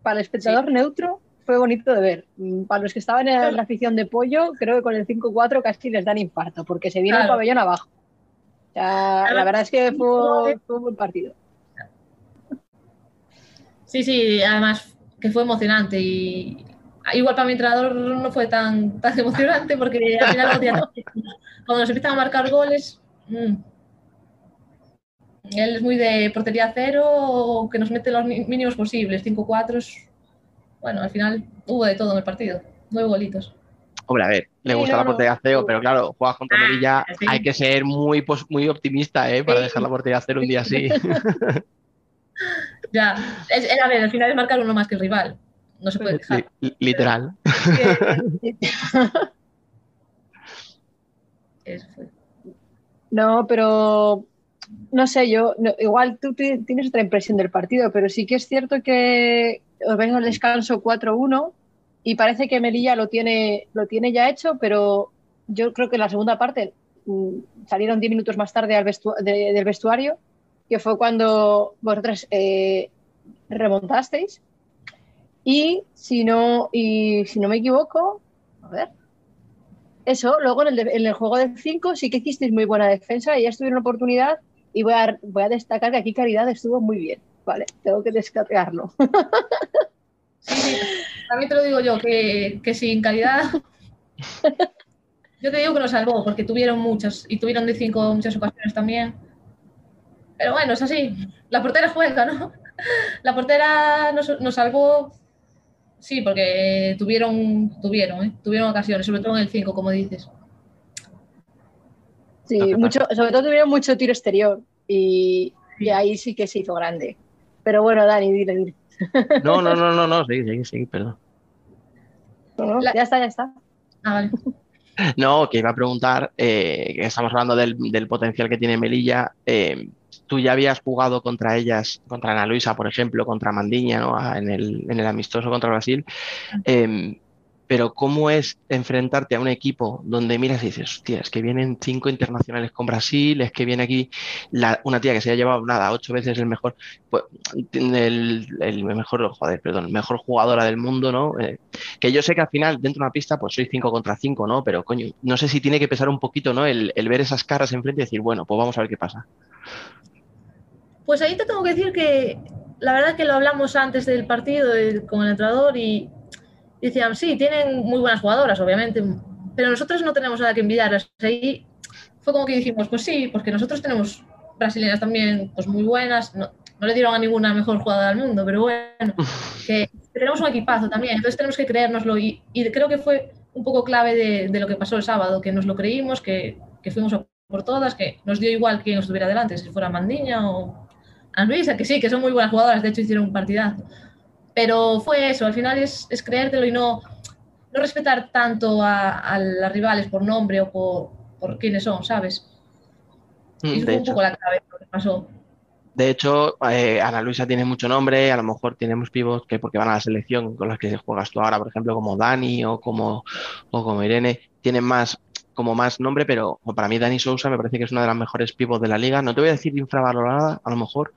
para el espectador neutro, fue bonito de ver. Mm, Para los que estaban en la afición de pollo, creo que con el 5-4 casi les dan infarto, porque se vino el pabellón abajo. O sea, la verdad es que fue, fue un buen partido. Sí, sí, además que fue emocionante y igual para mi entrenador no fue tan, tan emocionante porque al final cuando nos empiezan a marcar goles, mm, él es muy de portería cero, que nos mete los mínimos posibles, 5-4, es- bueno, al final hubo de todo en el partido, nueve golitos. Hombre, a ver, le Sí, gusta no, la portería cero, pero claro, juegas contra Melilla, sí. hay que ser muy, pos- muy optimista ¿eh? para Sí. dejar la portería cero un día así. Ya, es, a ver, al final es marcar uno más que el rival, no se puede quejar. Li- literal. Eso fue. No, pero no sé, yo, no, igual tú ti- tienes otra impresión del partido, pero sí que es cierto que os vengo al descanso 4-1 y parece que Melilla lo tiene, lo tiene ya hecho, pero yo creo que en la segunda parte mm, salieron 10 minutos más tarde al vestu- de- del vestuario, que fue cuando vosotras eh, remontasteis. Y si no, y si no me equivoco, a ver, eso, luego en el, de- en el juego del 5 sí que hicisteis muy buena defensa y ya estuvieron oportunidad y voy a, voy a destacar que aquí Caridad estuvo muy bien. Vale, tengo que descargarlo. También te lo digo yo, que, que sin calidad. Yo te digo que nos salvó, porque tuvieron muchas, y tuvieron de cinco muchas ocasiones también. Pero bueno, es así. La portera juega, ¿no? La portera nos, nos salvó, sí, porque tuvieron, tuvieron, ¿eh? tuvieron ocasiones, sobre todo en el 5, como dices. Sí, mucho, sobre todo tuvieron mucho tiro exterior y, y ahí sí que se hizo grande. Pero bueno, Dani, dile, dile. No, no, no, no, no, sí, sí, sí, perdón. No, Ya está, ya está. Ah, vale. No, que iba a preguntar, eh, que estamos hablando del, del potencial que tiene Melilla. eh, tú ya habías jugado contra ellas, contra Ana Luisa, por ejemplo, contra Mandiña, ¿no? Ah, En el, en el amistoso contra Brasil. Eh, pero ¿cómo es enfrentarte a un equipo donde miras y dices, hostia, es que vienen cinco internacionales con Brasil, es que viene aquí la- una tía que se ha llevado nada, ocho veces el mejor, pues, el, el mejor, joder, perdón, mejor jugadora del mundo, ¿no? Eh, que yo sé que al final, dentro de una pista, pues soy 5 contra 5, ¿no? Pero coño, no sé si tiene que pesar un poquito, ¿no? El, el ver esas caras enfrente y decir, bueno, pues vamos a ver qué pasa. Pues ahí te tengo que decir que la verdad que lo hablamos antes del partido con el entrenador y decían, sí, tienen muy buenas jugadoras, obviamente, pero nosotros no tenemos nada que envidiar. Ahí fue como que dijimos, pues sí, porque nosotros tenemos brasileñas también pues muy buenas, no, no le dieron a ninguna mejor jugadora del mundo, pero bueno, que, tenemos un equipazo también, entonces tenemos que creérnoslo y, y creo que fue un poco clave de, de lo que pasó el sábado, que nos lo creímos, que, que fuimos a por todas, que nos dio igual quién estuviera delante, si fuera Mandiña o Ana Luisa, que sí, que son muy buenas jugadoras, de hecho hicieron un partidazo. Pero fue eso, al final es, es creértelo y no, no respetar tanto a, a las rivales por nombre o por, por quiénes son, ¿sabes? Y Mm, De fue un hecho, poco la clave lo que pasó. de hecho eh, Ana Luisa tiene mucho nombre, a lo mejor tenemos pibos que porque van a la selección con las que juegas tú ahora, por ejemplo, como Dani o como, o como Irene, tienen más como más nombre, pero para mí Dani Sousa me parece que es una de las mejores pibos de la liga. No te voy a decir infravalorada, a lo mejor,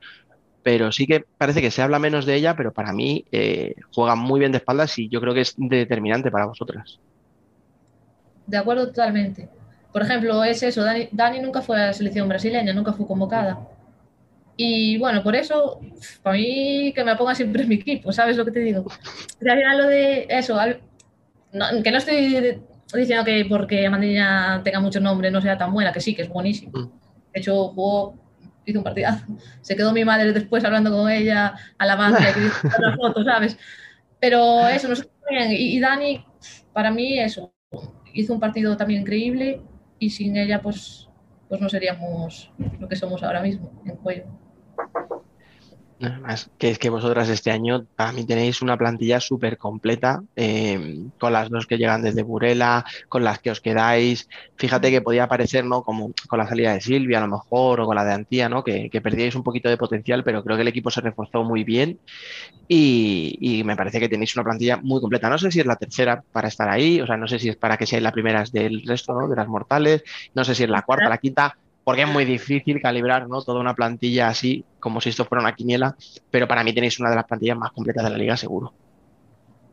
pero sí que parece que se habla menos de ella, pero para mí eh, juega muy bien de espaldas y yo creo que es determinante para vosotras. De acuerdo totalmente. Por ejemplo, es eso, Dani, Dani nunca fue a la selección brasileña, nunca fue convocada. Y bueno, por eso, para mí que me ponga siempre en mi equipo, ¿sabes lo que te digo? Al final lo de eso, al- no- que no estoy diciendo que porque Mandiña tenga mucho nombre no sea tan buena, que sí, que es buenísimo. De hecho, jugó, hizo un partidazo. Se quedó mi madre después hablando con ella a la banca y hizo una foto, ¿sabes? Pero eso, nosotros también. Y, y Dani, para mí, eso, hizo un partido también increíble y sin ella, pues, pues no seríamos lo que somos ahora mismo en que es que vosotras este año para mí tenéis una plantilla súper completa, eh, con las dos que llegan desde Burela, con las que os quedáis. Fíjate que podía parecer, ¿no? Como con la salida de Silvia a lo mejor, o con la de Antía, ¿no? Que, que perdíais un poquito de potencial, pero creo que el equipo se reforzó muy bien y, y me parece que tenéis una plantilla muy completa. No sé si es la tercera para estar ahí, o sea, no sé si es para que seáis la primera del resto, ¿no? De las mortales, no sé si es la cuarta, la quinta, porque es muy difícil calibrar ¿no? toda una plantilla así, como si esto fuera una quiniela, pero para mí tenéis una de las plantillas más completas de la liga, seguro.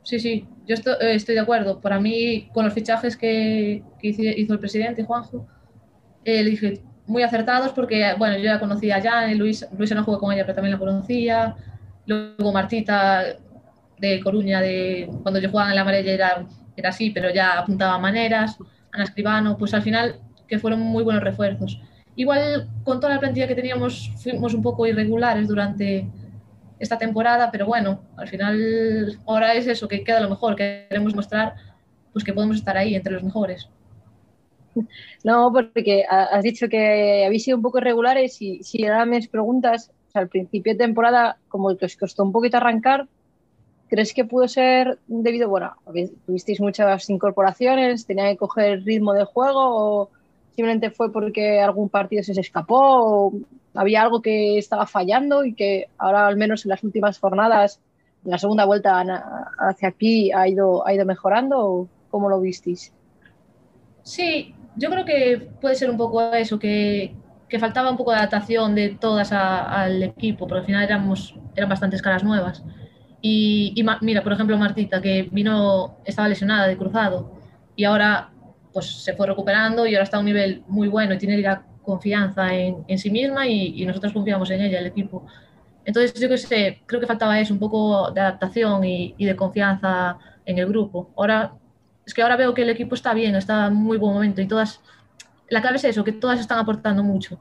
Sí, sí, yo estoy, eh, estoy de acuerdo. Para mí, con los fichajes que, hizo el presidente Juanjo, eh, le dije muy acertados porque, bueno, yo ya conocía a Jan, Luis, Luisa no jugó con ella, pero también la conocía. Luego Martita de Coruña, de cuando yo jugaba en la Amarella era, era así, pero ya apuntaba maneras. Ana Escribano, pues al final que fueron muy buenos refuerzos. Igual con toda la plantilla que teníamos fuimos un poco irregulares durante esta temporada, pero bueno, al final ahora es eso, que queda lo mejor, que queremos mostrar pues que podemos estar ahí entre los mejores. No, porque ha- has dicho que habéis sido un poco irregulares y si ahora me preguntas, o sea, al principio de temporada, como que os costó un poquito arrancar, ¿crees que pudo ser debido, bueno, tuvisteis muchas incorporaciones, tenía que coger ritmo de juego o simplemente fue porque algún partido se escapó había algo que estaba fallando y que ahora al menos en las últimas jornadas, en la segunda vuelta hacia aquí ha ido, ha ido mejorando o cómo lo visteis? Sí, yo creo que puede ser un poco eso, que, que faltaba un poco de adaptación de todas al equipo, porque al final éramos, eran bastantes caras nuevas. Y, mira, por ejemplo, Martita, que vino, estaba lesionada de cruzado y ahora pues se fue recuperando y ahora está a un nivel muy bueno y tiene ya confianza en, en sí misma y, y nosotros confiamos en ella, el equipo. Entonces, yo que sé, creo que faltaba eso, un poco de adaptación y, y de confianza en el grupo. Ahora, es que ahora veo que el equipo está bien, está en muy buen momento y todas, la clave es eso, que todas están aportando mucho.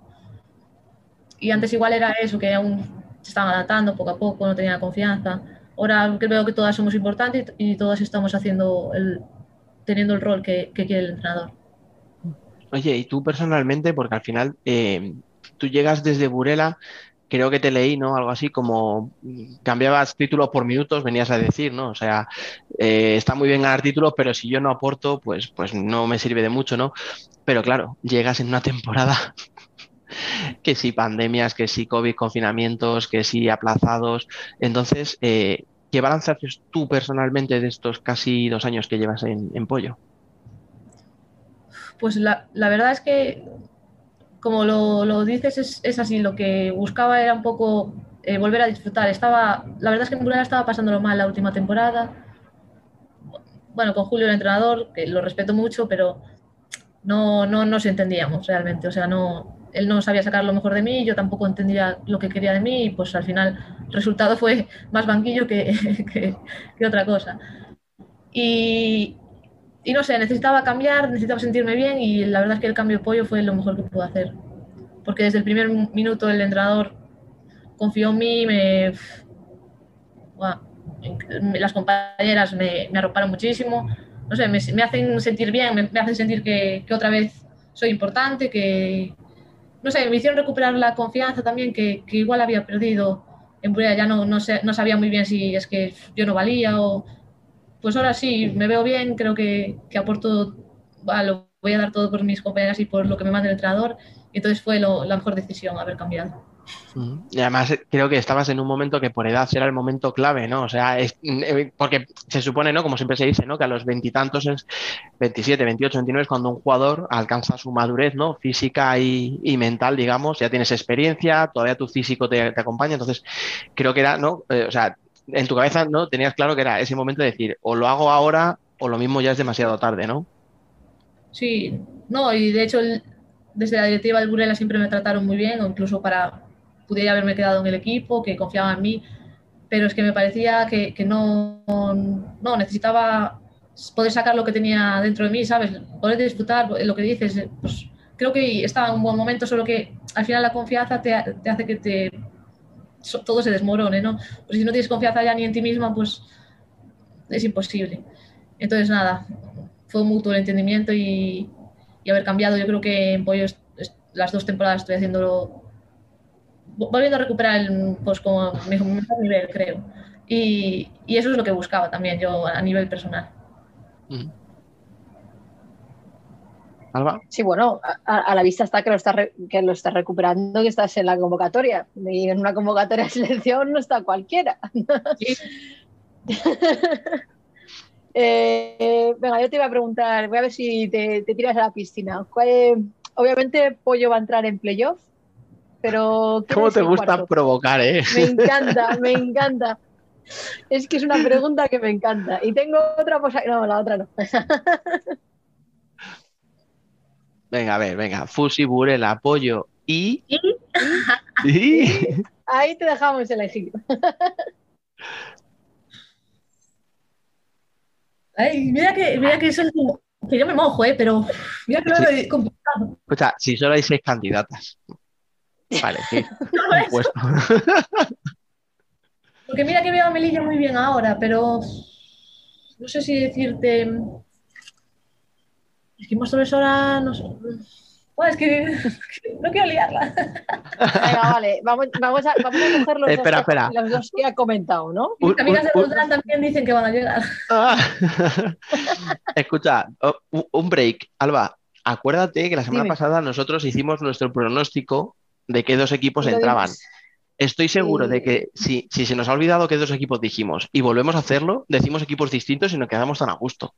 Y antes igual era eso, que aún se estaban adaptando poco a poco, no tenían confianza. Ahora veo que todas somos importantes y, y todas estamos haciendo el, teniendo el rol que, quiere el entrenador. Oye, y tú personalmente, porque al final eh, tú llegas desde Burela, creo que te leí, ¿no? Algo así como mm, cambiabas títulos por minutos, venías a decir, ¿no? O sea, eh, está muy bien ganar títulos, pero si yo no aporto, pues, pues no me sirve de mucho, ¿no? Pero claro, llegas en una temporada que si pandemias, que si COVID, confinamientos, que si aplazados. Entonces, eh, ¿qué balance haces tú personalmente de estos casi dos años que llevas en, Pollo? Pues la, la verdad es que, como lo, lo dices, es, es así. Lo que buscaba era un poco eh, volver a disfrutar. Estaba, la verdad es que en Burela estaba pasándolo mal la última temporada. Bueno, con Julio el entrenador, que lo respeto mucho, pero no, no nos entendíamos realmente. O sea, no, él no sabía sacar lo mejor de mí, yo tampoco entendía lo que quería de mí y pues al final el resultado fue más banquillo que, que, otra cosa. Y, y no sé, necesitaba cambiar, necesitaba sentirme bien y la verdad es que el cambio de pollo fue lo mejor que pude hacer. Porque desde el primer minuto el entrenador confió en mí, las compañeras me, me arroparon muchísimo, no sé, me, me hacen sentir bien, me, me hacen sentir que, que, otra vez soy importante, que, no sé, me hicieron recuperar la confianza también que, que igual había perdido en Burela, ya no, no, sé, no sabía muy bien si es que yo no valía o pues ahora sí, me veo bien, creo que, que aporto, voy a dar todo por mis compañeras y por lo que me manda el entrenador. Entonces fue lo, la mejor decisión haber cambiado. Y además creo que estabas en un momento que por edad era el momento clave, ¿no? O sea, es, porque se supone, ¿no? Como siempre se dice, ¿no? Que a los veintitantos, es 27, 28, 29 es cuando un jugador alcanza su madurez, ¿no? Física y, y mental, digamos, ya tienes experiencia, todavía tu físico te, te acompaña, entonces creo que era, ¿no? Eh, o sea, en tu cabeza no tenías claro que era ese momento de decir o lo hago ahora o lo mismo ya es demasiado tarde, ¿no? Sí, no, y de hecho el, desde la directiva del Burela siempre me trataron muy bien, o incluso para pudiera haberme quedado en el equipo, que confiaban en mí, pero es que me parecía que, que no, no, necesitaba poder sacar lo que tenía dentro de mí, ¿sabes? Poder disfrutar lo que dices, pues creo que estaba en un buen momento, solo que al final la confianza te, te hace que te todo se desmorone, ¿no? Pues si no tienes confianza ya ni en ti misma, pues es imposible. Entonces, nada, fue un mutuo el entendimiento y, y haber cambiado. Yo creo que en Pollo las dos temporadas estoy haciéndolo, volviendo a recuperar el, pues como mi mejor nivel, creo. Y, y, eso es lo que buscaba también yo a nivel personal. Alba. Sí, bueno, a, a, la vista está que lo estás que lo estás recuperando, que estás en la convocatoria. Y en una convocatoria de selección no está cualquiera. Sí. eh, venga, yo te iba a preguntar, voy a ver si te, te tiras a la piscina. Obviamente Pollo va a entrar en playoff, pero... ¿Cómo te gusta cuarto? provocar, eh? Me encanta, me encanta. Es que es una pregunta que me encanta. Y tengo otra cosa. No, la otra no. Venga, a ver, venga. Fusi, Burela, apoyo y. y- Ahí te dejamos elegir. Ay, mira que, mira que eso es como- que yo me mojo, ¿eh? Pero mira que lo Sí. veo complicado. Escucha, si solo hay seis candidatas. Vale, sí. Porque mira que veo a Melilla muy bien ahora, pero no sé si decirte. Es que Móstoles ahora no sé. Bueno, es que no quiero liarla. Venga, vale. Vamos, vamos, a, vamos a coger los, Espera, dos, que- espera. los dos que ha comentado, ¿no? Mis amigas de Roldán también dicen que van a llegar. Ah. Escucha, un- un break. Alba, acuérdate que la semana Dime. pasada nosotros hicimos nuestro pronóstico de qué dos equipos entraban. Estoy seguro de que si, si se nos ha olvidado qué dos equipos dijimos y volvemos a hacerlo, decimos equipos distintos y nos quedamos tan a gusto.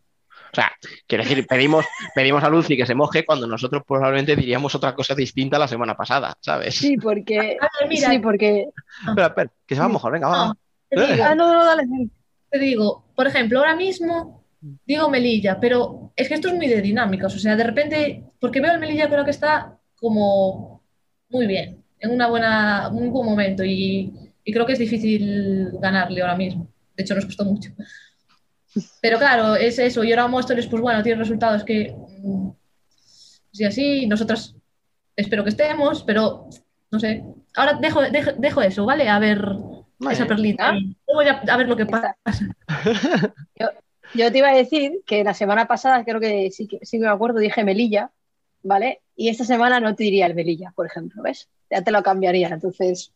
O sea, quiero decir, pedimos, pedimos a Lucy que se moje cuando nosotros probablemente diríamos otra cosa distinta la semana pasada, ¿sabes? Sí, porque. A ver, mira, Sí, porque. Espera, espera, que se va a mojar, venga, va. no, te digo, Ah, no, no, dale. te digo, por ejemplo, ahora mismo digo Melilla, pero es que esto es muy de dinámicas. O sea, de repente, porque veo el Melilla, creo que está como muy bien, en una buena, un buen momento y, y creo que es difícil ganarle ahora mismo. De hecho, nos costó mucho. Pero claro, es eso. Y ahora Móstoles, pues bueno, tiene resultados que, mm, sí, así, nosotras espero que estemos, pero no sé. Ahora dejo, dejo, dejo eso, ¿vale? A ver Vale. esa perlita. Y luego ya a ver lo que pasa. Yo te iba a decir que la semana pasada, creo que sí que sí que me acuerdo, dije Melilla, ¿vale? Y esta semana no te diría el Melilla, por ejemplo, ¿ves? Ya te lo cambiaría. Entonces,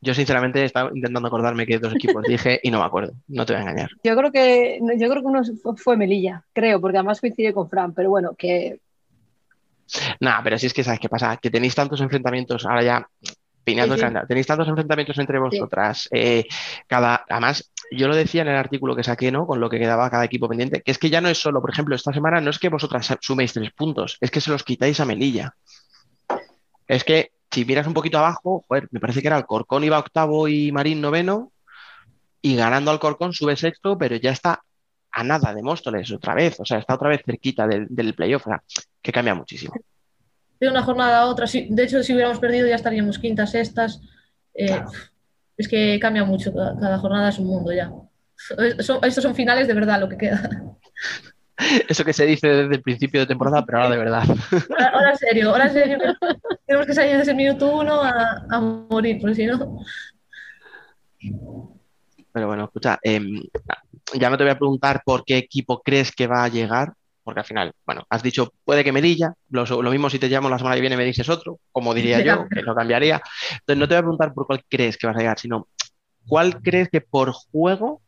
Yo sinceramente estaba intentando acordarme qué dos equipos dije y no me acuerdo, no te voy a engañar. yo creo que yo creo que uno fue- Melilla, creo, porque además coincide con Fran, pero bueno, que Nada, pero si es que sabes qué pasa, que tenéis tantos enfrentamientos, ahora ya pineando Sí, el sí. tenéis tantos enfrentamientos entre vosotras, eh, cada, además, yo lo decía en el artículo que saqué, ¿no? Con lo que quedaba cada equipo pendiente, que es que ya no es solo, por ejemplo, esta semana no es que vosotras suméis tres puntos, es que se los quitáis a Melilla. Es que si miras un poquito abajo, joder, me parece que era Alcorcón iba octavo y Marín noveno, y ganando Alcorcón sube sexto, pero ya está a nada de Móstoles otra vez, o sea, está otra vez cerquita del, del playoff, o sea, que cambia muchísimo. de una jornada a otra. De hecho, si hubiéramos perdido ya estaríamos quintas, sextas. Eh, Claro. Es que cambia mucho, cada, cada jornada es un mundo ya. Estos son finales de verdad lo que queda. Eso que se dice desde el principio de temporada, pero ahora de verdad. Ahora, ahora en serio, ahora en serio. Tenemos que salir desde el minuto uno a, a morir, porque si no. Pero bueno, escucha, em, ya no te voy a preguntar por qué equipo crees que va a llegar, porque al final, bueno, has dicho puede que Melilla, lo, lo mismo si te llamo la semana que viene me dices otro, como diría yo, que no cambiaría. Entonces no te voy a preguntar por cuál crees que vas a llegar, sino cuál crees que por juego,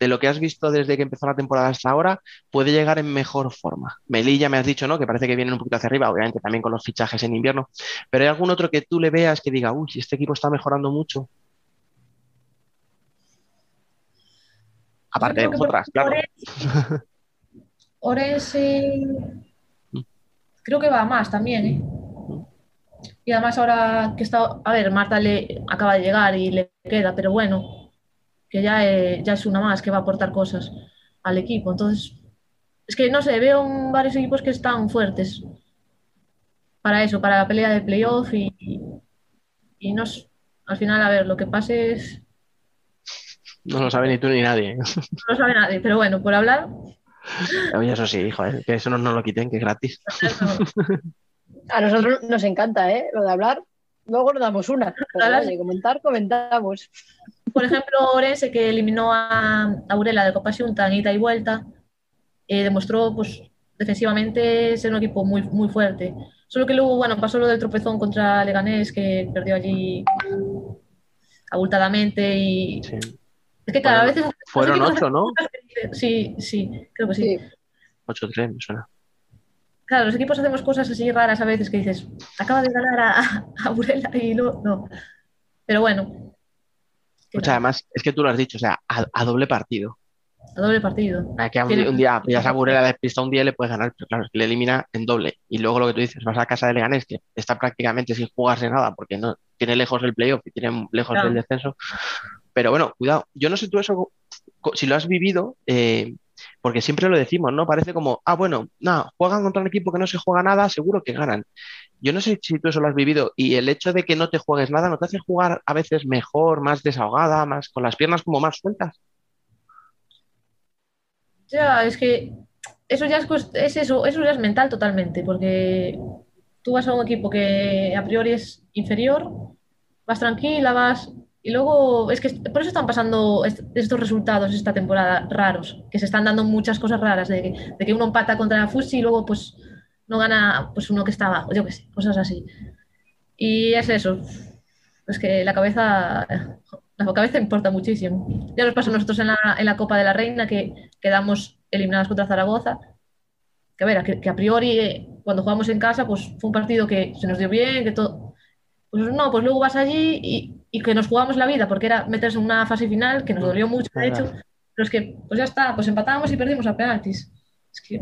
de lo que has visto desde que empezó la temporada hasta ahora, puede llegar en mejor forma. Melilla me has dicho, ¿no? Que parece que vienen un poquito hacia arriba, obviamente también con los fichajes en invierno, pero ¿hay algún otro que tú le veas que diga, uy, este equipo está mejorando mucho? Aparte de por- claro. Ores, eh, creo que va a más también, ¿eh? Y además ahora que está, a ver, Marta le acaba de llegar y le queda, pero bueno, que ya, eh, ya es una más que va a aportar cosas al equipo. Entonces, es que no sé, veo un- varios equipos que están fuertes para eso, para la pelea de playoff y, y, y no al final, a ver, lo que pase es, No lo sabe ni tú ni nadie. no lo sabe nadie, pero bueno, por hablar, Oye, eso sí, joder, que eso no nos lo quiten, que es gratis. a nosotros nos encanta, ¿eh? Lo de hablar. Luego nos damos una. Pero oye, comentar, comentamos. Por ejemplo, Orense, que eliminó a Aurela de Copa Xunta en ida y vuelta, eh, demostró pues, defensivamente ser un equipo muy, muy fuerte. Solo que luego, bueno, pasó lo del tropezón contra Leganés, que perdió allí abultadamente y Sí. Es que cada Fueron- vez... Fueron los equipos ocho, ¿no? Sí, sí, creo que sí. Sí. 8-3, me suena. Claro, los equipos hacemos cosas así raras a veces que dices, acaba de ganar a, a Aurela y no, no. Pero bueno. O sea, además, es que tú lo has dicho, o sea, a, a doble partido. a doble partido. Sea, que a un, un día pillas a Burela despista un día y le puedes ganar, pero claro, es que le elimina en doble. Y luego lo que tú dices, vas a casa de Leganés, que está prácticamente sin jugarse nada, porque no tiene lejos el playoff y tiene lejos Claro. del descenso. Pero bueno, cuidado, yo no sé tú eso, si lo has vivido, eh, porque siempre lo decimos, ¿no? Parece como, ah, bueno, nada, juegan contra un equipo que no se juega nada, seguro que ganan. Yo no sé si tú eso lo has vivido y el hecho de que no te juegues nada no te hace jugar a veces mejor, más desahogada, más con las piernas como más sueltas. Ya, es que eso ya es eso, eso ya es mental totalmente, porque tú vas a un equipo que a priori es inferior, vas tranquila, vas... Y luego, es que por eso están pasando est- estos resultados esta temporada raros, que se están dando muchas cosas raras, de, de que uno empata contra Fusi y luego pues no gana pues uno que está abajo, yo qué sé, cosas así. Y es eso, es que la cabeza, la cabeza importa muchísimo. Ya nos pasó a nosotros en la, en la Copa de la Reina que quedamos eliminados contra Zaragoza. Que a ver, que, que a priori eh, cuando jugamos en casa pues fue un partido que se nos dio bien, que todo... Pues no, pues luego vas allí y, y que nos jugamos la vida porque era meterse en una fase final que nos dolió mucho, de hecho. Pero es que pues ya está, pues empatamos y perdimos a penaltis. Es que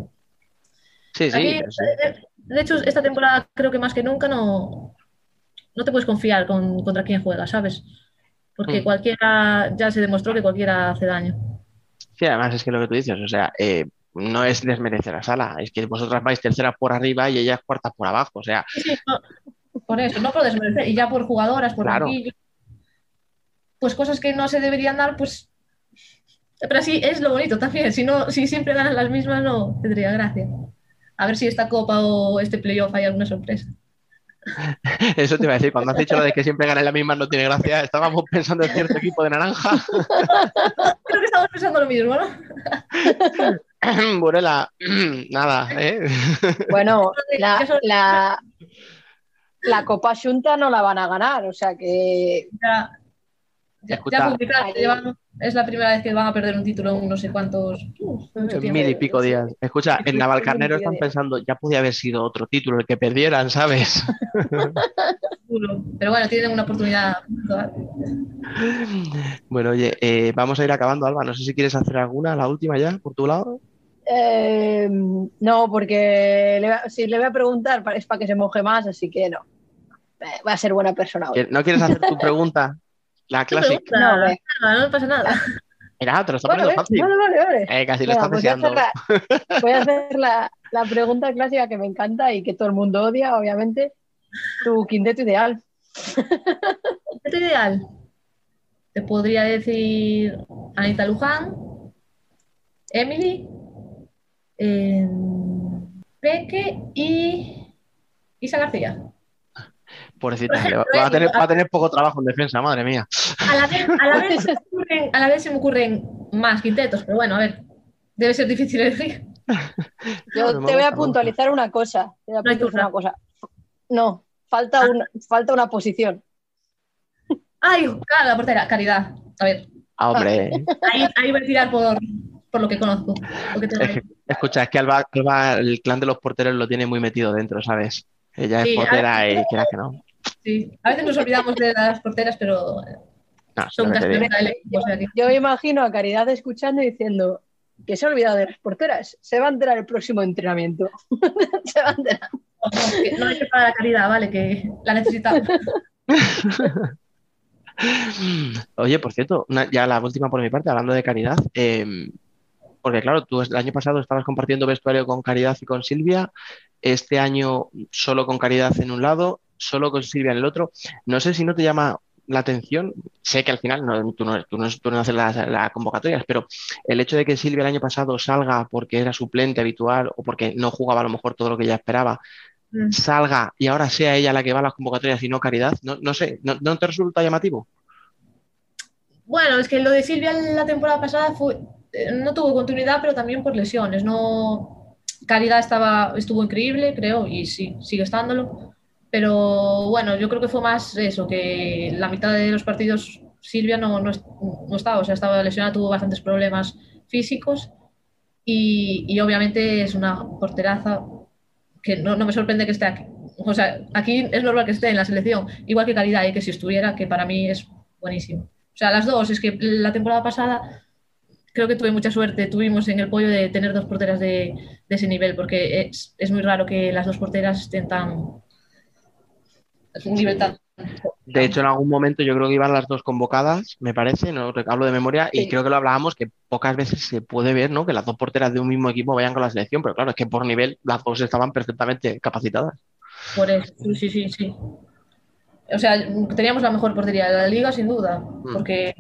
Sí, sí, Aquí, sí. de, de hecho, esta temporada creo que más que nunca no, no te puedes confiar con, contra quién juegas, ¿sabes? Porque Mm. cualquiera, ya se demostró que cualquiera hace daño. Sí, además es que lo que tú dices, o sea, eh, no es desmerecer a Sala, es que vosotras vais terceras por arriba y ellas cuartas por abajo, o sea, Sí, sí, no, por eso, no por desmerecer, y ya por jugadoras, por Claro. Pues cosas que no se deberían dar, pues. Pero así es lo bonito también. Si no, si siempre ganan las mismas, no tendría gracia. A ver si esta copa o este playoff hay alguna sorpresa. eso te iba a decir, cuando has dicho lo de que siempre ganan la misma no tiene gracia, estábamos pensando en cierto equipo de naranja. Creo que estamos pensando lo mismo, ¿no? Burela, nada, ¿eh? Bueno, la, la, la Copa Junta no la van a ganar, o sea que. Ya, ya, ya llevan- es la primera vez que van a perder un título en no sé cuántos. tiempo. Mil y pico días. Escucha, en Navalcarnero están pensando, ya podía haber sido otro título el que perdieran, ¿sabes? Pero bueno, tienen una oportunidad. Bueno, oye, eh, vamos a ir acabando, Alba. No sé si quieres hacer alguna, la última ya, por tu lado. eh, no, porque le va- si le voy a preguntar es para que se moje más, así que no. Eh, va a ser buena persona hoy. ¿Que ¿No quieres hacer tu pregunta? La clásica. No. No, no pasa nada. Mira, te lo está poniendo fácil. vale, vale, vale. Eh, casi lo pues voy a hacer deseando. la- voy a hacer la, la pregunta clásica que me encanta y que todo el mundo odia, obviamente. Tu quinteto ideal. ¿Qué ideal? Te podría decir Anita Luján, Emily, eh, Peque y Isa García. Pobrecita, va, va a tener, va a tener poco trabajo en defensa, madre mía. A la vez, a la vez se me ocurren, a la vez se me ocurren más quintetos, pero bueno, a ver, debe ser difícil elegir. Yo te voy a puntualizar una cosa. Te voy a puntualizar una cosa. No, falta una, falta una posición. Ay, claro, la portera, Caridad. A ver, Ah, hombre. ahí, ahí voy a tirar por, por lo que conozco. lo que tengo Es ahí. que- escucha, es que Alba, Alba, el clan de los porteros lo tiene muy metido dentro, ¿sabes? Ella es Sí, portera a- y quiera que no. Sí. A veces nos olvidamos de las porteras, pero eh, No, son que- Yo me imagino a Caridad escuchando y diciendo que se ha olvidado de las porteras. Se va a enterar el próximo entrenamiento. se va a enterar. No, no hay que pagar la caridad, ¿vale? Que la necesitamos. Oye, por cierto, una- ya la última por mi parte, hablando de Caridad, eh, porque claro, tú el año pasado estabas compartiendo vestuario con Caridad y con Silvia, este año solo con Caridad en un lado, solo con Silvia en el otro. No sé si no te llama la atención, sé que al final no, tú, no, tú no- tú no haces las, las convocatorias, pero el hecho de que Silvia el año pasado salga porque era suplente habitual o porque no jugaba a lo mejor todo lo que ella esperaba, Mm. salga y ahora sea ella la que va a las convocatorias y no Caridad, no, no sé, ¿no, no te resulta llamativo? Bueno, es que lo de Silvia la temporada pasada fue, eh, no tuvo continuidad, pero también por lesiones. No, Caridad estaba, estuvo increíble, creo, y sí, sigue estándolo. Pero bueno, yo creo que fue más eso, que la mitad de los partidos Silvia no, no, no estaba, o sea, estaba lesionada, tuvo bastantes problemas físicos y, y obviamente es una porteraza que no, no me sorprende que esté aquí. O sea, aquí es normal que esté en la selección, igual que Caridad, y que si estuviera, que para mí es buenísimo. O sea, las dos, es que la temporada pasada creo que tuve mucha suerte, tuvimos en el pollo de tener dos porteras de, de ese nivel, porque es, es muy raro que las dos porteras estén tan... De hecho, en algún momento yo creo que iban las dos convocadas, me parece, no hablo de memoria, y creo que lo hablábamos que pocas veces se puede ver, ¿no? Que las dos porteras de un mismo equipo vayan con la selección, pero claro, es que por nivel las dos estaban perfectamente capacitadas. Por eso, sí, sí, sí, sí. O sea, teníamos la mejor portería de la liga, sin duda, porque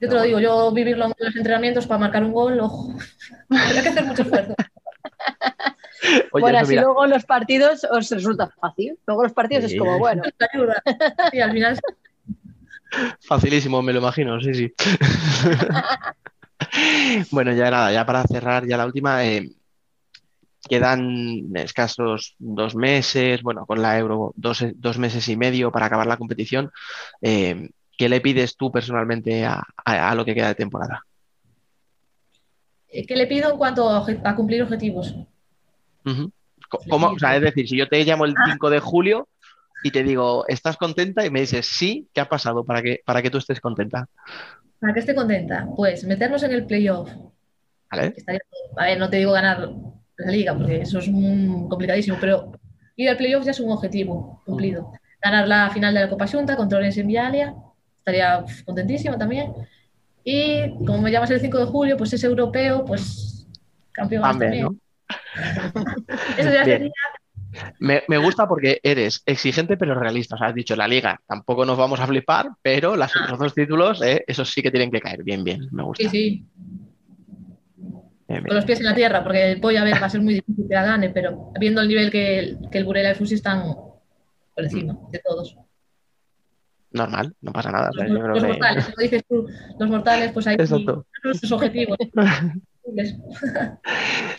yo te lo digo, yo vivirlo en los entrenamientos para marcar un gol, ojo, había que hacer mucho esfuerzo. Oye, bueno, así mira, luego los partidos os resulta fácil. Luego los partidos Sí. es como, bueno, Te ayuda. Sí, al final facilísimo, me lo imagino, sí, sí. Bueno, ya nada, ya para cerrar, ya la última, eh, quedan escasos dos meses, bueno, con la Euro, dos, dos meses y medio para acabar la competición. Eh, ¿qué le pides tú personalmente a, a- a lo que queda de temporada? ¿Qué le pido en cuanto a cumplir objetivos? ¿Cómo? O sea, es decir, si yo te llamo el 5 de julio y te digo, ¿estás contenta? Y me dices, sí, ¿qué ha pasado para que, para que tú estés contenta? Para que esté contenta, pues meternos en el playoff. ¿Vale? que estaría- a ver, no te digo ganar la liga, porque eso es complicadísimo, pero ir al playoff ya es un objetivo cumplido. Ganar la final de la Copa Junta contra Orense en Vialia, estaría contentísima también. Y como me llamas el 5 de julio, pues es europeo, pues campeón También, también. ¿no? Eso ya Bien. sería Me, me gusta porque eres exigente pero realista. O sea, has dicho la liga, tampoco nos vamos a flipar, pero los otros dos títulos, eh, esos sí que tienen que caer. Bien, bien, me gusta. Sí, sí, Bien, con los pies en la tierra, porque el pollo, a ver, va a ser muy difícil que la gane, pero viendo el nivel que el, que el Burela y el Fusi están por encima de todos. Normal, no pasa nada. o sea, Los, creo los que- mortales, como dices tú, los mortales, pues ahí Exacto. sus objetivos.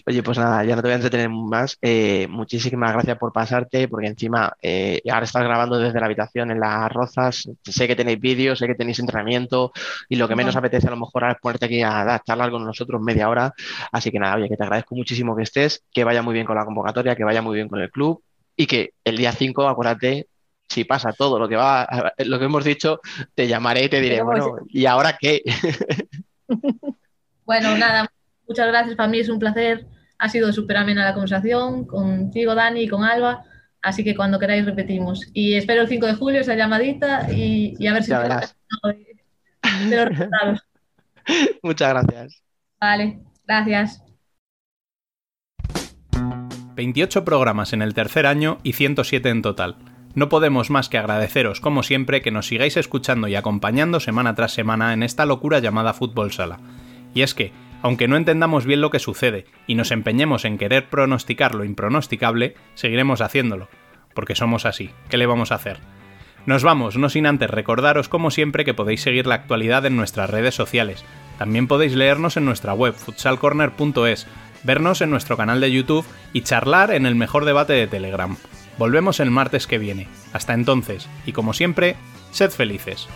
Oye, pues nada, ya no te voy a entretener más. Eh, muchísimas gracias por pasarte, porque encima eh, ahora estás grabando desde la habitación en Las Rozas. Sé que tenéis vídeos, sé que tenéis entrenamiento y lo que menos apetece a lo mejor ahora es ponerte aquí a, a charlar con nosotros media hora. Así que nada, oye, que te agradezco muchísimo que estés, que vaya muy bien con la convocatoria, que vaya muy bien con el club y que el día 5, acuérdate, si pasa todo lo que va, lo que hemos dicho, te llamaré y te diré, bueno, ¿y ahora qué? Bueno, nada, muchas gracias. Para mí es un placer. Ha sido súper amena la conversación contigo, Dani, y con Alba. Así que cuando queráis repetimos. Y espero el 5 de julio esa llamadita y, y a ver si de los resultados. Muchas gracias. Vale, gracias. 28 programas en el tercer año y 107 en total. No podemos más que agradeceros, como siempre, que nos sigáis escuchando y acompañando semana tras semana en esta locura llamada Fútbol Sala. Y es que, aunque no entendamos bien lo que sucede y nos empeñemos en querer pronosticar lo impronosticable, seguiremos haciéndolo. Porque somos así, ¿qué le vamos a hacer? Nos vamos, no sin antes recordaros como siempre que podéis seguir la actualidad en nuestras redes sociales. También podéis leernos en nuestra web futsalcorner.es, vernos en nuestro canal de YouTube y charlar en el mejor debate de Telegram. Volvemos el martes que viene. Hasta entonces, y como siempre, sed felices.